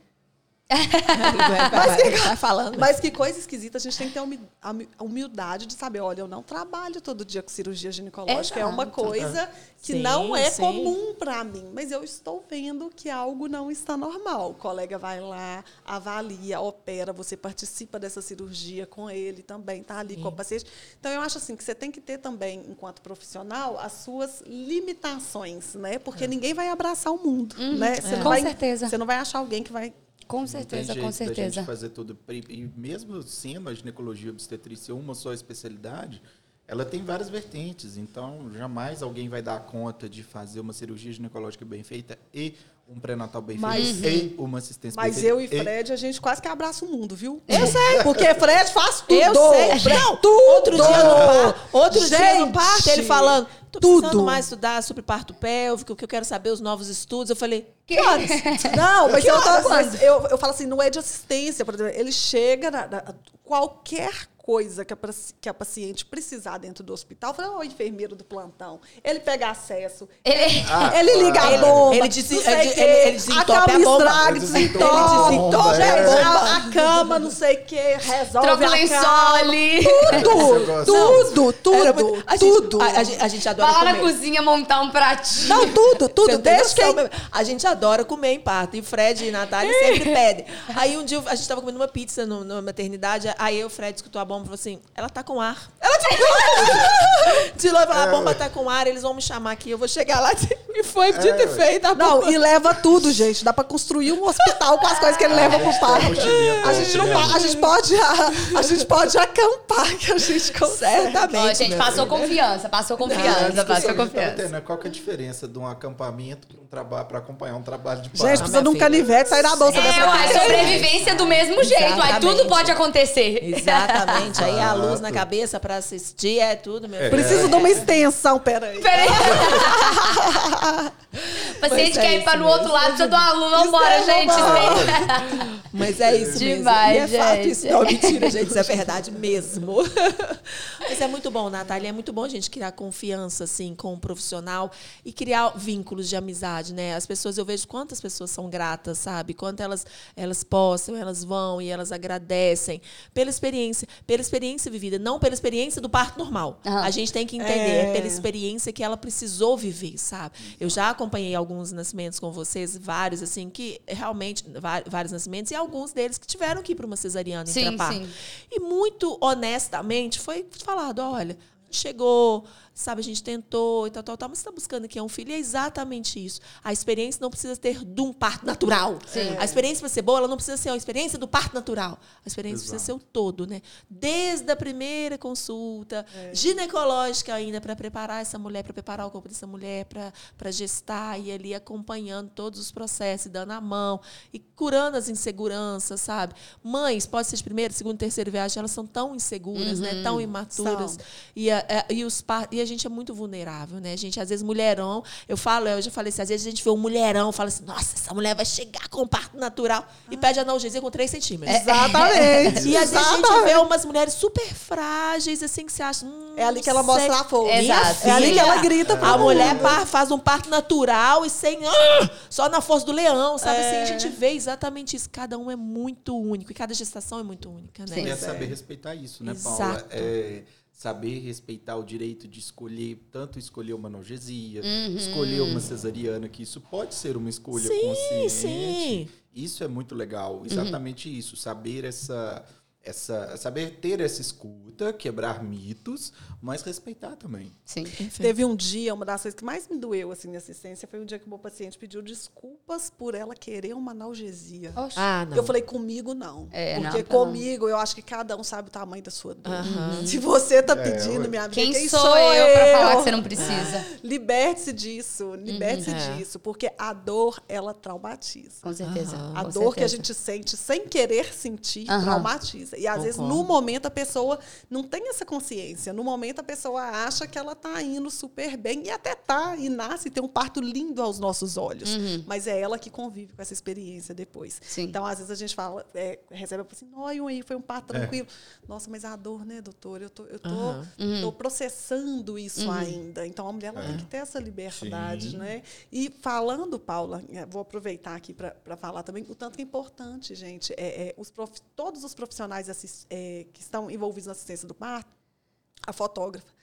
Speaker 1: Vai, vai, vai falando.
Speaker 3: Mas que coisa esquisita, a gente tem que ter a humi- a humi- a humildade de saber, olha, eu não trabalho todo dia com cirurgia ginecológica, é uma
Speaker 2: Exato.
Speaker 3: coisa que
Speaker 1: Sim,
Speaker 3: não é
Speaker 1: sim.
Speaker 3: comum para mim, mas eu estou vendo que algo não está normal. O colega vai lá, avalia, opera, você participa dessa cirurgia com ele também, tá ali com o paciente. Então eu acho assim que você tem que ter também, enquanto profissional, as suas limitações, né? Porque ninguém vai abraçar o mundo, né? Você não
Speaker 2: Uhum. Com
Speaker 3: vai-
Speaker 2: certeza.
Speaker 3: Você não vai achar alguém que vai
Speaker 2: Com certeza,
Speaker 4: jeito
Speaker 2: com certeza.
Speaker 4: fazer tudo. E e mesmo sendo a ginecologia e obstetrícia uma só especialidade, ela tem várias vertentes. Então, jamais alguém vai dar conta de fazer uma cirurgia ginecológica bem feita e um pré-natal bem
Speaker 3: Mas-
Speaker 4: feito e uma assistência
Speaker 3: Mas
Speaker 4: bem
Speaker 3: eu e. Fred, a gente quase que abraça o mundo, viu? Eu sei. Porque Fred faz tudo.
Speaker 1: Eu sei.
Speaker 3: Fred,
Speaker 1: Não,
Speaker 3: tudo.
Speaker 1: Outro dia no parto, outro dia no
Speaker 3: Gente,
Speaker 1: parto, ele falando, tô precisando
Speaker 3: tudo.
Speaker 1: mais estudar sobre parto pélvico, que eu quero saber os novos estudos. Eu falei,
Speaker 2: Que-
Speaker 3: Não, mas,
Speaker 1: Que
Speaker 3: eu,
Speaker 1: horas?
Speaker 3: mas eu, eu falo assim, não é de assistência, por exemplo. Ele chega na, na- qualquer coisa que a, que a paciente precisar dentro do hospital, fala, ô enfermeiro do plantão. Ele pega acesso,
Speaker 2: Ele...
Speaker 4: Ah,
Speaker 3: ele liga a
Speaker 1: Ele-
Speaker 3: bomba.
Speaker 1: ele
Speaker 3: não sei
Speaker 1: ele-
Speaker 3: quê,
Speaker 1: ele- ele desentope a
Speaker 3: cama
Speaker 1: bomba.
Speaker 3: estraga,
Speaker 4: Ele desentope
Speaker 3: desentope.
Speaker 4: a bomba, é.
Speaker 3: a, a cama, não sei o quê, resolve
Speaker 2: Troca o
Speaker 3: a cama. Tudo, tudo, tudo,
Speaker 1: a
Speaker 3: tudo.
Speaker 1: Gente, a, a gente- a gente adora
Speaker 2: Vai lá na cozinha montar um pratinho.
Speaker 3: Não, tudo, tudo. Desde que
Speaker 1: A gente adora comer em parto. E Fred e Natália sempre pedem. Aí um dia a gente tava comendo uma pizza no, na maternidade. Aí o Fred escutou a bomba e falou assim: ela tá com ar. Ela tá com ar. De lá, a bomba tá com ar, eles vão me chamar aqui. Eu vou chegar lá. E foi dito e feito. A
Speaker 3: Não,
Speaker 1: bomba.
Speaker 3: e leva tudo, gente. Dá pra construir um hospital com as coisas que ele leva pro parto.
Speaker 4: mochilinha,
Speaker 3: A gente, não, a gente pode a, a gente pode acampar que a gente consegue.
Speaker 1: Certamente.
Speaker 2: Ó, gente, passou confiança, passou confiança,
Speaker 4: que
Speaker 2: passou confiança.
Speaker 4: entendendo, Qual que é a diferença de um acampamento um trabalho para acompanhar um trabalho de
Speaker 3: Gente,
Speaker 4: parto?
Speaker 3: precisa de um canivete sair da bolsa
Speaker 2: É,
Speaker 3: dessa
Speaker 2: uai, sobrevivência do mesmo jeito. Aí tudo pode acontecer.
Speaker 1: Exatamente. Aí a luz na cabeça pra assistir é tudo, meu filho.
Speaker 3: Preciso de uma extensão, peraí.
Speaker 2: Peraí. O paciente
Speaker 1: é
Speaker 2: quer ir para no outro lado, precisa de uma luz. Vambora,
Speaker 3: é
Speaker 2: gente.
Speaker 1: Mas é isso
Speaker 2: Demais,
Speaker 1: mesmo. E é fato
Speaker 2: gente.
Speaker 1: isso. Não, mentira, gente. Isso é verdade mesmo. Mas é muito bom, Natália. É muito bom a gente criar confiança, assim, com o profissional e criar vínculos de amizade, né? As pessoas, eu vejo quantas pessoas são gratas, sabe? Quanto elas, elas possam, elas vão e elas agradecem pela experiência, pela experiência vivida, não pela experiência do parto normal.
Speaker 2: Aham.
Speaker 1: A gente tem que entender, é.
Speaker 3: É.
Speaker 1: pela experiência que ela precisou viver, sabe? Eu já acompanhei alguns nascimentos com vocês, vários, assim, que realmente, vários nascimentos, e alguns deles que tiveram que ir para uma cesariana
Speaker 2: Sim, sim.
Speaker 1: E muito honestamente foi falado: olha, chegou, sabe, a gente tentou e tal, tal, tal, mas você está buscando que é um filho, e é exatamente isso. A experiência não precisa ter de um parto natural.
Speaker 2: Sim.
Speaker 1: A experiência para ser boa, ela não precisa ser a experiência do parto natural. A experiência
Speaker 4: Exato.
Speaker 1: precisa ser o todo, né? Desde a primeira consulta,
Speaker 3: É.
Speaker 1: ginecológica ainda, para preparar essa mulher, para preparar o corpo dessa mulher, para gestar, e ali acompanhando todos os processos, dando a mão, e curando as inseguranças, sabe? Mães, pode ser de primeira, segunda, terceira viagem, elas são tão inseguras, né? Tão imaturas.
Speaker 3: São.
Speaker 1: E a, a- e, os par- e a gente é muito vulnerável, né? A gente, às vezes, mulherão, eu falo, eu já falei assim, às vezes a gente vê um mulherão, fala assim, nossa, essa mulher vai chegar com parto natural e pede analgesia com 3 centímetros.
Speaker 3: Exatamente.
Speaker 1: E às vezes a gente vê umas mulheres super frágeis, assim, que você acha. Hum,
Speaker 3: É ali que ela
Speaker 1: não sei.
Speaker 3: mostra a força.
Speaker 1: Minha
Speaker 2: Exato.
Speaker 3: É ali que ela grita pro
Speaker 1: A mulher par- faz um parto natural e sem. ah, só na força do leão, sabe?
Speaker 3: É.
Speaker 1: Assim, a gente vê exatamente isso. Cada um é muito único e cada gestação é muito única, né?
Speaker 2: Sim.
Speaker 4: É
Speaker 3: Pois é.
Speaker 4: saber respeitar isso, né,
Speaker 1: Exato.
Speaker 4: Paula? É saber respeitar o direito de escolher, tanto escolher uma analgesia, escolher uma cesariana, que isso pode ser uma escolha
Speaker 1: Sim,
Speaker 4: consciente.
Speaker 1: sim.
Speaker 4: Isso é muito legal, exatamente isso, saber essa essa saber ter essa escuta, quebrar mitos, mas respeitar também.
Speaker 2: Sim.
Speaker 1: Perfeito.
Speaker 3: Teve um dia, uma das coisas que mais me doeu assim, na assistência foi um dia que o meu paciente pediu desculpas por ela querer uma analgesia.
Speaker 2: Oxe.
Speaker 1: Ah, não.
Speaker 3: Eu falei, comigo não.
Speaker 2: É, não,
Speaker 3: porque
Speaker 2: tá não.
Speaker 3: comigo, eu acho que cada um sabe o tamanho da sua dor.
Speaker 1: Aham.
Speaker 3: Se você tá
Speaker 4: É,
Speaker 3: pedindo,
Speaker 4: ué.
Speaker 3: minha amiga,
Speaker 2: Quem,
Speaker 3: quem,
Speaker 2: sou, eu pra falar que você não precisa?
Speaker 3: Liberte-se disso, liberte-se
Speaker 1: É.
Speaker 3: disso, porque a dor, ela traumatiza.
Speaker 2: Com certeza.
Speaker 1: Aham.
Speaker 3: A
Speaker 2: com
Speaker 3: dor que a
Speaker 2: certeza.
Speaker 3: gente sente sem querer sentir
Speaker 2: Aham.
Speaker 3: E às vezes,
Speaker 1: Concordo.
Speaker 3: no momento, a pessoa não tem essa consciência. No momento, a pessoa acha que ela tá indo super bem e até tá, e nasce e tem um parto lindo aos nossos olhos. Mas é ela que convive com essa experiência depois.
Speaker 2: Sim.
Speaker 3: Então, às vezes, a gente fala, é, recebe assim, não, aí foi um parto tranquilo. Nossa, mas a dor, né, doutor? Eu tô, eu tô,
Speaker 1: Aham.
Speaker 3: tô processando isso ainda. Então, a mulher ela tem que ter essa liberdade,
Speaker 4: Sim.
Speaker 3: né? E falando, Paula, eh, vou aproveitar aqui para falar também o tanto que é importante, gente, é, é, os profi- todos os profissionais assis- eh, que estão envolvidos na assistência do parto, a fotógrafa.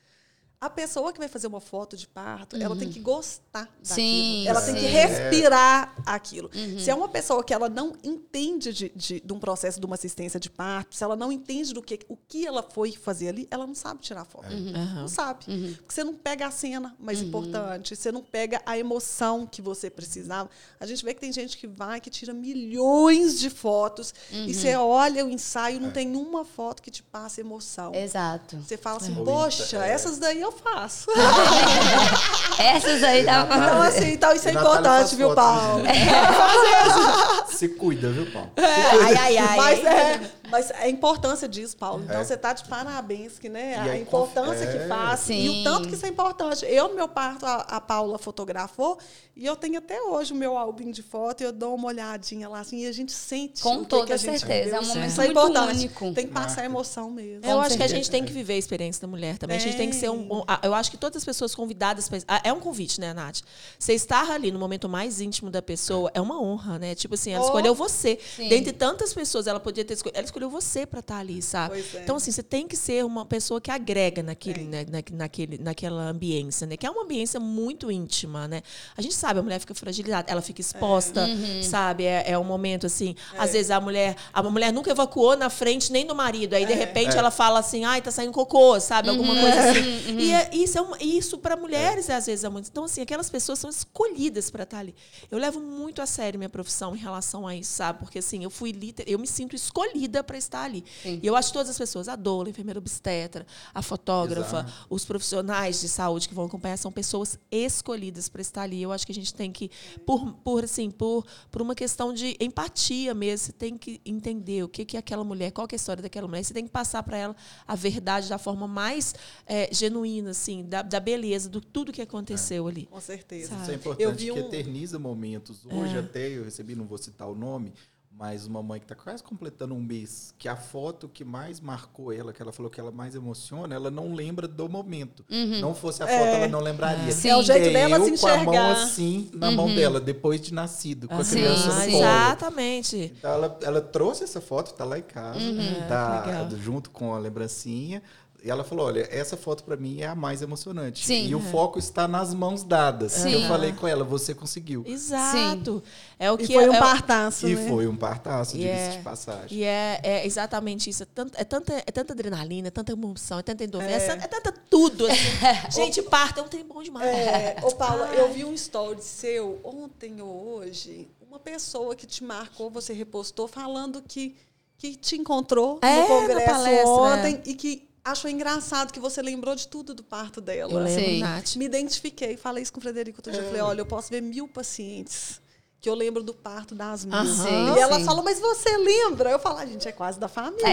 Speaker 3: A pessoa que vai fazer uma foto de parto, ela tem que gostar daquilo.
Speaker 2: Sim,
Speaker 3: ela tem que
Speaker 2: sim.
Speaker 3: respirar aquilo. Se é uma pessoa que ela não entende de, de, de um processo de uma assistência de parto, se ela não entende do que, o que ela foi fazer ali, ela não sabe tirar foto.
Speaker 1: Aham.
Speaker 3: Não sabe. Porque você não pega a cena mais importante, você não pega a emoção que você precisava. A gente vê que tem gente que vai, que tira milhões de fotos, e você olha o ensaio, não tem uma foto que te passa emoção.
Speaker 2: Exato.
Speaker 3: Você fala assim,
Speaker 4: É.
Speaker 3: poxa,
Speaker 4: É.
Speaker 3: essas daí eu faço.
Speaker 2: Essas aí dá pra
Speaker 3: então,
Speaker 2: fazer.
Speaker 3: assim, então isso é
Speaker 4: Natália
Speaker 3: importante, viu, Paulo?
Speaker 4: gente. Se cuida, viu, Paulo?
Speaker 1: Ai, ai, ai.
Speaker 3: Mas é, mas a importância disso, Paulo. Então
Speaker 4: É.
Speaker 3: você tá de parabéns, que né?
Speaker 4: E
Speaker 3: A
Speaker 4: aí,
Speaker 3: importância
Speaker 4: conf-
Speaker 3: que
Speaker 4: é.
Speaker 3: faz. E
Speaker 2: Sim.
Speaker 3: o tanto que isso é importante. Eu, no meu parto, a, a Paula fotografou, e eu tenho até hoje o meu álbum de foto, e eu dou uma olhadinha lá, assim, e a gente sente.
Speaker 2: Com toda
Speaker 3: que a gente
Speaker 2: certeza,
Speaker 3: viveu.
Speaker 2: é um momento
Speaker 3: Isso é
Speaker 2: muito
Speaker 3: importante.
Speaker 2: único.
Speaker 3: Tem que passar emoção mesmo.
Speaker 1: Eu
Speaker 2: Com
Speaker 1: acho que a gente tem que viver a experiência da mulher também. A gente tem que ser um. Eu acho que todas as pessoas convidadas. pra- É um convite, né, Nath? Você estar ali no momento mais íntimo da pessoa é uma honra, né? Tipo assim, ela
Speaker 3: Oh.
Speaker 1: escolheu você.
Speaker 2: Sim.
Speaker 1: Dentre tantas pessoas, ela podia ter escolhido. Ela escolheu você para estar ali, sabe?
Speaker 3: Pois é.
Speaker 1: Então, assim, você tem que ser uma pessoa que agrega naquele, né, na, naquele, naquela ambiência, né? Que é uma ambiência muito íntima, né? A gente sabe, a mulher fica fragilizada, ela fica exposta,
Speaker 2: Uhum.
Speaker 1: sabe? É, é um momento assim.
Speaker 3: É.
Speaker 1: Às vezes a mulher, a mulher nunca evacuou na frente nem do marido. Aí, de repente, ela fala assim, ai, tá saindo cocô, sabe? Alguma
Speaker 3: Uhum.
Speaker 1: coisa assim. E é- isso, é uma- isso para mulheres, às vezes, é muito. Então, assim, aquelas pessoas são escolhidas para estar ali. Eu levo muito a sério minha profissão em relação a isso, sabe? Porque, assim, eu fui liter... eu me sinto escolhida para estar ali.
Speaker 2: Sim.
Speaker 1: E eu acho que todas as pessoas, a doula, a enfermeira obstetra, a fotógrafa,
Speaker 4: Exato.
Speaker 1: os profissionais de saúde que vão acompanhar são pessoas escolhidas para estar ali. Eu acho que a gente tem que, por, por assim, por, por uma questão de empatia mesmo, você tem que entender o que, que é aquela mulher, qual que é a história daquela mulher. Você tem que passar para ela a verdade da forma mais eh, genuína, assim, da, da beleza, do tudo que aconteceu ali.
Speaker 3: Com certeza.
Speaker 1: Sabe?
Speaker 4: Isso é
Speaker 3: Eu
Speaker 4: importante,
Speaker 3: vi
Speaker 4: que
Speaker 3: um-
Speaker 4: eterniza momentos. Hoje até eu recebi, não vou citar o nome, mas uma mãe que está quase completando um mês, que a foto que mais marcou ela, que ela falou que ela mais emociona, ela não lembra do momento. Não fosse a foto,
Speaker 3: É.
Speaker 4: ela não lembraria.
Speaker 2: Sim.
Speaker 3: É o jeito
Speaker 4: É
Speaker 3: dela
Speaker 4: eu
Speaker 3: se
Speaker 4: com a mão
Speaker 3: enxergar.
Speaker 4: assim na mão dela, depois de nascido, com a criança no
Speaker 2: sim.
Speaker 4: colo.
Speaker 1: Exatamente.
Speaker 4: Então ela, ela trouxe essa foto, tá lá em casa, tá
Speaker 1: legal.
Speaker 4: junto com a lembrancinha. E ela falou: olha, essa foto para mim é a mais emocionante.
Speaker 2: Sim.
Speaker 4: E o foco está nas mãos dadas.
Speaker 2: Sim.
Speaker 4: Eu falei com ela, você conseguiu.
Speaker 1: Exato. É o
Speaker 3: E
Speaker 1: que
Speaker 3: foi um
Speaker 1: é,
Speaker 3: partaço,
Speaker 4: E
Speaker 3: né?
Speaker 4: foi um partaço,
Speaker 1: E
Speaker 4: diga-se
Speaker 1: é-
Speaker 4: de passagem.
Speaker 1: E é, é exatamente isso. É, tanto, é, tanta, é tanta adrenalina, é tanta emoção, é tanta endorfina, é, é tanta tudo. Assim. Gente, parto é um trem bom demais.
Speaker 3: É, ô Paula, eu vi um story seu ontem ou hoje, uma pessoa que te marcou, você repostou, falando que, que te encontrou
Speaker 1: É,
Speaker 3: no
Speaker 1: na
Speaker 3: congresso
Speaker 1: palestra,
Speaker 3: ontem e que achou engraçado que você lembrou de tudo do parto dela.
Speaker 1: Eu lembro,
Speaker 2: Sim.
Speaker 1: Nath.
Speaker 3: Me identifiquei, falei isso com o Frederico outro dia. Eu falei, olha, eu posso ver mil pacientes que eu lembro do parto das mil.
Speaker 2: Aham.
Speaker 3: E ela
Speaker 2: Sim.
Speaker 3: falou, mas você lembra? Eu falo, a gente é quase da família.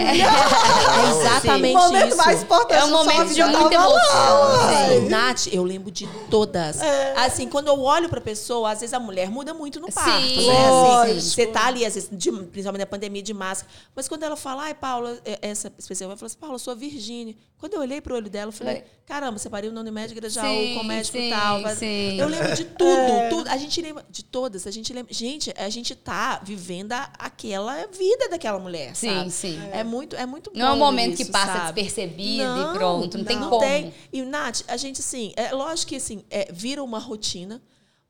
Speaker 1: É exatamente
Speaker 3: o momento
Speaker 1: isso.
Speaker 3: mais importante
Speaker 2: É um momento de
Speaker 3: vida
Speaker 2: muita emoção.
Speaker 1: Sim, Nath, eu lembro de todas. Assim, quando eu olho pra pessoa, às vezes a mulher muda muito no parto,
Speaker 2: Sim,
Speaker 1: né? Assim, você tá ali, às vezes, de- principalmente na pandemia, de máscara. Mas quando ela fala, ai, Paula, é- essa especial, ela falou assim, Paula, eu sou a Virgínia. Quando eu olhei pro olho dela, eu falei,
Speaker 2: Foi.
Speaker 1: caramba, você pariu no Unimed Grajaú,
Speaker 2: Sim,
Speaker 1: com médico
Speaker 2: sim,
Speaker 1: tal.
Speaker 2: sim.
Speaker 1: Eu lembro de tudo, tudo. A gente lembra de todas, a gente lembra. Gente, a gente tá vivendo aquela vida daquela mulher,
Speaker 2: Sim,
Speaker 1: sabe?
Speaker 2: sim.
Speaker 1: É muito, é muito
Speaker 2: Não é um momento que
Speaker 1: isso,
Speaker 2: passa
Speaker 1: sabe?
Speaker 2: despercebido e pronto, não tem como.
Speaker 1: E, Nath, a gente, assim, é lógico que, assim, é, vira uma rotina,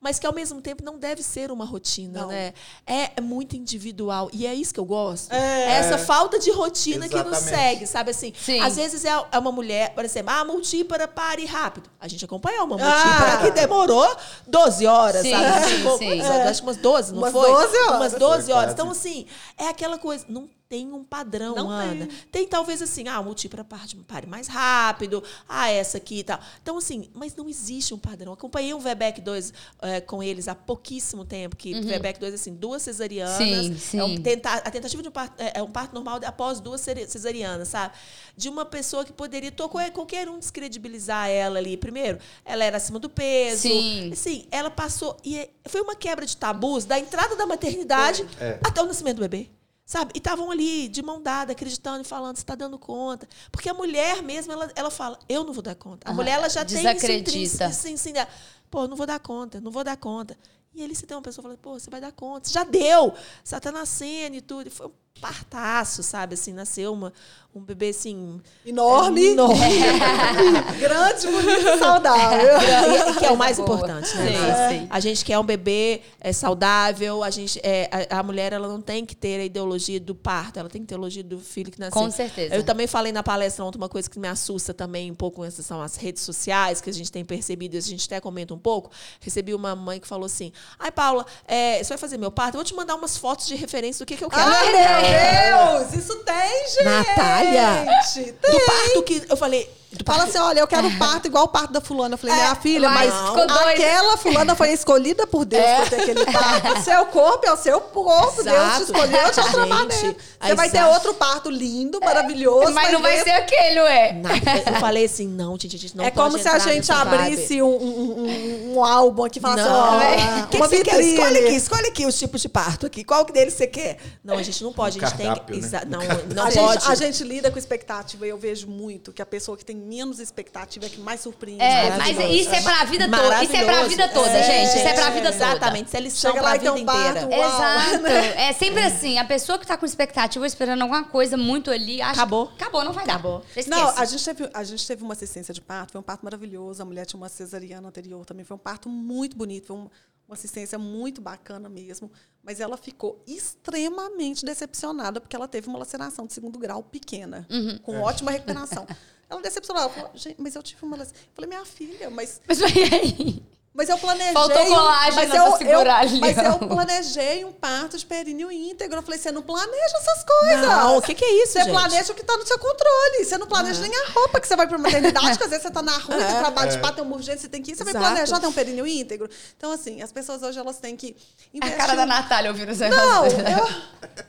Speaker 1: mas que, ao mesmo tempo, não deve ser uma rotina,
Speaker 3: Não.
Speaker 1: né? É, é muito individual. E é isso que eu gosto.
Speaker 3: É.
Speaker 1: essa falta de rotina que nos
Speaker 4: Exatamente.
Speaker 1: segue, sabe? Assim,
Speaker 2: Sim.
Speaker 1: às vezes é, é uma mulher, por exemplo, ah, multípara, pare rápido. A gente acompanhou uma multípara
Speaker 3: Ah.
Speaker 1: que demorou 12 horas,
Speaker 2: Sim,
Speaker 1: sabe?
Speaker 2: sim,
Speaker 1: Tipo,
Speaker 2: sim.
Speaker 1: Acho que umas 12, não
Speaker 3: Umas
Speaker 1: foi?
Speaker 3: 12 horas.
Speaker 1: Umas 12
Speaker 4: Foi
Speaker 1: horas. Então, assim, é aquela coisa, não tem um padrão,
Speaker 3: Não
Speaker 1: Ana.
Speaker 3: tem.
Speaker 1: Tem. talvez assim, ah, multípara parte pare mais rápido, ah, essa aqui e tal. Então, assim, mas não existe um padrão. Acompanhei um VBEC 2 eh, com eles há pouquíssimo tempo, que VBEC 2, assim, duas cesarianas.
Speaker 2: Sim, sim.
Speaker 1: É um tenta- a tentativa de um parto, é, é um parto normal após duas cesarianas, sabe? De uma pessoa que poderia tocou qualquer um descredibilizar ela ali. Primeiro, ela era acima do peso.
Speaker 2: Sim.
Speaker 1: Assim, ela passou. E é- foi uma quebra de tabus da entrada da maternidade
Speaker 4: É.
Speaker 1: até o nascimento do bebê. Sabe? E estavam ali, de mão dada, acreditando e falando, você está dando conta. Porque a mulher mesmo, ela, ela fala, eu não vou dar conta. A
Speaker 2: Ah,
Speaker 1: mulher, ela já tem isso
Speaker 2: desacredita.
Speaker 1: intrínseco, isso em si dela. Pô, não vou dar conta, não vou dar conta. E ele, se tem uma pessoa falando, pô, você vai dar conta. Você já deu, você já tá nascendo e tudo. E foi partaço, sabe? Assim, nasceu uma, um bebê, assim...
Speaker 3: Enorme,
Speaker 1: Enorme.
Speaker 3: grande, bonito e saudável.
Speaker 1: E- e que é o mais
Speaker 2: Boa.
Speaker 1: importante, né?
Speaker 2: Sim,
Speaker 1: Nath?
Speaker 2: sim.
Speaker 1: A gente quer um bebê é, saudável, a, gente, é, a, a mulher ela não tem que ter a ideologia do parto, ela tem que ter a ideologia do filho que nasceu.
Speaker 2: Com certeza.
Speaker 1: Eu também falei na palestra ontem uma coisa que me assusta também um pouco, essas são as redes sociais, que a gente tem percebido, a gente até comenta um pouco. Recebi uma mãe que falou assim, ai, Paula, é, você vai fazer meu parto? Eu vou te mandar umas fotos de referência do que, que eu quero.
Speaker 3: Ai, meu Deus! Isso tem, gente!
Speaker 1: Natália!
Speaker 3: Tem.
Speaker 1: Do parto que... Eu falei...
Speaker 3: Fala assim, olha, eu quero um parto igual o parto da fulana. Eu falei, minha filha,
Speaker 2: mas
Speaker 3: mas aquela fulana foi escolhida por Deus
Speaker 1: É.
Speaker 3: pra ter aquele parto. O seu corpo é o seu corpo. Deus
Speaker 1: Exato.
Speaker 3: te escolheu de outra
Speaker 1: Gente,
Speaker 3: maneira. Você vai ter
Speaker 1: exato.
Speaker 3: outro parto lindo, maravilhoso.
Speaker 2: Mas não vai ser aquele, ué.
Speaker 1: Na- eu falei assim, não, gente, a gente não
Speaker 3: É
Speaker 1: pode
Speaker 3: como se a gente abrisse um, um, um- um álbum aqui e falasse,
Speaker 1: Não,
Speaker 3: ó,
Speaker 1: é. Que que você quer? Escolhe aqui, escolhe aqui os tipos de parto aqui. Qual que deles você quer? Não, a gente não pode. A gente tem
Speaker 4: cardápio,
Speaker 1: que.
Speaker 4: né?
Speaker 1: exa- Não, não
Speaker 3: a,
Speaker 1: pode.
Speaker 3: gente, a gente lida com expectativa e eu vejo muito que a pessoa que tem menos expectativa é que mais surpreende.
Speaker 2: É, mas isso é pra vida toda. Isso é pra vida toda,
Speaker 1: É,
Speaker 2: gente. Isso é pra vida toda.
Speaker 1: Exatamente. É lição
Speaker 3: Chega
Speaker 1: pra
Speaker 3: lá
Speaker 1: vida
Speaker 3: um
Speaker 1: inteira.
Speaker 2: Exato. É sempre assim. A pessoa que tá com expectativa esperando alguma coisa muito ali, acha
Speaker 1: Acabou.
Speaker 2: Acabou, não vai
Speaker 1: Acabou.
Speaker 2: dar. Esquece.
Speaker 3: Não, a gente, teve, a gente teve uma assistência de parto, foi um parto maravilhoso. A mulher tinha uma cesariana anterior também. Foi um parto muito bonito, foi um- uma assistência muito bacana mesmo. Mas ela ficou extremamente decepcionada porque ela teve uma laceração de segundo grau pequena,
Speaker 2: Uhum.
Speaker 3: com ótima recuperação. Ela decepcionou. Ela falou, gente, mas eu tive uma laceração. Eu falei, minha filha, mas
Speaker 2: Mas vai aí.
Speaker 3: Mas eu planejei.
Speaker 2: Faltou colágeno
Speaker 3: mas
Speaker 2: pra
Speaker 3: eu,
Speaker 2: segurar
Speaker 3: eu, Mas eu planejei um parto de períneo íntegro. Eu falei, você não planeja essas coisas.
Speaker 1: Não, o que, que é isso,
Speaker 3: Você
Speaker 1: gente?
Speaker 3: planeja o que está no seu controle. Você não planeja nem a roupa que você vai para maternidade, que às vezes você está na rua,
Speaker 1: É.
Speaker 3: tem trabalho de parto, tem uma urgência, você tem que ir, você vai
Speaker 1: Exato.
Speaker 3: planejar ter um períneo íntegro. Então, assim, as pessoas hoje elas têm que
Speaker 2: A
Speaker 3: investir.
Speaker 2: cara da Natália ouvindo os
Speaker 3: Não, eu.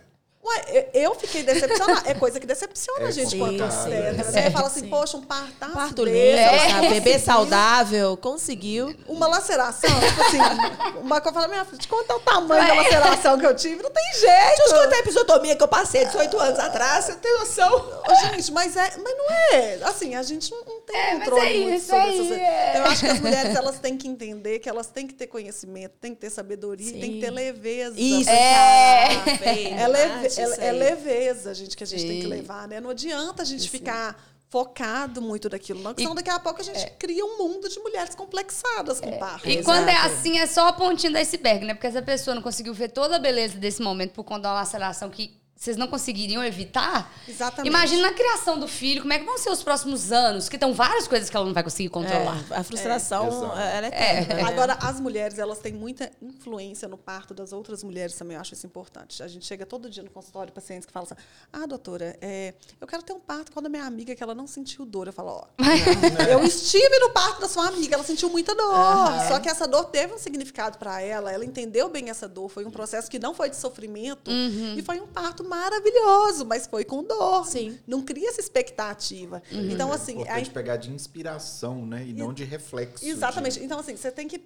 Speaker 3: Ué, eu- fiquei decepcionada. É coisa que decepciona
Speaker 4: É
Speaker 3: a gente quanto
Speaker 4: complicado,
Speaker 3: obstetra.
Speaker 1: é.
Speaker 3: Você fala assim,
Speaker 1: Sim.
Speaker 3: poxa, um partaço
Speaker 1: Parto
Speaker 3: desse,
Speaker 1: lindo,
Speaker 2: É.
Speaker 1: Bebê saudável, conseguiu.
Speaker 3: uma laceração, tipo assim, uma coisa, eu falo, minha filha, te contar o tamanho da laceração que eu tive, não tem
Speaker 1: Deixa eu
Speaker 3: jeito.
Speaker 1: contar a episotomia que eu passei 18 anos atrás, você tem noção?
Speaker 3: Ô, Gente, mas, é, mas não é. Assim, a gente não, não tem
Speaker 2: É, mas
Speaker 3: controle
Speaker 2: é
Speaker 3: muito
Speaker 2: isso
Speaker 3: sobre
Speaker 2: aí,
Speaker 3: essas
Speaker 2: é.
Speaker 3: Então, eu acho que as mulheres elas têm que entender que elas têm que ter conhecimento, têm que ter sabedoria,
Speaker 1: Sim.
Speaker 3: têm que ter leveza.
Speaker 1: Isso,
Speaker 2: É.
Speaker 3: É, leve-
Speaker 1: Nath,
Speaker 3: é-
Speaker 1: isso
Speaker 3: é leveza, gente, que a gente tem que
Speaker 2: Sim.
Speaker 3: levar, né? Não adianta a gente ficar focado muito daquilo. Não, senão daqui a pouco a gente cria um mundo de mulheres complexadas com parto.
Speaker 2: E
Speaker 1: Exato.
Speaker 2: quando é assim, é só a pontinha do iceberg, né? Porque essa pessoa não conseguiu ver toda a beleza desse momento por conta de uma laceração que vocês não conseguiriam evitar.
Speaker 3: Exatamente.
Speaker 2: Imagina na criação do filho, como é que vão ser os próximos anos? Que estão várias coisas que ela não vai conseguir controlar.
Speaker 1: É, a frustração,
Speaker 4: Exato.
Speaker 1: ela é eterna. né?
Speaker 3: Agora, as mulheres, elas têm muita influência no parto das outras mulheres também, eu acho isso importante. A gente chega todo dia no consultório, pacientes que falam assim, ah, doutora, é, eu quero ter um parto com a minha amiga que ela não sentiu dor. Eu falo, ó, eu estive no parto da sua amiga, ela sentiu muita dor. Só que essa dor teve um significado para ela, ela entendeu bem essa dor, foi um processo que não foi de sofrimento e foi um parto maravilhoso, mas foi com dor.
Speaker 1: Sim.
Speaker 3: Não cria essa expectativa. Então, assim,
Speaker 4: É
Speaker 3: a
Speaker 4: importante pegar de inspiração, né? E não de reflexo.
Speaker 3: Exatamente.
Speaker 4: de-
Speaker 3: Então, assim, você tem que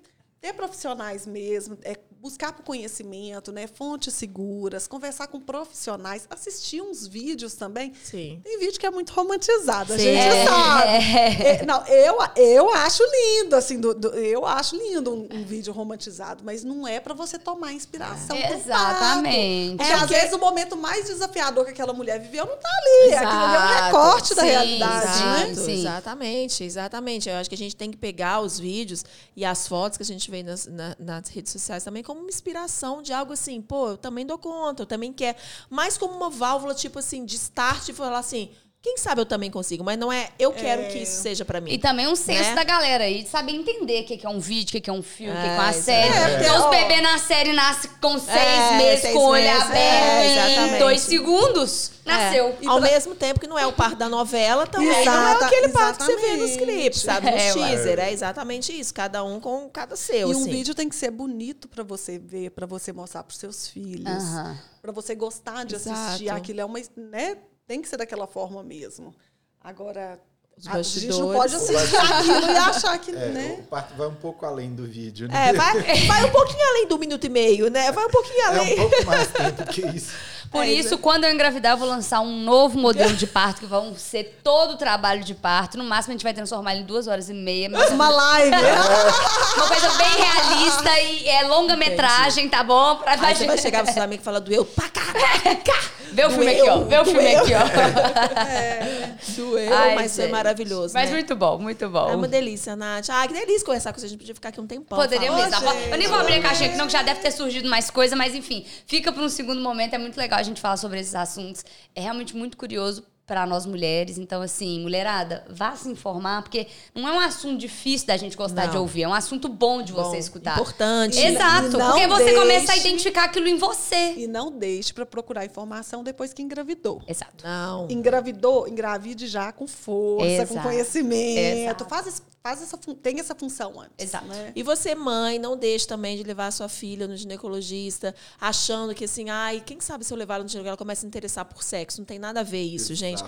Speaker 3: ter profissionais mesmo, é, buscar por conhecimento, né? Fontes seguras, conversar com profissionais, assistir uns vídeos também.
Speaker 1: Sim.
Speaker 3: Tem vídeo que é muito romantizado, a
Speaker 2: Sim.
Speaker 3: gente
Speaker 2: É.
Speaker 3: sabe. É, não, eu, eu acho lindo, assim, do- do- eu acho lindo um, um vídeo romantizado, mas não é para você tomar inspiração. pro
Speaker 2: Exatamente.
Speaker 3: Porque
Speaker 1: É,
Speaker 3: às vezes o momento mais desafiador que aquela mulher viveu não tá ali. Aquilo ali é um
Speaker 1: Exato.
Speaker 3: recorte da
Speaker 2: Sim,
Speaker 3: realidade,
Speaker 2: sim.
Speaker 3: né?
Speaker 1: Exato, exatamente, exatamente. Eu acho que a gente tem que pegar os vídeos e as fotos que a gente vê nas, na- nas redes sociais também como uma inspiração de algo assim, pô, eu também dou conta, eu também quero. Mais como uma válvula, tipo assim, de start e falar assim, quem sabe eu também consigo, mas não é eu quero que isso seja pra mim.
Speaker 2: E também um senso
Speaker 1: Né?
Speaker 2: da galera aí, de saber entender o que que é um vídeo, o que é um filme, o que que é
Speaker 1: É,
Speaker 2: uma
Speaker 1: exato.
Speaker 2: série.
Speaker 3: É,
Speaker 2: Porque os bebês na série nascem com seis
Speaker 1: É,
Speaker 2: meses,
Speaker 1: seis
Speaker 2: com o olho aberto,
Speaker 1: é,
Speaker 2: em
Speaker 1: exatamente.
Speaker 2: dois segundos,
Speaker 1: É,
Speaker 2: nasceu.
Speaker 1: Ao mesmo tempo que não é o parto da novela, também não é
Speaker 3: Exata-
Speaker 1: aquele parto que você vê nos clipes, sabe? Nos
Speaker 2: É,
Speaker 1: teaser. É exatamente isso. Cada um com cada seu,
Speaker 3: E um
Speaker 1: assim.
Speaker 3: vídeo tem que ser bonito para você ver, para você mostrar para seus filhos,
Speaker 2: Aham.
Speaker 3: para você gostar de assistir
Speaker 1: Exato.
Speaker 3: aquilo é uma, né? Tem que ser daquela forma mesmo. Agora
Speaker 1: Os
Speaker 3: a gente não pode assistir aquilo e achar que,
Speaker 4: É,
Speaker 3: né?
Speaker 4: o parto vai um pouco além do vídeo, né?
Speaker 1: É, vai, vai um pouquinho além do minuto e meio, né? Vai um pouquinho
Speaker 4: É
Speaker 1: além.
Speaker 4: um pouco mais tempo que isso.
Speaker 2: Por
Speaker 1: É,
Speaker 2: isso, quando eu engravidar, eu vou lançar um novo modelo de parto, que vão ser todo o trabalho de parto. No máximo, a gente vai transformar ele em duas horas e meia. Mas
Speaker 3: Uma live.
Speaker 2: uma coisa bem realista e é longa-metragem, tá bom? Pra
Speaker 1: Aí você vai chegar pro seu amigo e falar, doeu pra caraca.
Speaker 2: Vê o filme aqui, ó. Vê o filme
Speaker 1: Doeu.
Speaker 2: aqui, ó.
Speaker 1: Doeu,
Speaker 2: Ai,
Speaker 1: mas foi
Speaker 2: gente.
Speaker 1: Maravilhoso,
Speaker 2: Mas
Speaker 1: né?
Speaker 2: muito bom, muito bom.
Speaker 1: É uma delícia, Nath. Ah, que delícia conversar com você. A gente podia ficar aqui um tempão.
Speaker 2: Poderia mesmo. Eu nem vou abrir a caixinha aqui, não, que já deve ter surgido mais coisa, mas enfim, fica para um segundo momento. É muito legal a gente falar sobre esses assuntos. É realmente muito curioso para nós mulheres. Então, assim, mulherada, vá se informar, porque não é um assunto difícil da gente gostar
Speaker 1: Não.
Speaker 2: de ouvir, é um assunto bom de
Speaker 1: Bom,
Speaker 2: você escutar.
Speaker 1: Importante.
Speaker 2: Exato, porque você começa a identificar aquilo em você.
Speaker 3: E não deixe para procurar informação depois que engravidou.
Speaker 2: Exato.
Speaker 1: Não.
Speaker 3: Engravidou, engravide já com força,
Speaker 2: Exato.
Speaker 3: com conhecimento.
Speaker 2: Exato.
Speaker 3: Faz, esse- faz essa, tem essa função antes.
Speaker 2: Exato.
Speaker 3: Né?
Speaker 1: E você, mãe, não deixe também de levar sua filha no ginecologista, achando que assim, ai, quem sabe se eu levar ela no ginecologista, ela começa a interessar por sexo. Não tem nada a ver isso,
Speaker 4: Exato.
Speaker 1: gente.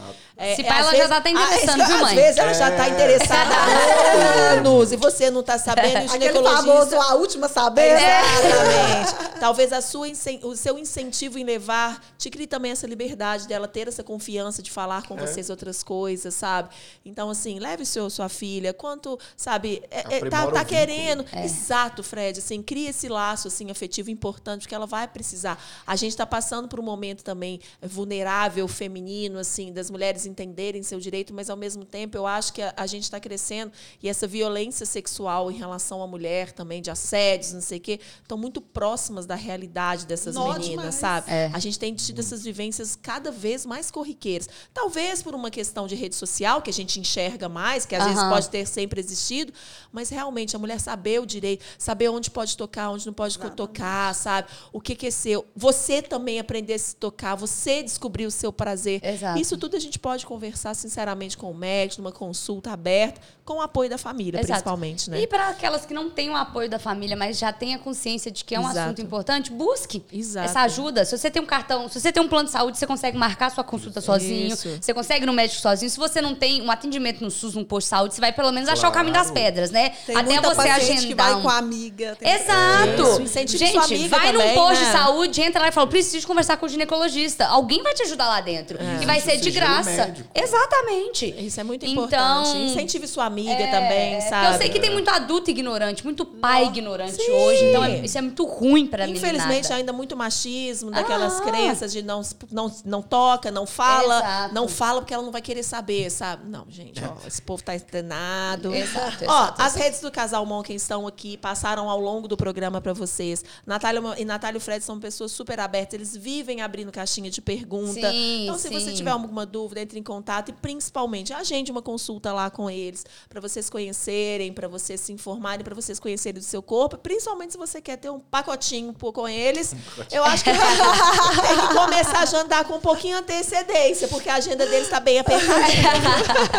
Speaker 2: Se pá, ela já tá interessando,
Speaker 1: às
Speaker 2: viu, mãe?
Speaker 1: vezes ela já tá interessada há anos e você não tá sabendo, o
Speaker 3: Aquele
Speaker 1: ginecologista...
Speaker 3: famoso, a última saber.
Speaker 1: É. Exatamente. Talvez a sua, o seu incentivo em levar te crie também essa liberdade dela ter essa confiança de falar com vocês outras coisas, sabe? Então, assim, leve seu, sua filha. Quanto, sabe, é- é, tá, tá querendo. Exato, Fred. Assim, cria esse laço assim, afetivo importante, porque ela vai precisar. A gente está passando por um momento também vulnerável, feminino, assim, das mulheres entenderem seu direito, mas ao mesmo tempo eu acho que a, a gente está crescendo e essa violência sexual em relação à mulher também, de assédios, não sei o quê, estão muito próximas da realidade dessas meninas,
Speaker 3: demais.
Speaker 1: sabe?
Speaker 2: É.
Speaker 1: A gente tem tido essas vivências cada vez mais corriqueiras. Talvez por uma questão de rede social, que a gente enxerga mais, que às vezes
Speaker 2: Aham.
Speaker 1: pode ter sempre existido, mas realmente a mulher saber o direito, saber onde pode tocar, onde não pode tocar, sabe? O que, que é seu. Você também aprender a se tocar, você descobrir o seu prazer.
Speaker 2: Exato.
Speaker 1: Isso tudo a gente pode conversar sinceramente com o médico, numa consulta aberta, com o apoio da família,
Speaker 2: Exato.
Speaker 1: principalmente, né?
Speaker 2: E para aquelas que não têm o apoio da família, mas já têm a consciência de que é um
Speaker 1: Exato.
Speaker 2: assunto importante, busque
Speaker 1: Exato.
Speaker 2: essa ajuda. Se você tem um cartão, se você tem um plano de saúde, você consegue marcar sua consulta sozinho.
Speaker 1: Isso.
Speaker 2: Você consegue ir no médico sozinho. Se você não tem um atendimento no SUS, num posto de saúde, você vai pelo menos achar é o caminho das pedras, né?
Speaker 3: Tem
Speaker 2: Até
Speaker 3: muita
Speaker 2: você
Speaker 3: paciente que vai
Speaker 2: agendar.
Speaker 3: com a
Speaker 2: um...
Speaker 3: amiga. tem-
Speaker 2: Exato!
Speaker 1: Isso, incentive
Speaker 2: Gente,
Speaker 1: sua amiga
Speaker 2: vai num
Speaker 1: também,
Speaker 2: posto
Speaker 1: né?
Speaker 2: de saúde, entra lá e fala: preciso conversar com o ginecologista. Alguém vai te ajudar lá dentro.
Speaker 1: É.
Speaker 2: E vai ser de graça.
Speaker 4: médico.
Speaker 2: Exatamente.
Speaker 1: Isso é muito
Speaker 2: Então,
Speaker 1: importante. Incentive sua amiga
Speaker 2: É,
Speaker 1: também, sabe?
Speaker 2: Eu sei que tem muito adulto ignorante, muito pai ignorante
Speaker 1: Sim.
Speaker 2: hoje. Então é- isso é muito ruim pra
Speaker 1: Infelizmente,
Speaker 2: meninada.
Speaker 1: ainda muito machismo, daquelas
Speaker 2: Ah.
Speaker 1: crenças de não, não, não toca, não fala,
Speaker 2: Exato.
Speaker 1: não fala porque ela não vai querer saber, sabe? Não, gente, ó, esse povo tá entenado.
Speaker 2: Exato,
Speaker 1: Ó,
Speaker 2: exato,
Speaker 1: as
Speaker 2: exato.
Speaker 1: redes do Casal Monken estão aqui, passaram ao longo do programa pra vocês. Natália e Natália e o Fred são pessoas super abertas, eles vivem abrindo caixinha de pergunta.
Speaker 2: Sim,
Speaker 1: então, se você
Speaker 2: sim.
Speaker 1: tiver alguma dúvida, entre em contato e principalmente agende uma consulta lá com eles, pra vocês conhecerem, pra vocês se informarem, pra vocês conhecerem do seu corpo, principalmente se você quer ter um pacotinho com eles. Eu acho que tem que começar a agendar com um pouquinho de antecedência, porque a agenda deles tá bem apertadinha.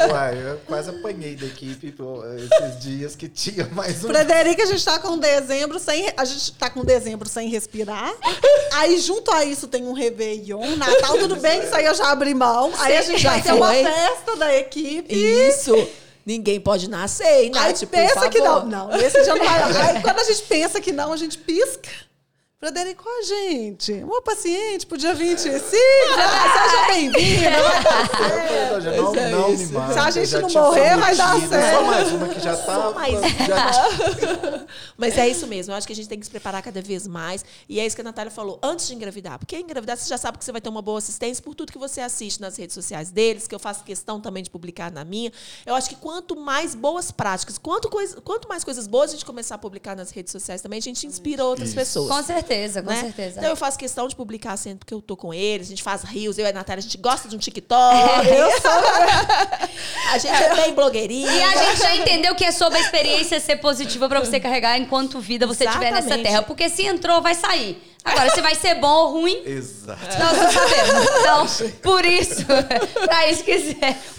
Speaker 4: Uai, eu quase apanhei da equipe pô, esses dias que tinha mais um.
Speaker 3: Frederica, a gente tá com dezembro sem. A gente tá com dezembro sem respirar. Aí, junto a isso, tem um Réveillon, Natal, tudo bem, isso aí eu já abri mão. Aí a gente
Speaker 1: Já
Speaker 3: vai ter uma
Speaker 1: foi?
Speaker 3: festa da equipe.
Speaker 1: Isso. Ninguém pode nascer, hein,
Speaker 3: Aí
Speaker 1: Nath, por
Speaker 3: pensa que não. Não, esse já não vai. Aí quando a gente pensa que não, a gente pisca. Frederico, a gente, uma paciente pro dia 25, ah, seja bem-vinda.
Speaker 4: Eu já não,
Speaker 1: É
Speaker 4: não
Speaker 1: isso.
Speaker 4: me mata.
Speaker 3: Se a gente
Speaker 4: já
Speaker 3: não morrer, vai dar certo.
Speaker 4: Só mais uma que já tá.
Speaker 1: mais
Speaker 4: já
Speaker 1: Mas é isso mesmo. Eu acho que a gente tem que se preparar cada vez mais. E é isso que a Natália falou antes de engravidar. Porque engravidar, você já sabe que você vai ter uma boa assistência por tudo que você assiste nas redes sociais deles, que eu faço questão também de publicar na minha. Eu acho que quanto mais boas práticas, quanto, coisa, quanto mais coisas boas a gente começar a publicar nas redes sociais também, a gente inspira outras
Speaker 4: Isso.
Speaker 1: pessoas.
Speaker 2: Com certeza, com
Speaker 1: né?
Speaker 2: certeza.
Speaker 1: Então eu faço questão de publicar sempre que eu tô com eles, a gente faz rios, eu e a Natália, a gente gosta de um TikTok.
Speaker 2: É,
Speaker 1: eu sou... a gente é bem blogueirinha.
Speaker 2: E a gente já entendeu que é sobre a experiência ser positiva pra você carregar enquanto vida você estiver nessa terra. Porque se entrou, vai sair. Agora, se vai ser bom ou ruim,
Speaker 4: Exato.
Speaker 2: nós não sabemos. Então, por isso, pra isso que...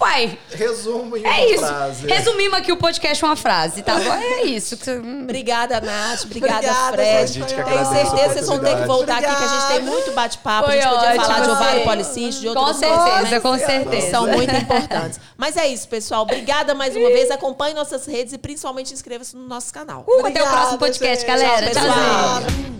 Speaker 2: Uai,
Speaker 4: Resumo em uma
Speaker 2: é isso.
Speaker 4: frase.
Speaker 2: Resumimos aqui o podcast uma frase, tá bom? É isso.
Speaker 1: Obrigada, Nath. Obrigada,
Speaker 3: Obrigada,
Speaker 1: Fred. Tenho certeza que vocês vão ter que voltar aqui, que a gente tem
Speaker 3: Obrigada.
Speaker 1: muito bate-papo. A gente podia
Speaker 2: ótimo,
Speaker 1: falar de ovário policístico, de
Speaker 2: Com
Speaker 1: outras
Speaker 2: certeza,
Speaker 1: coisas,
Speaker 2: com
Speaker 1: né?
Speaker 2: certeza.
Speaker 1: São muito importantes. Mas é isso, pessoal. Obrigada mais uma vez. Acompanhe nossas redes e principalmente inscreva-se no nosso canal.
Speaker 2: Uh, até o próximo
Speaker 3: Obrigada,
Speaker 2: podcast,
Speaker 3: gente.
Speaker 2: galera.
Speaker 1: Tchau,
Speaker 2: Tchauzinho.
Speaker 1: pessoal.